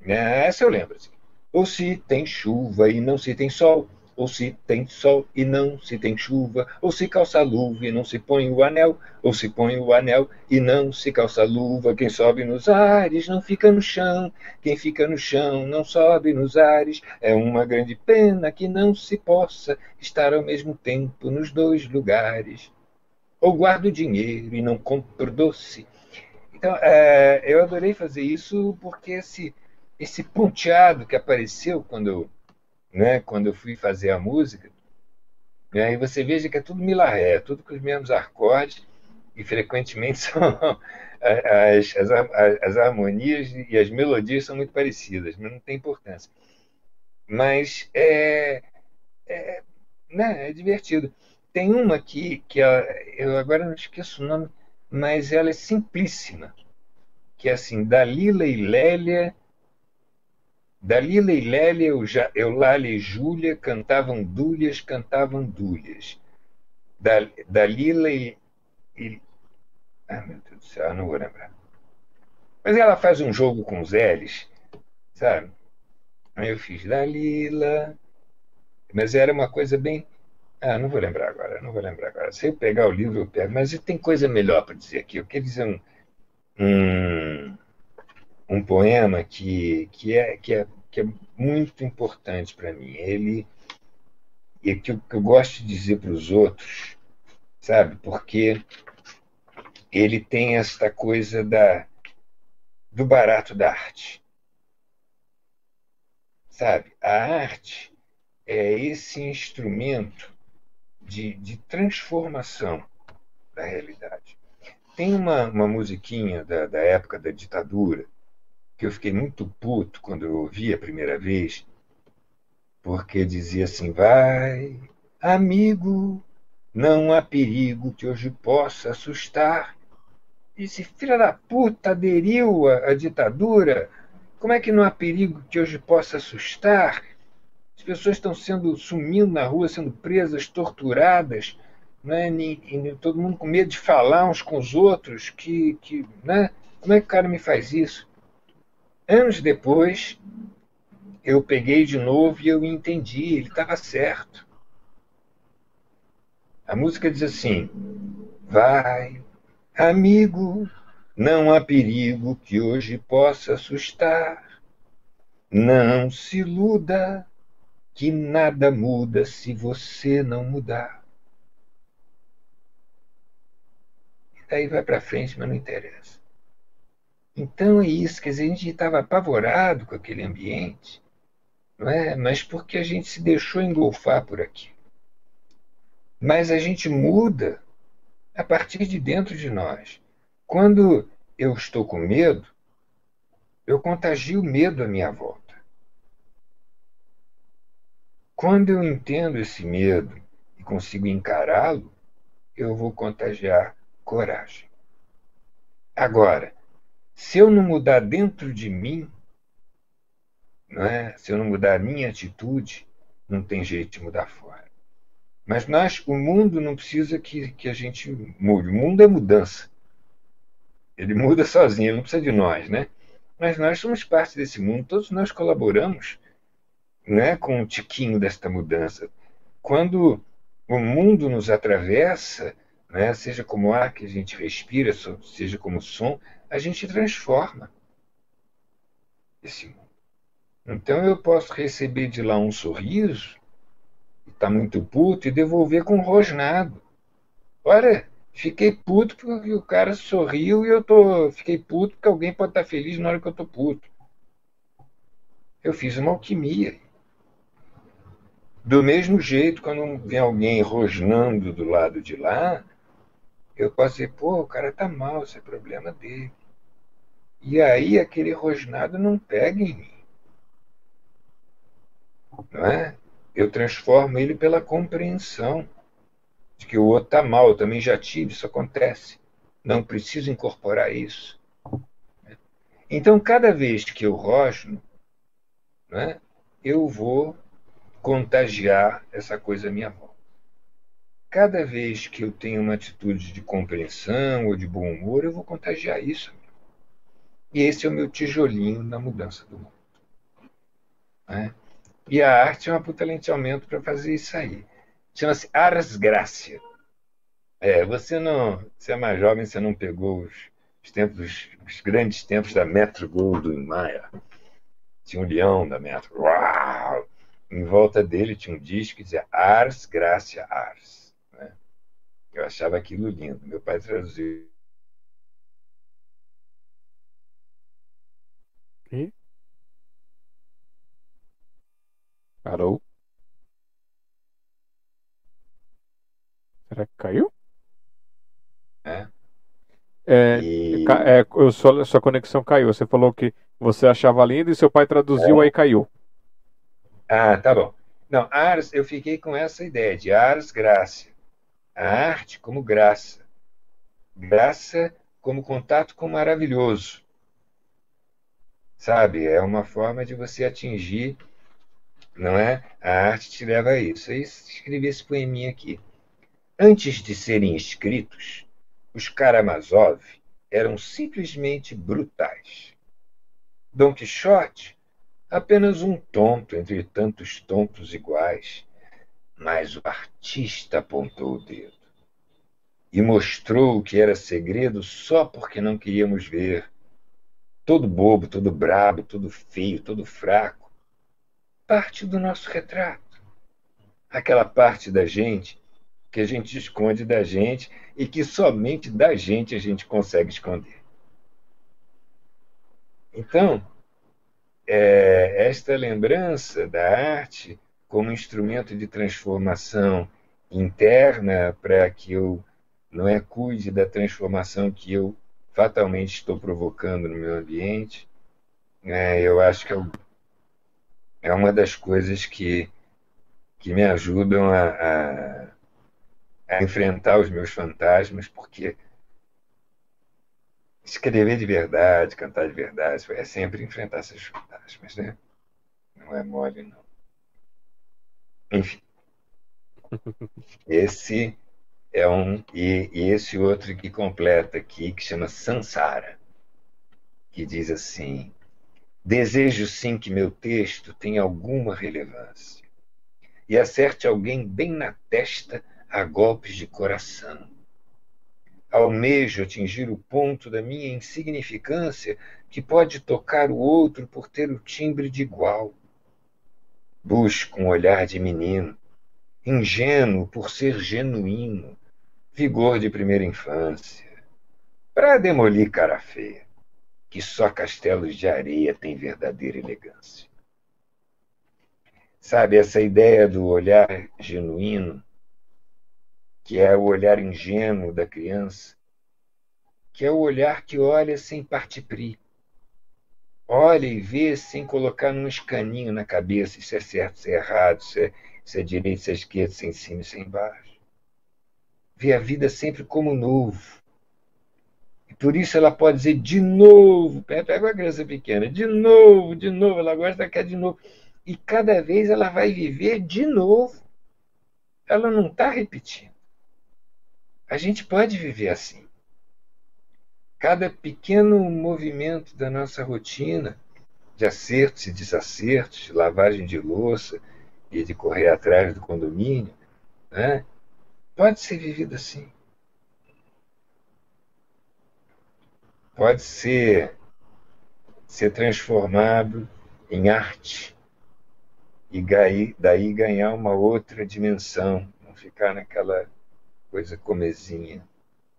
né, essa eu lembro. Assim, ou se tem chuva e não se tem sol, ou se tem sol e não se tem chuva, ou se calça luva e não se põe o anel, ou se põe o anel e não se calça luva. Quem sobe nos ares não fica no chão, quem fica no chão não sobe nos ares. É uma grande pena que não se possa estar ao mesmo tempo nos dois lugares. Ou guardo dinheiro e não compro doce. Então, é, eu adorei fazer isso porque esse, esse ponteado que apareceu quando eu né, quando eu fui fazer a música, e aí você veja que é tudo milaré, é tudo com os mesmos acordes, e frequentemente são as, as, as harmonias e as melodias são muito parecidas, mas não tem importância. Mas é, é, né, é divertido. Tem uma aqui que eu agora não esqueço o nome, mas ela é simplíssima, que é assim, Dalila e Lélia Dalila e Lélia, Eulália e Júlia cantavam dúlias, cantavam dúlias. Dalila e, e. Ah, meu Deus do céu, não vou lembrar. Mas ela faz um jogo com os L's, sabe? Aí eu fiz Dalila. Mas era uma coisa bem. Ah, não vou lembrar agora, não vou lembrar agora. Se eu pegar o livro, eu pego. Mas tem coisa melhor para dizer aqui. Eu quero dizer um, um, um poema que, que, é, que, é, que é muito importante para mim. Ele e que eu, que eu gosto de dizer para os outros, sabe? Porque ele tem esta coisa da do barato da arte. Sabe? A arte é esse instrumento de, de transformação da realidade. Tem uma, uma musiquinha da, da época da ditadura que eu fiquei muito puto quando eu ouvi a primeira vez, porque dizia assim: vai, amigo, não há perigo que hoje possa assustar. esse filho da puta aderiu à, à ditadura. Como é que não há perigo que hoje possa assustar? As pessoas estão sendo sumindo na rua, sendo presas, torturadas, né? E, todo mundo com medo de falar uns com os outros. Que, que, né? Como é que o cara me faz isso? Anos depois, eu peguei de novo e eu entendi, ele estava certo. A música diz assim: Vai, amigo, não há perigo que hoje possa assustar. Não se iluda, que nada muda se você não mudar. E daí vai para frente, mas não interessa. Então é isso, quer dizer, a gente estava apavorado com aquele ambiente, não é? mas porque a gente se deixou engolfar por aqui. Mas a gente muda a partir de dentro de nós. Quando eu estou com medo, eu contagio o medo à minha volta. Quando eu entendo esse medo e consigo encará-lo, eu vou contagiar coragem. Agora, se eu não mudar dentro de mim, é? se eu não mudar a minha atitude, não tem jeito de mudar fora. Mas nós, o mundo não precisa que, que a gente mude. O mundo é mudança. Ele muda sozinho, ele não precisa de nós, né? Mas nós somos parte desse mundo, todos nós colaboramos né, com o tiquinho desta mudança. Quando o mundo nos atravessa, né, seja como ar que a gente respira, seja como som, a gente transforma esse mundo. Então eu posso receber de lá um sorriso, está muito puto, e devolver com um rosnado. Olha, fiquei puto porque o cara sorriu e eu tô, fiquei puto porque alguém pode estar tá feliz na hora que eu estou puto. Eu fiz uma alquimia. Do mesmo jeito, quando vem alguém rosnando do lado de lá, eu posso dizer, pô, o cara tá mal, isso é problema dele. E aí aquele rosnado não pega em mim. Não é? Eu transformo ele pela compreensão de que o outro tá mal, eu também já tive, isso acontece. Não preciso incorporar isso. Então, cada vez que eu rosno, é? eu vou contagiar essa coisa à minha volta. Cada vez que eu tenho uma atitude de compreensão ou de bom humor, eu vou contagiar isso. E esse é o meu tijolinho na mudança do mundo. Né? E a arte é uma puta lenteamento para fazer isso aí. Chama-se Ars Gracia. É, você não, você é mais jovem, você não pegou os, os tempos, os grandes tempos da Metro Goldwyn Mayer. Tinha um leão da Metro. Uau! em volta dele tinha um disco que dizia Ars Gracia Ars. Eu achava aquilo lindo. Meu pai traduziu. E? Parou? Será que caiu? É. É, e... é, sua, sua conexão caiu. Você falou que você achava lindo e seu pai traduziu, é. aí caiu. Ah, tá bom. Não, ars, eu fiquei com essa ideia de ars graça. A arte como graça. Graça como contato com o maravilhoso. Sabe? É uma forma de você atingir, não é? A arte te leva a isso. Aí escrevi esse poeminha aqui. Antes de serem escritos, os Karamazov eram simplesmente brutais. Dom Quixote apenas um tonto entre tantos tontos iguais. Mas o artista apontou o dedo e mostrou o que era segredo só porque não queríamos ver. Todo bobo, todo brabo, todo feio, todo fraco. Parte do nosso retrato. Aquela parte da gente que a gente esconde da gente e que somente da gente a gente consegue esconder. Então, é, esta lembrança da arte como instrumento de transformação interna para que eu não é cuide da transformação que eu fatalmente estou provocando no meu ambiente, é, eu acho que é, é, uma das coisas que, que me ajudam a, a, a enfrentar os meus fantasmas, porque escrever de verdade, cantar de verdade, é sempre enfrentar essas fantasmas, né? Não é mole, não. Enfim. Esse é um. E, e esse outro que completa aqui, que chama Sansara, que diz assim: Desejo sim que meu texto tenha alguma relevância e acerte alguém bem na testa a golpes de coração. Almejo atingir o ponto da minha insignificância que pode tocar o outro por ter o timbre de igual. Busco um olhar de menino, ingênuo por ser genuíno, vigor de primeira infância, para demolir cara feia, que só castelos de areia têm verdadeira elegância. Sabe, essa ideia do olhar genuíno, que é o olhar ingênuo da criança, que é o olhar que olha sem partipri. Olha e vê sem colocar num escaninho na cabeça se é certo, se é errado, se é, é direito, se é esquerdo, se é em cima, se é embaixo vê a vida sempre como novo. E por isso ela pode dizer de novo, pega uma criança pequena, de novo, de novo, ela gosta que é de novo. E cada vez ela vai viver de novo. Ela não está repetindo. A gente pode viver assim. Cada pequeno movimento da nossa rotina, de acertos e desacertos, de lavagem de louça e de correr atrás do condomínio, né? Pode ser vivido assim. Pode ser ser transformado em arte e daí ganhar uma outra dimensão, não ficar naquela coisa comezinha,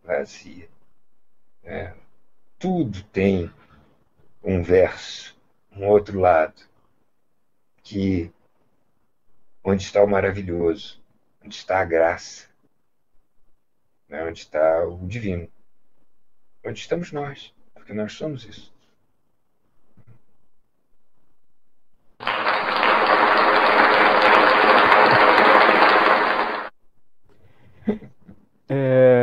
vazia. É. Tudo tem um verso, um outro lado, que onde está o maravilhoso, onde está a graça, né, onde está o divino. Onde estamos nós, porque nós somos isso. É...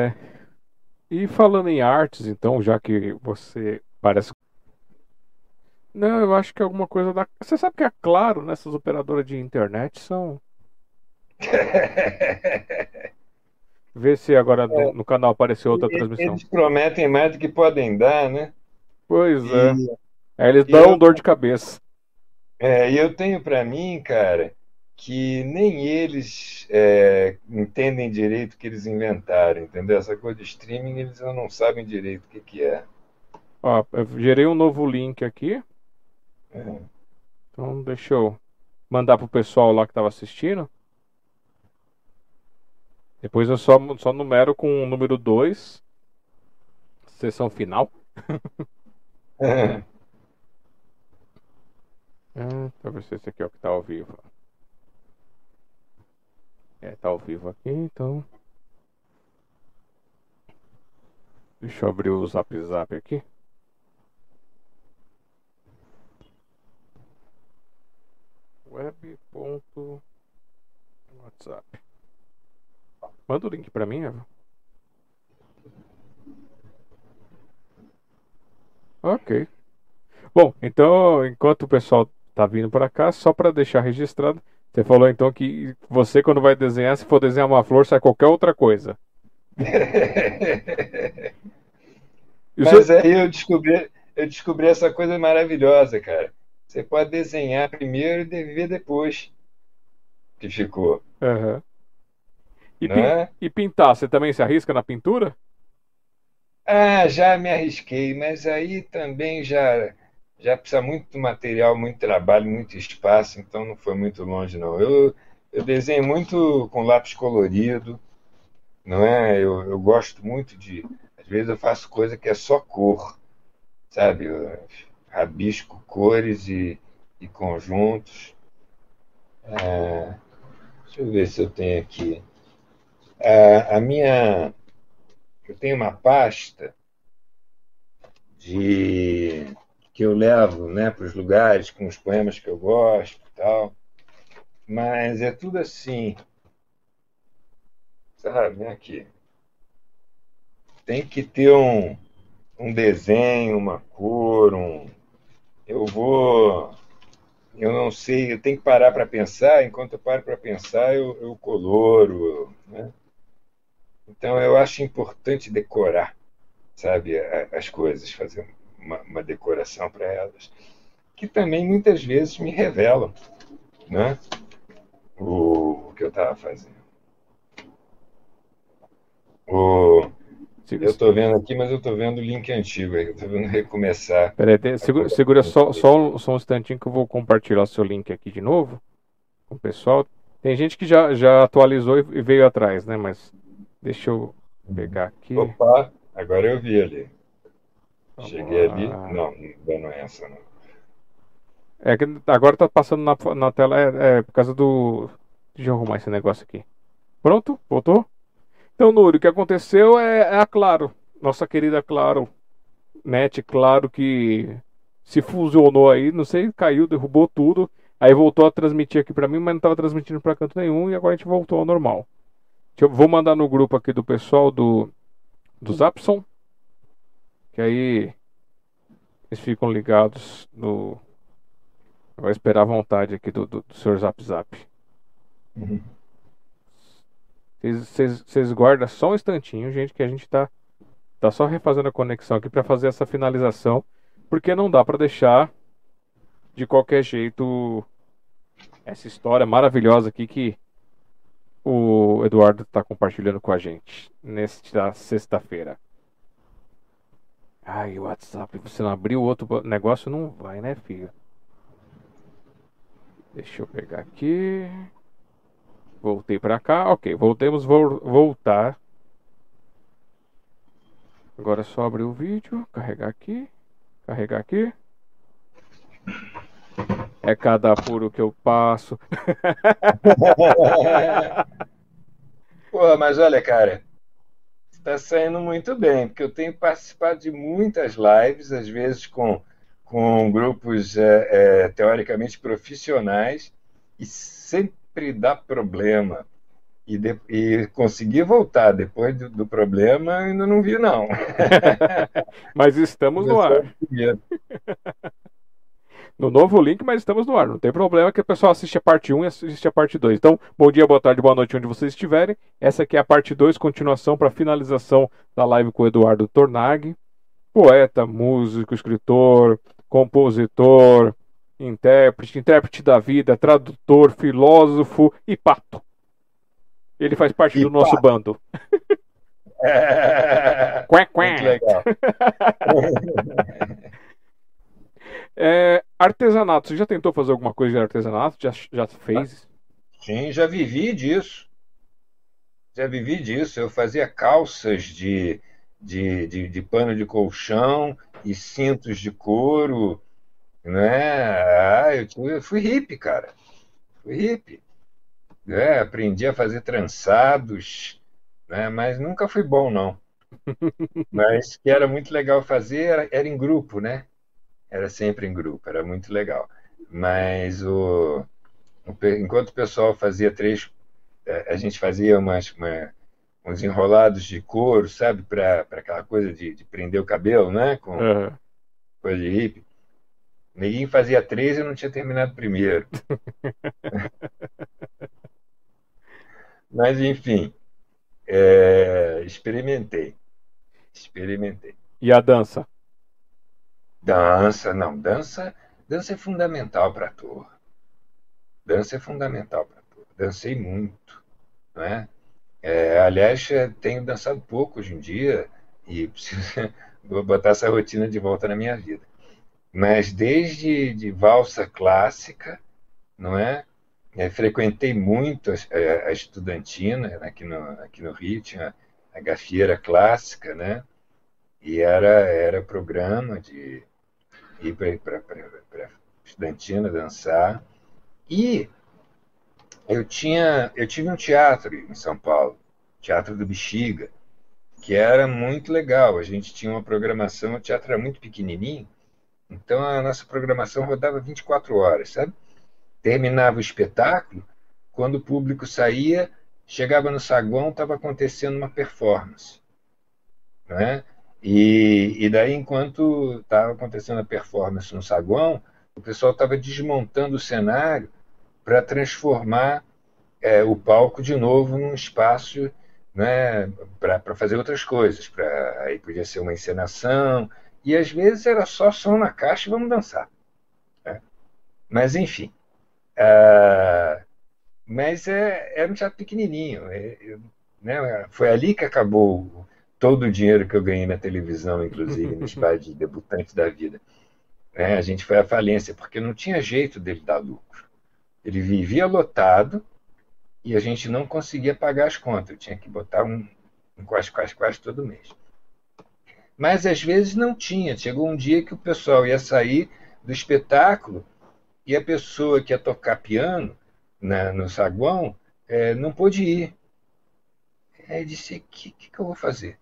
E falando em artes, então, já que você parece. Não, eu acho que é alguma coisa da. Você sabe que é claro, nessas né, operadoras de internet são. Vê se agora é. no canal apareceu outra eles transmissão. Eles prometem mais do que podem dar, né? Pois é. Aí eles dão eu, dor de cabeça. É, e eu tenho para mim, cara, que nem eles é, entendem direito o que eles inventaram, entendeu? Essa coisa de streaming, eles não sabem direito o que, que é. Ó, eu gerei um novo link aqui. É. Então deixa eu mandar pro pessoal lá que estava assistindo. Depois eu só, só numero com o número 2. Sessão final. é. Ah, deixa eu ver se esse aqui é o que tá ao vivo. É, tá ao vivo aqui, então. Deixa eu abrir o zap zap aqui. Web.whatsapp Manda o link pra mim, Eva. Ok. Bom, então, enquanto o pessoal tá vindo para cá, só para deixar registrado, você falou então que você, quando vai desenhar, se for desenhar uma flor, sai qualquer outra coisa. Mas aí eu descobri, eu descobri essa coisa maravilhosa, cara. Você pode desenhar primeiro e ver depois que ficou. Uhum. E, né? e pintar, você também se arrisca na pintura? Ah, já me arrisquei, mas aí também já já precisa muito material, muito trabalho, muito espaço, então não foi muito longe não. Eu, eu desenho muito com lápis colorido, não é? Eu, eu gosto muito de, às vezes eu faço coisa que é só cor, sabe? Eu rabisco cores e, e conjuntos. É, deixa eu ver se eu tenho aqui. A, a minha. Eu tenho uma pasta de que eu levo né, para os lugares com os poemas que eu gosto e tal. Mas é tudo assim. Sabe, aqui. Tem que ter um, um desenho, uma cor, um. Eu vou. Eu não sei, eu tenho que parar para pensar, enquanto eu paro para pensar, eu, eu coloro. Né? Então eu acho importante decorar, sabe, as coisas, fazer uma, uma decoração para elas, que também muitas vezes me revelam né? o, o que eu estava fazendo. O, eu estou vendo aqui, mas eu estou vendo o link antigo aí. Estou vendo recomeçar. Peraí, tem, segura, segura só, só, só um instantinho que eu vou compartilhar o seu link aqui de novo com o pessoal. Tem gente que já, já atualizou e veio atrás, né? Mas deixa eu pegar aqui. Opa, agora eu vi ali. Cheguei ali. Não, não é essa, não. É que agora tá passando na, na tela, é, é por causa do. Deixa eu arrumar esse negócio aqui. Pronto? Voltou? Então, Núrio, o que aconteceu é, é a Claro, nossa querida Claro, Net, claro que se fusionou aí, não sei, caiu, derrubou tudo, aí voltou a transmitir aqui para mim, mas não estava transmitindo para canto nenhum e agora a gente voltou ao normal. Eu vou mandar no grupo aqui do pessoal do do Zapson, que aí eles ficam ligados no Vou esperar a vontade aqui do, do, do senhor Zap Zap. Uhum. Vocês guardam só um instantinho, gente, que a gente tá, tá só refazendo a conexão aqui para fazer essa finalização, porque não dá para deixar de qualquer jeito essa história maravilhosa aqui que o Eduardo está compartilhando com a gente nesta sexta-feira. Ai, o WhatsApp, você não abriu outro negócio, não vai, né, filho? Deixa eu pegar aqui. Voltei para cá. Ok, voltemos vo voltar. Agora é só abrir o vídeo, carregar aqui, carregar aqui. É cada apuro que eu passo. Pô, mas olha, cara, está saindo muito bem, porque eu tenho participado de muitas lives, às vezes com, com grupos é, é, teoricamente profissionais, e sempre dá problema. E, de, e conseguir voltar depois do, do, problema, ainda não vi, não. mas estamos no ar. No novo link, mas estamos no ar. Não tem problema que o pessoal assiste a parte 1 e assiste a parte 2. Então, bom dia, boa tarde, boa noite, onde vocês estiverem. Essa aqui é a parte 2, continuação para finalização da live com o Eduardo Tornag. Poeta, músico, escritor, compositor, intérprete, intérprete da vida, tradutor, filósofo e pato. Ele faz parte e do pato. nosso bando. É... Quá, quá. Muito legal. é, artesanato, você já tentou fazer alguma coisa de artesanato? Já, já fez? Sim, já vivi disso. Já vivi disso. Eu fazia calças de, de, de, de pano de colchão e cintos de couro né? Ah, eu, fui hippie, cara. Fui hippie. É, aprendi a fazer trançados, né? mas nunca fui bom, não. Mas que era muito legal fazer, era, era em grupo, né? Era sempre em grupo, era muito legal. Mas o, o enquanto o pessoal fazia três, é, a gente fazia umas, uma, uns enrolados de couro, sabe? Para aquela coisa de, de, prender o cabelo, né? Com uhum. coisa de hippie. Ninguém fazia 13 e não tinha terminado primeiro. Mas, enfim, é, experimentei. Experimentei. E a dança? Dança, não. Dança, dança é fundamental para ator. Dança é fundamental para ator. Dancei muito. Não é? É, aliás, tenho dançado pouco hoje em dia e preciso botar essa rotina de volta na minha vida mas desde de valsa clássica, não é? é frequentei muito a, a, estudantina aqui no, aqui no tinha a gafieira clássica, né? E era, era programa de ir para a estudantina dançar. E eu tinha eu tive um teatro em São Paulo, Teatro do Bexiga, que era muito legal. A gente tinha uma programação, o teatro era muito pequenininho, então a nossa programação rodava 24 horas, sabe? Terminava o espetáculo, quando o público saía, chegava no saguão, estava acontecendo uma performance. Né? E, e daí, enquanto estava acontecendo a performance no saguão, o pessoal estava desmontando o cenário para transformar é, o palco de novo num espaço né, para fazer outras coisas. Pra, aí podia ser uma encenação, e às vezes era só som na caixa e vamos dançar. Né? Mas, enfim. Uh, mas é, era um teatro pequenininho. É, né, foi ali que acabou todo o dinheiro que eu ganhei na televisão, inclusive, nos bares de debutantes da vida. É, a gente foi à falência, porque não tinha jeito dele dar lucro. Ele vivia lotado e a gente não conseguia pagar as contas. Eu tinha que botar um, um quase, quase, quase todo mês. Mas às vezes não tinha. Chegou um dia que o pessoal ia sair do espetáculo e a pessoa que ia tocar piano na, no saguão é, não pôde ir. Aí eu disse: o que, que, que eu vou fazer?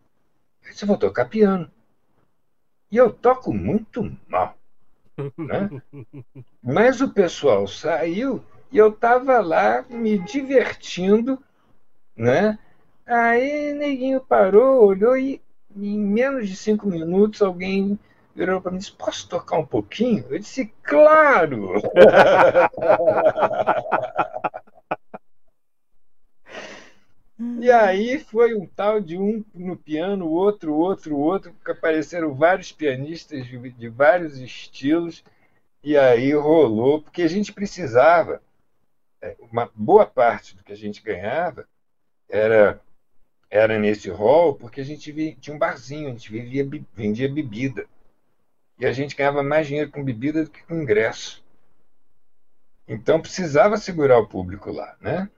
Disse: vou tocar piano. E eu toco muito mal. Né? Mas o pessoal saiu e eu estava lá me divertindo, né? Aí neguinho parou, olhou e em menos de cinco minutos alguém virou para mim e disse: Posso tocar um pouquinho? Eu disse: Claro! E aí foi um tal de um no piano, outro, outro, outro, que apareceram vários pianistas de, de vários estilos, e aí rolou, porque a gente precisava é, uma boa parte do que a gente ganhava era era nesse hall porque a gente via, tinha um barzinho, a gente vivia, vendia bebida. E a gente ganhava mais dinheiro com bebida do que com ingresso. Então precisava segurar o público lá, né?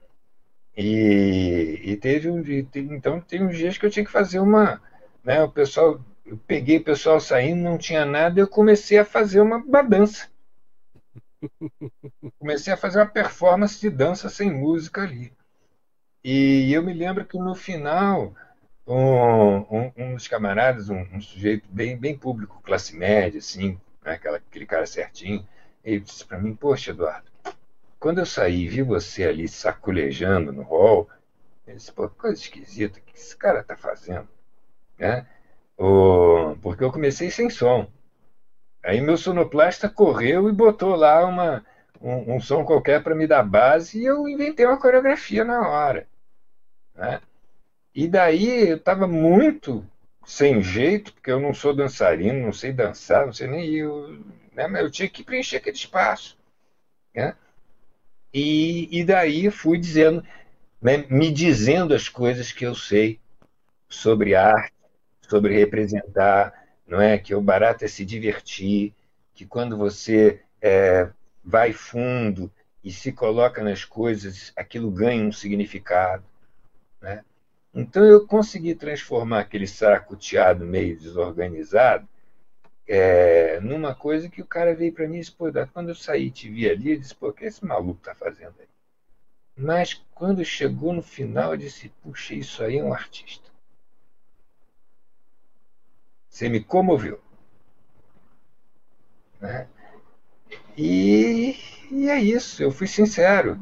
E, e teve um então tem uns dias que eu tinha que fazer uma, né? O pessoal, eu peguei o pessoal saindo, não tinha nada, eu comecei a fazer uma, uma dança. Comecei a fazer uma performance de dança sem música ali. E eu me lembro que no final, um, um, um dos camaradas, um, um, sujeito bem, bem público, classe média, assim, né, aquela, aquele cara certinho, ele disse para mim: Poxa, Eduardo, quando eu saí vi você ali saculejando no hall, ele disse: Pô, coisa esquisita, o que esse cara tá fazendo? Né? O, porque eu comecei sem som. Aí meu sonoplasta correu e botou lá uma, um, um som qualquer para me dar base e eu inventei uma coreografia na hora. Né? E daí eu estava muito sem jeito, porque eu não sou dançarino, não sei dançar, não sei nem eu, né? mas eu tinha que preencher aquele espaço. Né? E, e daí fui dizendo, né, me dizendo as coisas que eu sei sobre arte, sobre representar, não é? Que o barato é se divertir, que quando você é, vai fundo e se coloca nas coisas, aquilo ganha um significado, né? Então eu consegui transformar aquele saracoteado meio desorganizado é, numa coisa que o cara veio para mim e disse, pô, quando eu saí te vi ali, eu disse, pô, o que esse maluco tá fazendo aí? Mas quando chegou no final, eu disse, puxa, isso aí é um artista. Você me comoveu. Né? E, e, é isso, eu fui sincero.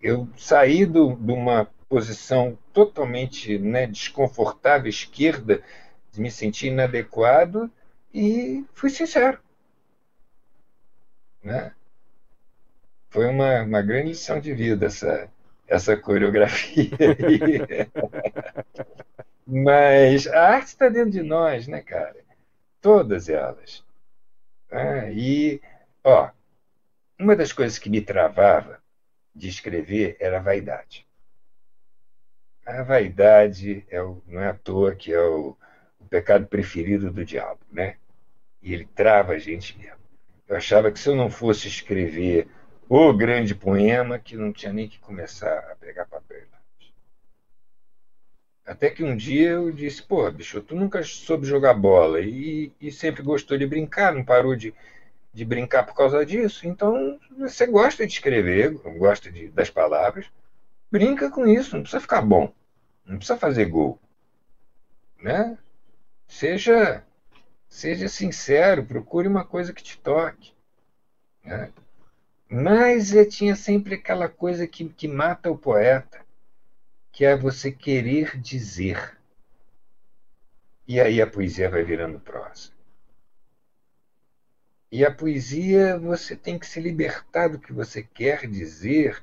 Eu saí do, de uma posição totalmente né, desconfortável, esquerda, de me sentir inadequado, e fui sincero. Né? Foi uma, uma grande lição de vida essa, essa coreografia. Mas a arte está dentro de nós, né, cara? Todas elas. Ah, e, ó, uma das coisas que me travava de escrever era a vaidade. A vaidade é o, não é à toa que é o, o pecado preferido do diabo, né? E ele trava a gente mesmo. Eu achava que se eu não fosse escrever o grande poema, que não tinha nem que começar a pegar papel. Até que um dia eu disse, pô, bicho, tu nunca soube jogar bola e, e sempre gostou de brincar, não parou de, de brincar por causa disso. Então, você gosta de escrever, gosta de, das palavras, brinca com isso, não precisa ficar bom, não precisa fazer gol. Né? Seja, seja sincero, procure uma coisa que te toque. Né? Mas tinha sempre aquela coisa que, que mata o poeta que é você querer dizer. E aí a poesia vai virando prosa. E a poesia, você tem que se libertar do que você quer dizer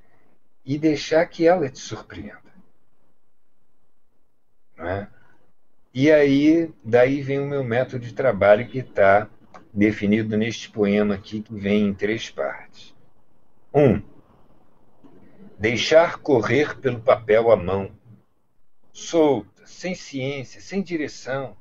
e deixar que ela te surpreenda. Não é? E aí, daí vem o meu método de trabalho que está definido neste poema aqui, que vem em três partes. Um, deixar correr pelo papel a mão, solta, sem ciência, sem direção.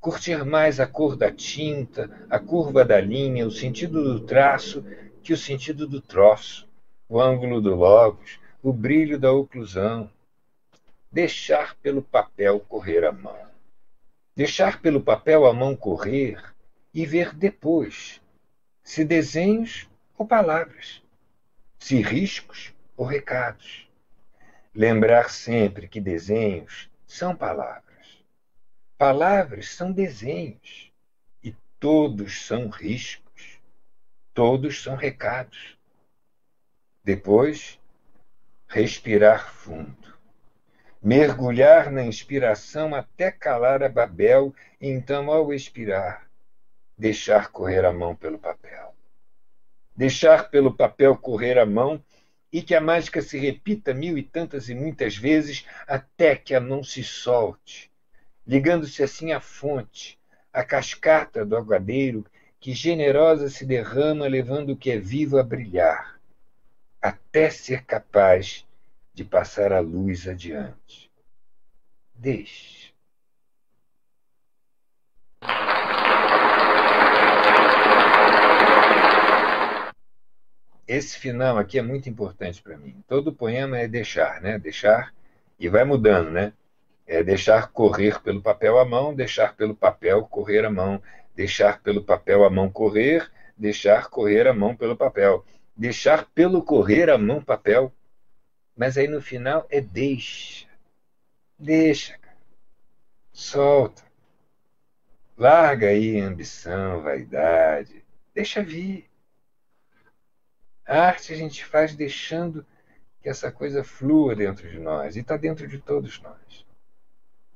Curtir mais a cor da tinta, a curva da linha, o sentido do traço que o sentido do troço, o ângulo do logos, o brilho da oclusão. Deixar pelo papel correr a mão. Deixar pelo papel a mão correr e ver depois se desenhos ou palavras, se riscos ou recados. Lembrar sempre que desenhos são palavras. Palavras são desenhos. E todos são riscos. Todos são recados. Depois, respirar fundo. Mergulhar na inspiração até calar a Babel, e então, ao expirar, deixar correr a mão pelo papel. Deixar pelo papel correr a mão e que a mágica se repita mil e tantas e muitas vezes até que a mão se solte, ligando-se assim à fonte, à cascata do aguadeiro que generosa se derrama, levando o que é vivo a brilhar, até ser capaz de passar a luz adiante. Deixe. esse final aqui é muito importante para mim. Todo poema é deixar, né? Deixar e vai mudando, né? É deixar correr pelo papel a mão, deixar pelo papel correr a mão, deixar pelo papel a mão correr, deixar correr a mão pelo papel, deixar pelo correr a mão papel. Mas aí no final é deixa. Deixa, cara. Solta. Larga aí ambição, vaidade. Deixa vir. A arte a gente faz deixando que essa coisa flua dentro de nós e está dentro de todos nós.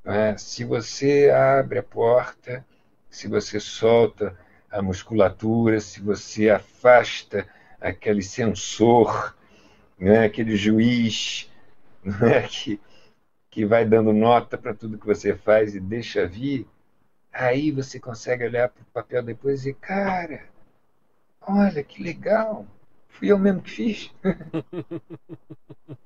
É? Se você abre a porta, se você solta a musculatura, se você afasta aquele sensor, né, aquele juiz né, que, que vai dando nota para tudo que você faz e deixa vir, aí você consegue olhar para o papel depois e, cara, olha que legal, Fui eu mesmo que fiz.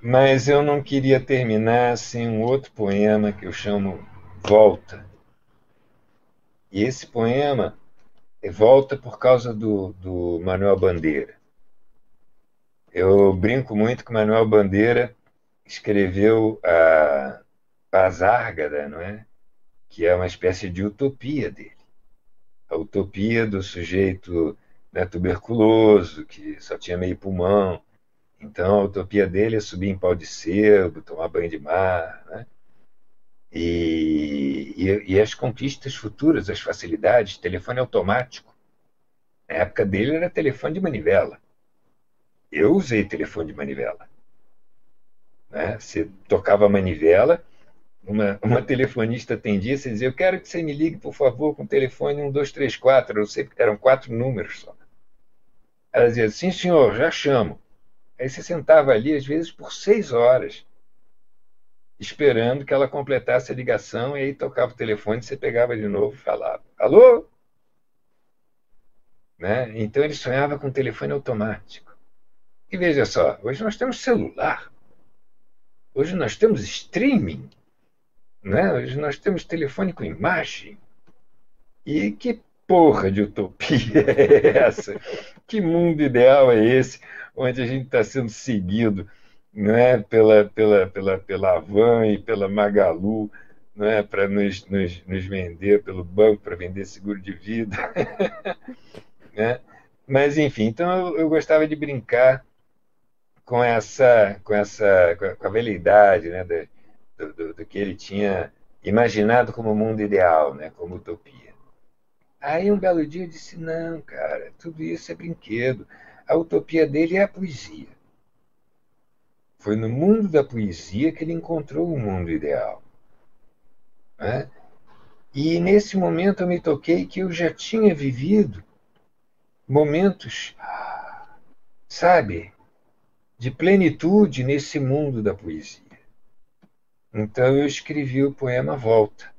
Mas eu não queria terminar sem um outro poema que eu chamo Volta. E esse poema Volta por causa do, do Manuel Bandeira. Eu brinco muito que Manuel Bandeira escreveu a Pazárgada, não é? que é uma espécie de utopia dele a utopia do sujeito né, tuberculoso, que só tinha meio pulmão. Então, a utopia dele é subir em pau de sebo, tomar banho de mar. Né? E, e, e, as conquistas futuras, as facilidades, telefone automático. Na época dele era telefone de manivela. Eu usei telefone de manivela. Né? Você tocava a manivela, uma, uma telefonista atendia, você dizia, eu quero que você me ligue, por favor, com o telefone 1234, eu sei que eram quatro números só. Ela dizia, sim senhor, já chamo. Aí você sentava ali, às vezes, por seis horas, esperando que ela completasse a ligação, e aí tocava o telefone, você pegava de novo e falava, alô? Né? Então ele sonhava com telefone automático. E veja só, hoje nós temos celular. Hoje nós temos streaming. Né? Hoje nós temos telefone com imagem. E que porra de utopia é essa? Que mundo ideal é esse, onde a gente está sendo seguido né, pela, pela, pela, pela Avan e pela Magalu né, para nos, nos, nos vender, pelo banco para vender seguro de vida. né? Mas, enfim, então eu, eu gostava de brincar com essa, com essa, com a veleidade, né, do, do, do que ele tinha imaginado como mundo ideal, né, como utopia. Aí um belo dia eu disse: não, cara, tudo isso é brinquedo. A utopia dele é a poesia. Foi no mundo da poesia que ele encontrou o mundo ideal. Né? E nesse momento eu me toquei que eu já tinha vivido momentos, sabe, de plenitude nesse mundo da poesia. Então eu escrevi o poema Volta,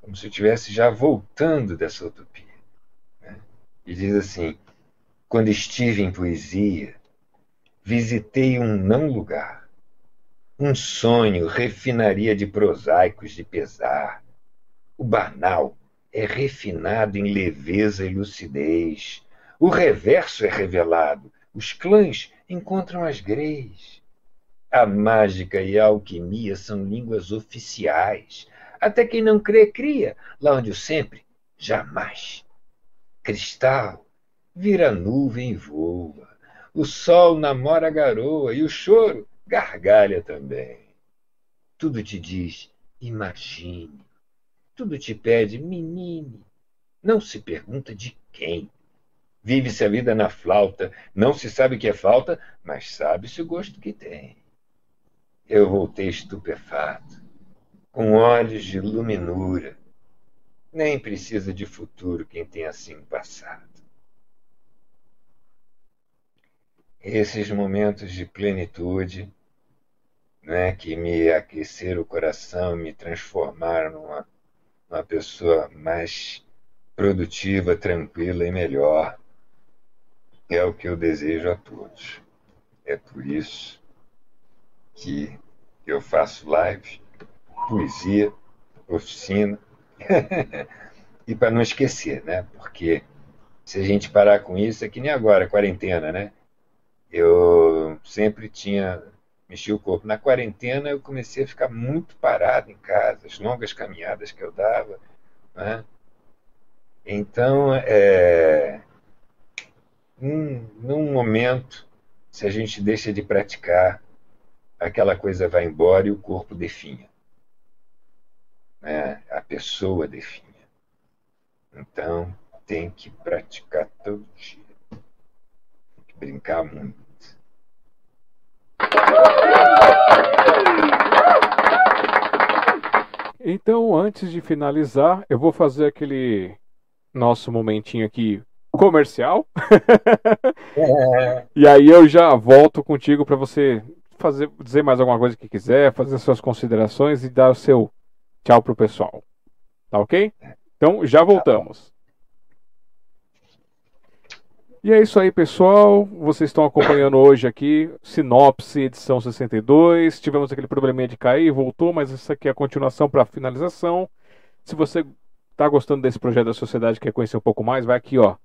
como se eu estivesse já voltando dessa utopia. Né? E diz assim: quando estive em poesia, visitei um não lugar. Um sonho refinaria de prosaicos de pesar. O banal é refinado em leveza e lucidez. O reverso é revelado. Os clãs encontram as greis. A mágica e a alquimia são línguas oficiais. Até quem não crê, cria. Lá onde o sempre, jamais. Cristal vira nuvem e voa. O sol namora a garoa e o choro gargalha também. Tudo te diz, imagine. Tudo te pede, menine. Não se pergunta de quem. Vive-se a vida na flauta, não se sabe o que é falta, mas sabe-se o gosto que tem. Eu voltei estupefato, com olhos de luminura. Nem precisa de futuro quem tem assim passado. Esses momentos de plenitude né, que me aqueceram o coração, me transformaram numa, numa pessoa mais produtiva, tranquila e melhor. É o que eu desejo a todos. É por isso que eu faço live, poesia, oficina. e para não esquecer, né? Porque se a gente parar com isso, é que nem agora, quarentena, né? Eu sempre tinha mexi o corpo. Na quarentena eu comecei a ficar muito parado em casa, as longas caminhadas que eu dava. Né? Então, é, num, num momento, se a gente deixa de praticar, aquela coisa vai embora e o corpo definha. Né? A pessoa definha. Então, tem que praticar todo dia. Tem que brincar muito. Então, antes de finalizar, eu vou fazer aquele nosso momentinho aqui comercial. É. e aí eu já volto contigo para você fazer dizer mais alguma coisa que quiser, fazer suas considerações e dar o seu tchau pro pessoal. Tá OK? Então, já voltamos. E é isso aí, pessoal. Vocês estão acompanhando hoje aqui, Sinopse, edição 62. Tivemos aquele probleminha de cair, voltou, mas essa aqui é a continuação para a finalização. Se você está gostando desse projeto da sociedade, quer conhecer um pouco mais, vai aqui, ó,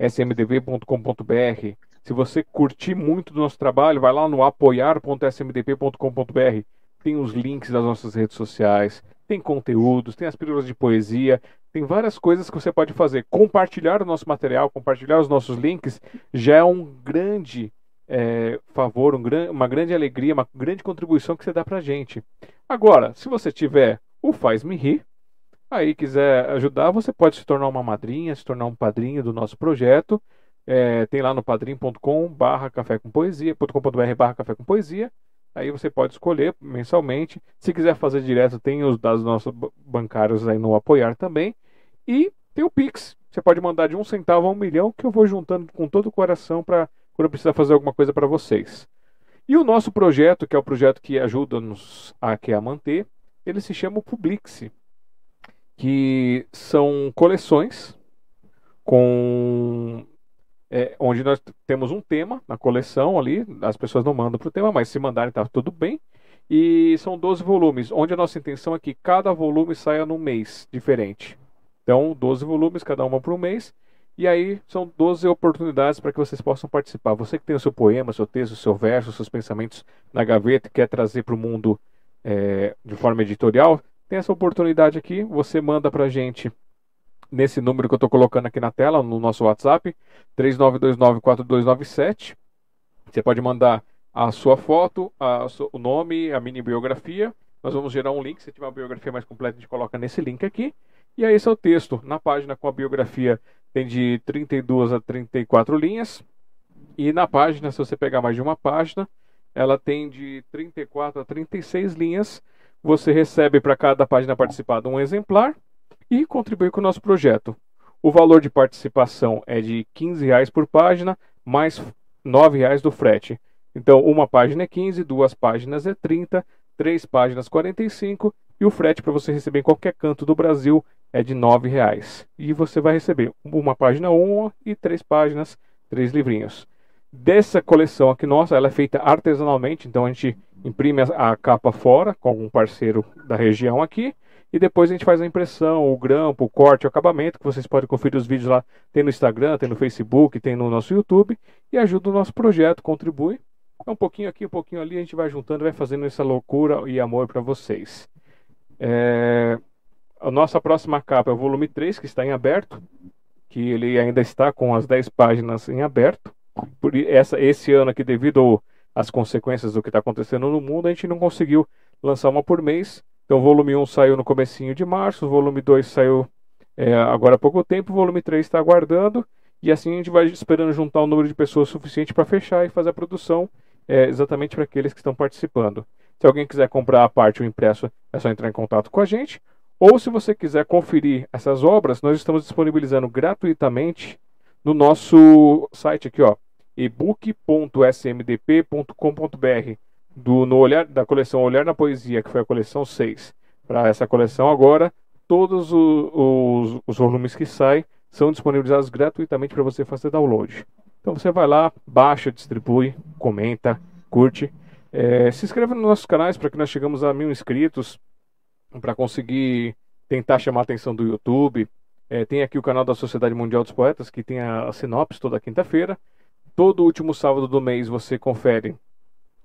smdv.com.br. Se você curtir muito do nosso trabalho, vai lá no apoiar.smdp.com.br. Tem os links das nossas redes sociais, tem conteúdos, tem as pílulas de poesia, tem várias coisas que você pode fazer. Compartilhar o nosso material, compartilhar os nossos links já é um grande é, favor, um gran, uma grande alegria, uma grande contribuição que você dá pra gente. Agora, se você tiver o Faz Me Rir, aí quiser ajudar, você pode se tornar uma madrinha, se tornar um padrinho do nosso projeto. É, tem lá no padrim.com barra café com poesia, barra café com poesia. Aí você pode escolher mensalmente. Se quiser fazer direto, tem os dados nossos bancários aí no apoiar também. E tem o Pix. Você pode mandar de um centavo a um milhão, que eu vou juntando com todo o coração para quando eu precisar fazer alguma coisa para vocês. E o nosso projeto, que é o projeto que ajuda-nos a, a manter, ele se chama Publix, que são coleções com é, onde nós temos um tema na coleção ali, as pessoas não mandam para o tema, mas se mandarem está tudo bem. E são 12 volumes, onde a nossa intenção é que cada volume saia num mês diferente. Então, 12 volumes, cada uma por um mês. E aí são 12 oportunidades para que vocês possam participar. Você que tem o seu poema, seu texto, seu verso, seus pensamentos na gaveta, quer trazer para o mundo é, de forma editorial, tem essa oportunidade aqui. Você manda para a gente nesse número que eu estou colocando aqui na tela, no nosso WhatsApp, 39294297. Você pode mandar a sua foto, a, o nome, a mini biografia. Nós vamos gerar um link. Se tiver uma biografia mais completa, a gente coloca nesse link aqui. E aí esse é o texto. Na página com a biografia tem de 32 a 34 linhas. E na página, se você pegar mais de uma página, ela tem de 34 a 36 linhas. Você recebe para cada página participada um exemplar e contribui com o nosso projeto. O valor de participação é de 15 reais por página, mais 9 reais do frete. Então, uma página é 15, duas páginas é 30, três páginas 45 e o frete para você receber em qualquer canto do Brasil é de R$ reais. E você vai receber uma página uma e três páginas, três livrinhos. Dessa coleção aqui nossa, ela é feita artesanalmente, então a gente imprime a capa fora com um parceiro da região aqui e depois a gente faz a impressão, o grampo, o corte, o acabamento, que vocês podem conferir os vídeos lá, tem no Instagram, tem no Facebook, tem no nosso YouTube e ajuda o nosso projeto, contribui. É um pouquinho aqui, um pouquinho ali, a gente vai juntando, vai fazendo essa loucura e amor para vocês. É... A nossa próxima capa é o volume 3, que está em aberto, que ele ainda está com as 10 páginas em aberto. Por essa, esse ano aqui, devido às consequências do que está acontecendo no mundo, a gente não conseguiu lançar uma por mês. Então o volume 1 saiu no comecinho de março, o volume 2 saiu é, agora há pouco tempo, o volume 3 está aguardando. E assim a gente vai esperando juntar um número de pessoas suficiente para fechar e fazer a produção é, exatamente para aqueles que estão participando. Se alguém quiser comprar a parte o impresso, é só entrar em contato com a gente. Ou se você quiser conferir essas obras, nós estamos disponibilizando gratuitamente no nosso site aqui, ó, ebook.smdp.com.br, do no olhar da coleção Olhar na Poesia, que foi a coleção 6. Para essa coleção agora, todos os, os, os volumes que saem são disponibilizados gratuitamente para você fazer download. Então você vai lá, baixa, distribui, comenta, curte. É, se inscreva nos nossos canais para que nós chegamos a mil inscritos para conseguir tentar chamar a atenção do YouTube. É, tem aqui o canal da Sociedade Mundial dos Poetas que tem a, a sinopse toda quinta-feira. Todo último sábado do mês você confere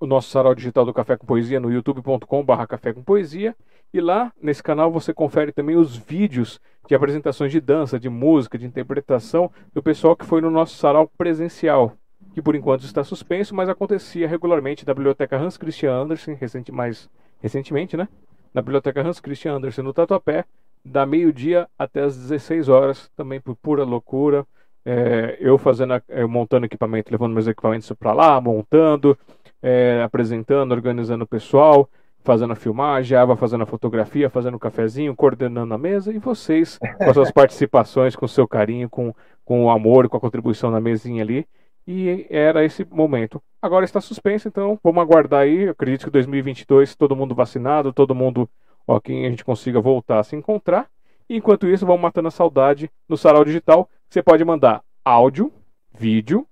o nosso sarau digital do Café com Poesia no youtube.com.br Café com Poesia. E lá nesse canal você confere também os vídeos de apresentações de dança, de música, de interpretação do pessoal que foi no nosso sarau presencial, que por enquanto está suspenso, mas acontecia regularmente na Biblioteca Hans Christian Andersen, recente, mais recentemente, né? Na Biblioteca Hans Christian Andersen, no Tatuapé, da meio-dia até as 16 horas, também por pura loucura. É, eu fazendo, montando equipamento, levando meus equipamentos para lá, montando, é, apresentando, organizando o pessoal, fazendo a filmagem, a Ava fazendo a fotografia, fazendo o um cafezinho, coordenando a mesa, e vocês com as suas participações, com o seu carinho, com, com o amor, com a contribuição na mesinha ali. E era esse momento. Agora está suspenso, então vamos aguardar aí. Eu acredito que 2022, todo mundo vacinado, todo mundo, ó, quem a gente consiga voltar a se encontrar. E enquanto isso, vamos matando a saudade no Sarau Digital. Você pode mandar áudio, vídeo,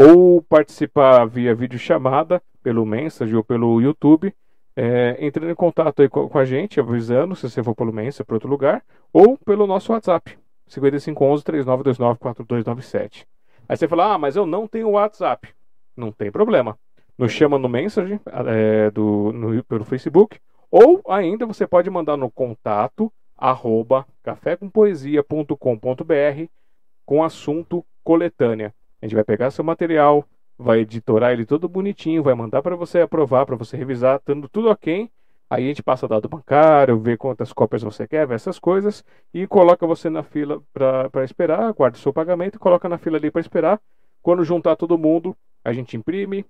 ou participar via videochamada pelo Message ou pelo YouTube, é, entrando em contato aí com, com, a gente, avisando se você for pelo Mensa para outro lugar, ou pelo nosso WhatsApp, 5511-3929-4297. Aí você fala, ah, mas eu não tenho WhatsApp. Não tem problema. Nos chama no Message, é, do, no, pelo Facebook, ou ainda você pode mandar no contato arroba cafécompoesia.com.br com assunto coletânea. A gente vai pegar seu material, vai editorar ele todo bonitinho, vai mandar para você aprovar, para você revisar, tendo tudo ok. Aí a gente passa dado bancário, vê quantas cópias você quer, vê essas coisas e coloca você na fila para esperar, guarda o seu pagamento e coloca na fila ali para esperar. Quando juntar todo mundo, a gente imprime,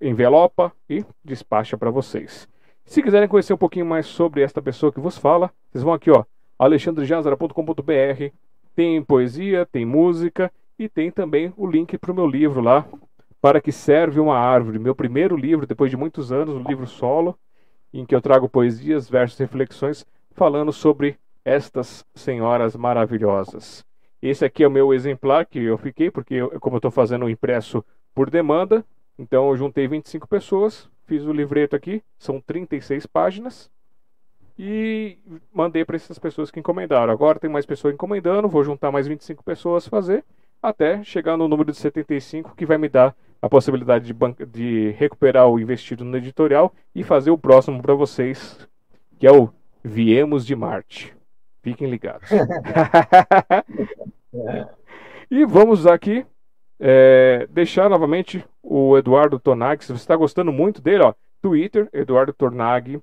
envelopa e despacha para vocês. Se quiserem conhecer um pouquinho mais sobre esta pessoa que vos fala, vocês vão aqui, ó, alexandrejazara.com.br. Tem poesia, tem música e tem também o link para o meu livro lá, Para que Serve uma Árvore. Meu primeiro livro, depois de muitos anos, um livro solo, em que eu trago poesias, versos reflexões falando sobre estas senhoras maravilhosas. Esse aqui é o meu exemplar que eu fiquei, porque eu, como eu estou fazendo o impresso por demanda, então eu juntei 25 pessoas, fiz o livreto aqui, são 36 páginas, e mandei para essas pessoas que encomendaram. Agora tem mais pessoas encomendando, vou juntar mais 25 pessoas fazer, até chegar no número de 75, que vai me dar a possibilidade de, de recuperar o investido no editorial e fazer o próximo para vocês, que é o Viemos de Marte. Fiquem ligados. e vamos aqui é, deixar novamente o Eduardo Tornag. Se você está gostando muito dele, ó, Twitter, Eduardo Tornag,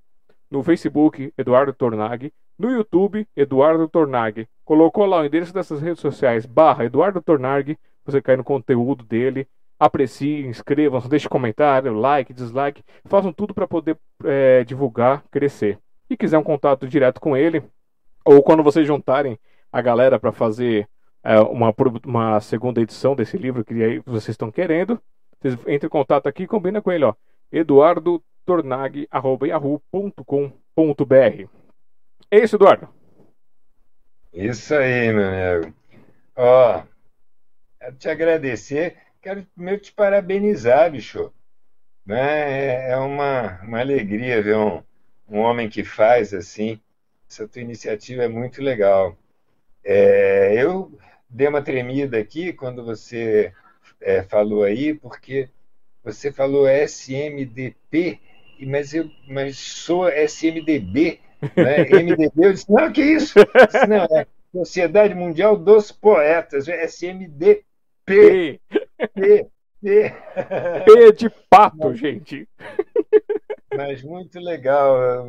no Facebook, Eduardo Tornag, no YouTube, Eduardo Tornag. Colocou lá o endereço dessas redes sociais, barra Eduardo Tornag, você cai no conteúdo dele. apreciem, inscrevam, deixem comentário, like, dislike, façam tudo para poder é, divulgar, crescer. E quiser um contato direto com ele, ou quando vocês juntarem a galera para fazer é, uma, uma segunda edição desse livro que vocês estão querendo, vocês entrem em contato aqui e combina com ele, ó. eduardotornag.yahoo.com.br É isso, Eduardo? Isso aí, meu amigo. Ó, quero te agradecer. Quero primeiro te parabenizar, bicho. Né? É, é uma, uma alegria ver um, um homem que faz assim. Essa tua iniciativa é muito legal. É, eu dei uma tremida aqui quando você é, falou aí, porque você falou SMDP, mas eu mas sou SMDB, né? MDB, eu disse, não, que isso? Disse, não, é Sociedade Mundial dos Poetas, SMDP. P, P, P. P de pato, mas, gente. Mas muito legal,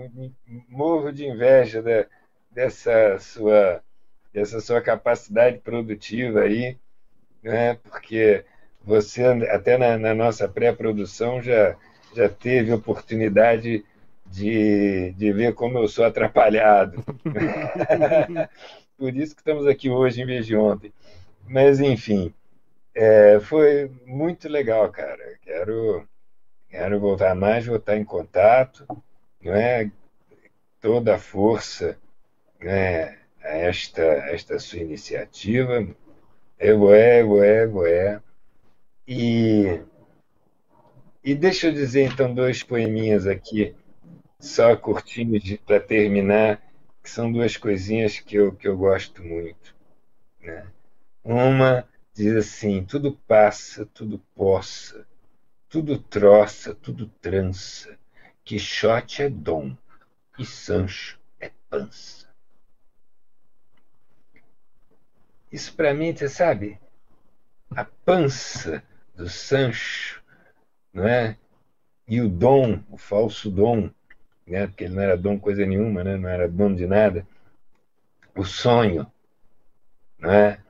morro de inveja da, dessa sua dessa sua capacidade produtiva aí, né? Porque você, até na, na nossa pré-produção, já, já teve oportunidade de, de ver como eu sou atrapalhado. Por isso que estamos aqui hoje em vez de ontem. Mas, enfim, é, foi muito legal, cara. Quero, quero voltar mais, voltar em contato, não é? toda a força né, a esta, a esta sua iniciativa. Eu é, eu é, eu é. E, e deixa eu dizer então dois poeminhas aqui, só curtinhos para terminar, que são duas coisinhas que eu, que eu gosto muito. Né? Uma diz assim: tudo passa, tudo possa, tudo troça, tudo trança. Quixote é dom e Sancho é pança. Isso para mim, você sabe, a pança do Sancho, não é? E o dom, o falso dom, né? Porque ele não era dom coisa nenhuma, né? Não era dono de nada. O sonho, não é?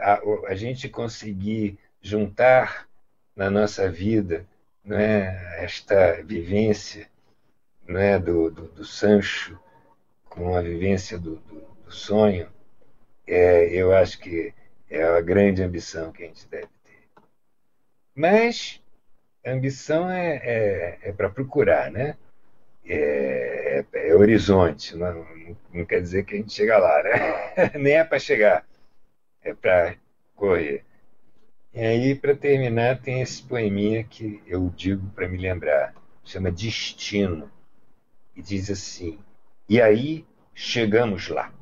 a, a gente conseguir juntar na nossa vida não é, esta vivência não é, do, do, do Sancho com a vivência do, do, do sonho, é, eu acho que é a grande ambição que a gente deve. Mas a ambição é, é, é para procurar, né? É, é, é horizonte, não, não, quer dizer que a gente chega lá, né? Nem é para chegar, é para correr. E aí, para terminar, tem esse poeminha que eu digo para me lembrar, chama Destino, e diz assim: E aí chegamos lá.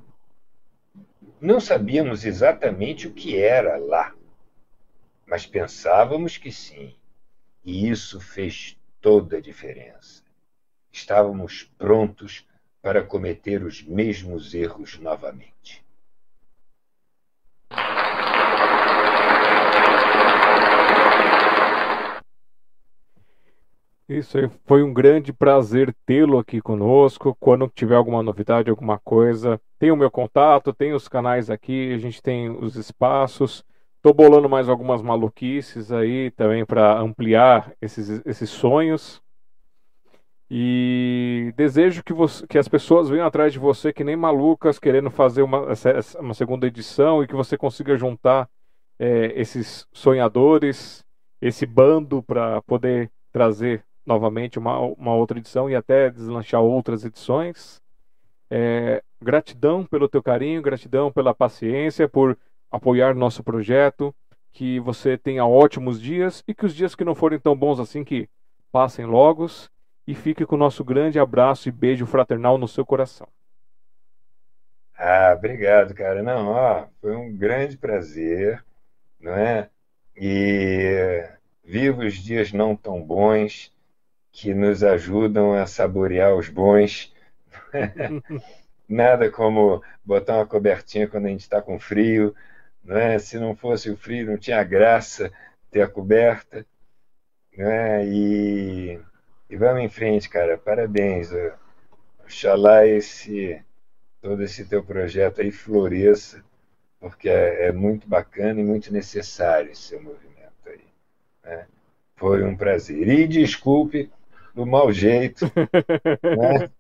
Não sabíamos exatamente o que era lá, mas pensávamos que sim, e isso fez toda a diferença. Estávamos prontos para cometer os mesmos erros novamente. Isso aí foi um grande prazer tê-lo aqui conosco. Quando tiver alguma novidade, alguma coisa, tem o meu contato, tem os canais aqui, a gente tem os espaços. Tô bolando mais algumas maluquices aí também para ampliar esses, esses sonhos. E desejo que, você, que as pessoas venham atrás de você que nem malucas, querendo fazer uma, uma segunda edição e que você consiga juntar é, esses sonhadores, esse bando para poder trazer novamente uma, uma outra edição e até deslanchar outras edições. É, gratidão pelo teu carinho, gratidão pela paciência, por apoiar nosso projeto. Que você tenha ótimos dias e que os dias que não forem tão bons assim que passem logo e fique com o nosso grande abraço e beijo fraternal no seu coração. Ah, obrigado, cara. Não, ó, foi um grande prazer, não é? E viva os dias não tão bons que nos ajudam a saborear os bons. Nada como botar uma cobertinha quando a gente está com frio. Não é? Se não fosse o frio, não tinha graça ter a coberta. Não é? e, e vamos em frente, cara. Parabéns. Oxalá esse, todo esse teu projeto aí floresça, porque é, é muito bacana e muito necessário esse seu movimento. Né? Foi um prazer. E desculpe do mau jeito. né?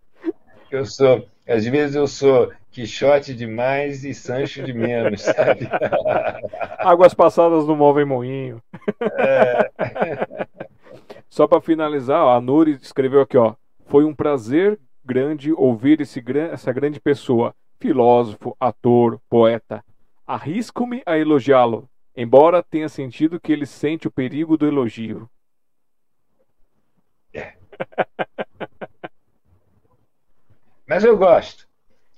Eu sou, às vezes eu sou Quixote demais e Sancho de menos, sabe? Águas passadas no movem moinho. É. Só para finalizar, ó, a Nuri escreveu aqui, ó. Foi um prazer grande ouvir esse, essa grande pessoa, filósofo, ator, poeta. Arrisco-me a elogiá-lo, embora tenha sentido que ele sente o perigo do elogio. É. Mas eu gosto.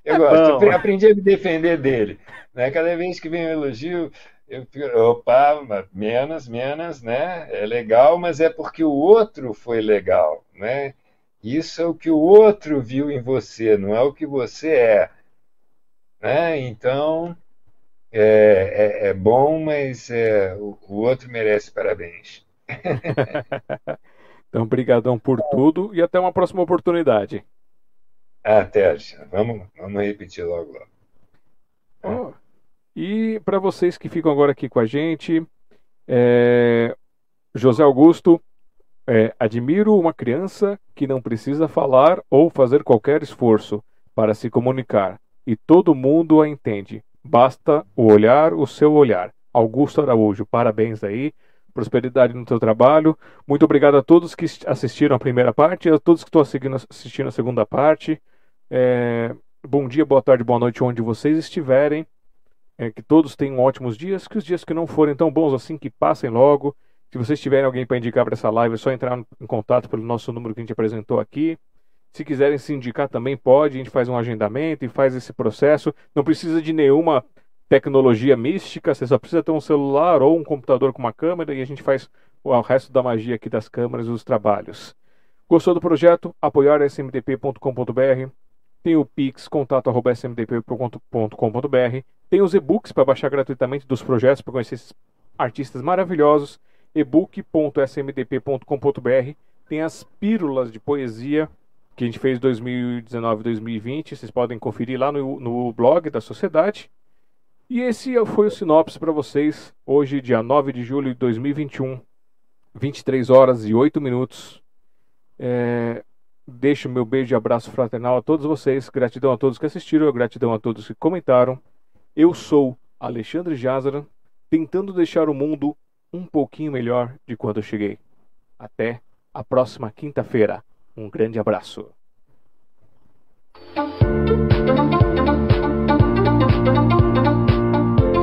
Eu é gosto. Bom. Eu aprendi a me defender dele. Né? Cada vez que vem um elogio, eu fico, opa, menos, menos, né? É legal, mas é porque o outro foi legal, né? Isso é o que o outro viu em você, não é o que você é. Né? Então, é, é, é bom, mas é, o, o outro merece parabéns. então, brigadão por tudo e até uma próxima oportunidade. Até, vamos, vamos repetir logo logo. Oh, e para vocês que ficam agora aqui com a gente, é, José Augusto, é, admiro uma criança que não precisa falar ou fazer qualquer esforço para se comunicar e todo mundo a entende. Basta o olhar, o seu olhar. Augusto Araújo, parabéns aí. Prosperidade no teu trabalho. Muito obrigado a todos que assistiram a primeira parte e a todos que estão assistindo a segunda parte. É, bom dia, boa tarde, boa noite, onde vocês estiverem. É, que todos tenham ótimos dias. Que os dias que não forem tão bons assim, que passem logo. Se vocês tiverem alguém para indicar para essa live, é só entrar em contato pelo nosso número que a gente apresentou aqui. Se quiserem se indicar também pode, a gente faz um agendamento e faz esse processo. Não precisa de nenhuma tecnologia mística, você só precisa ter um celular ou um computador com uma câmera e a gente faz o resto da magia aqui das câmeras e dos trabalhos. Gostou do projeto? apoiar smdp.com.br tem o Pix, contato.smdp.com.br, tem os e-books para baixar gratuitamente dos projetos para conhecer esses artistas maravilhosos ebook.smdp.com.br. Tem as pílulas de poesia que a gente fez 2019 2020. Vocês podem conferir lá no, no blog da sociedade. E esse foi o sinopse para vocês. Hoje, dia 9 de julho de 2021, 23 horas e 8 minutos. É, deixo meu beijo e abraço fraternal a todos vocês. Gratidão a todos que assistiram, gratidão a todos que comentaram. Eu sou Alexandre Jázaran, tentando deixar o mundo um pouquinho melhor de quando eu cheguei. Até a próxima quinta-feira. Um grande abraço.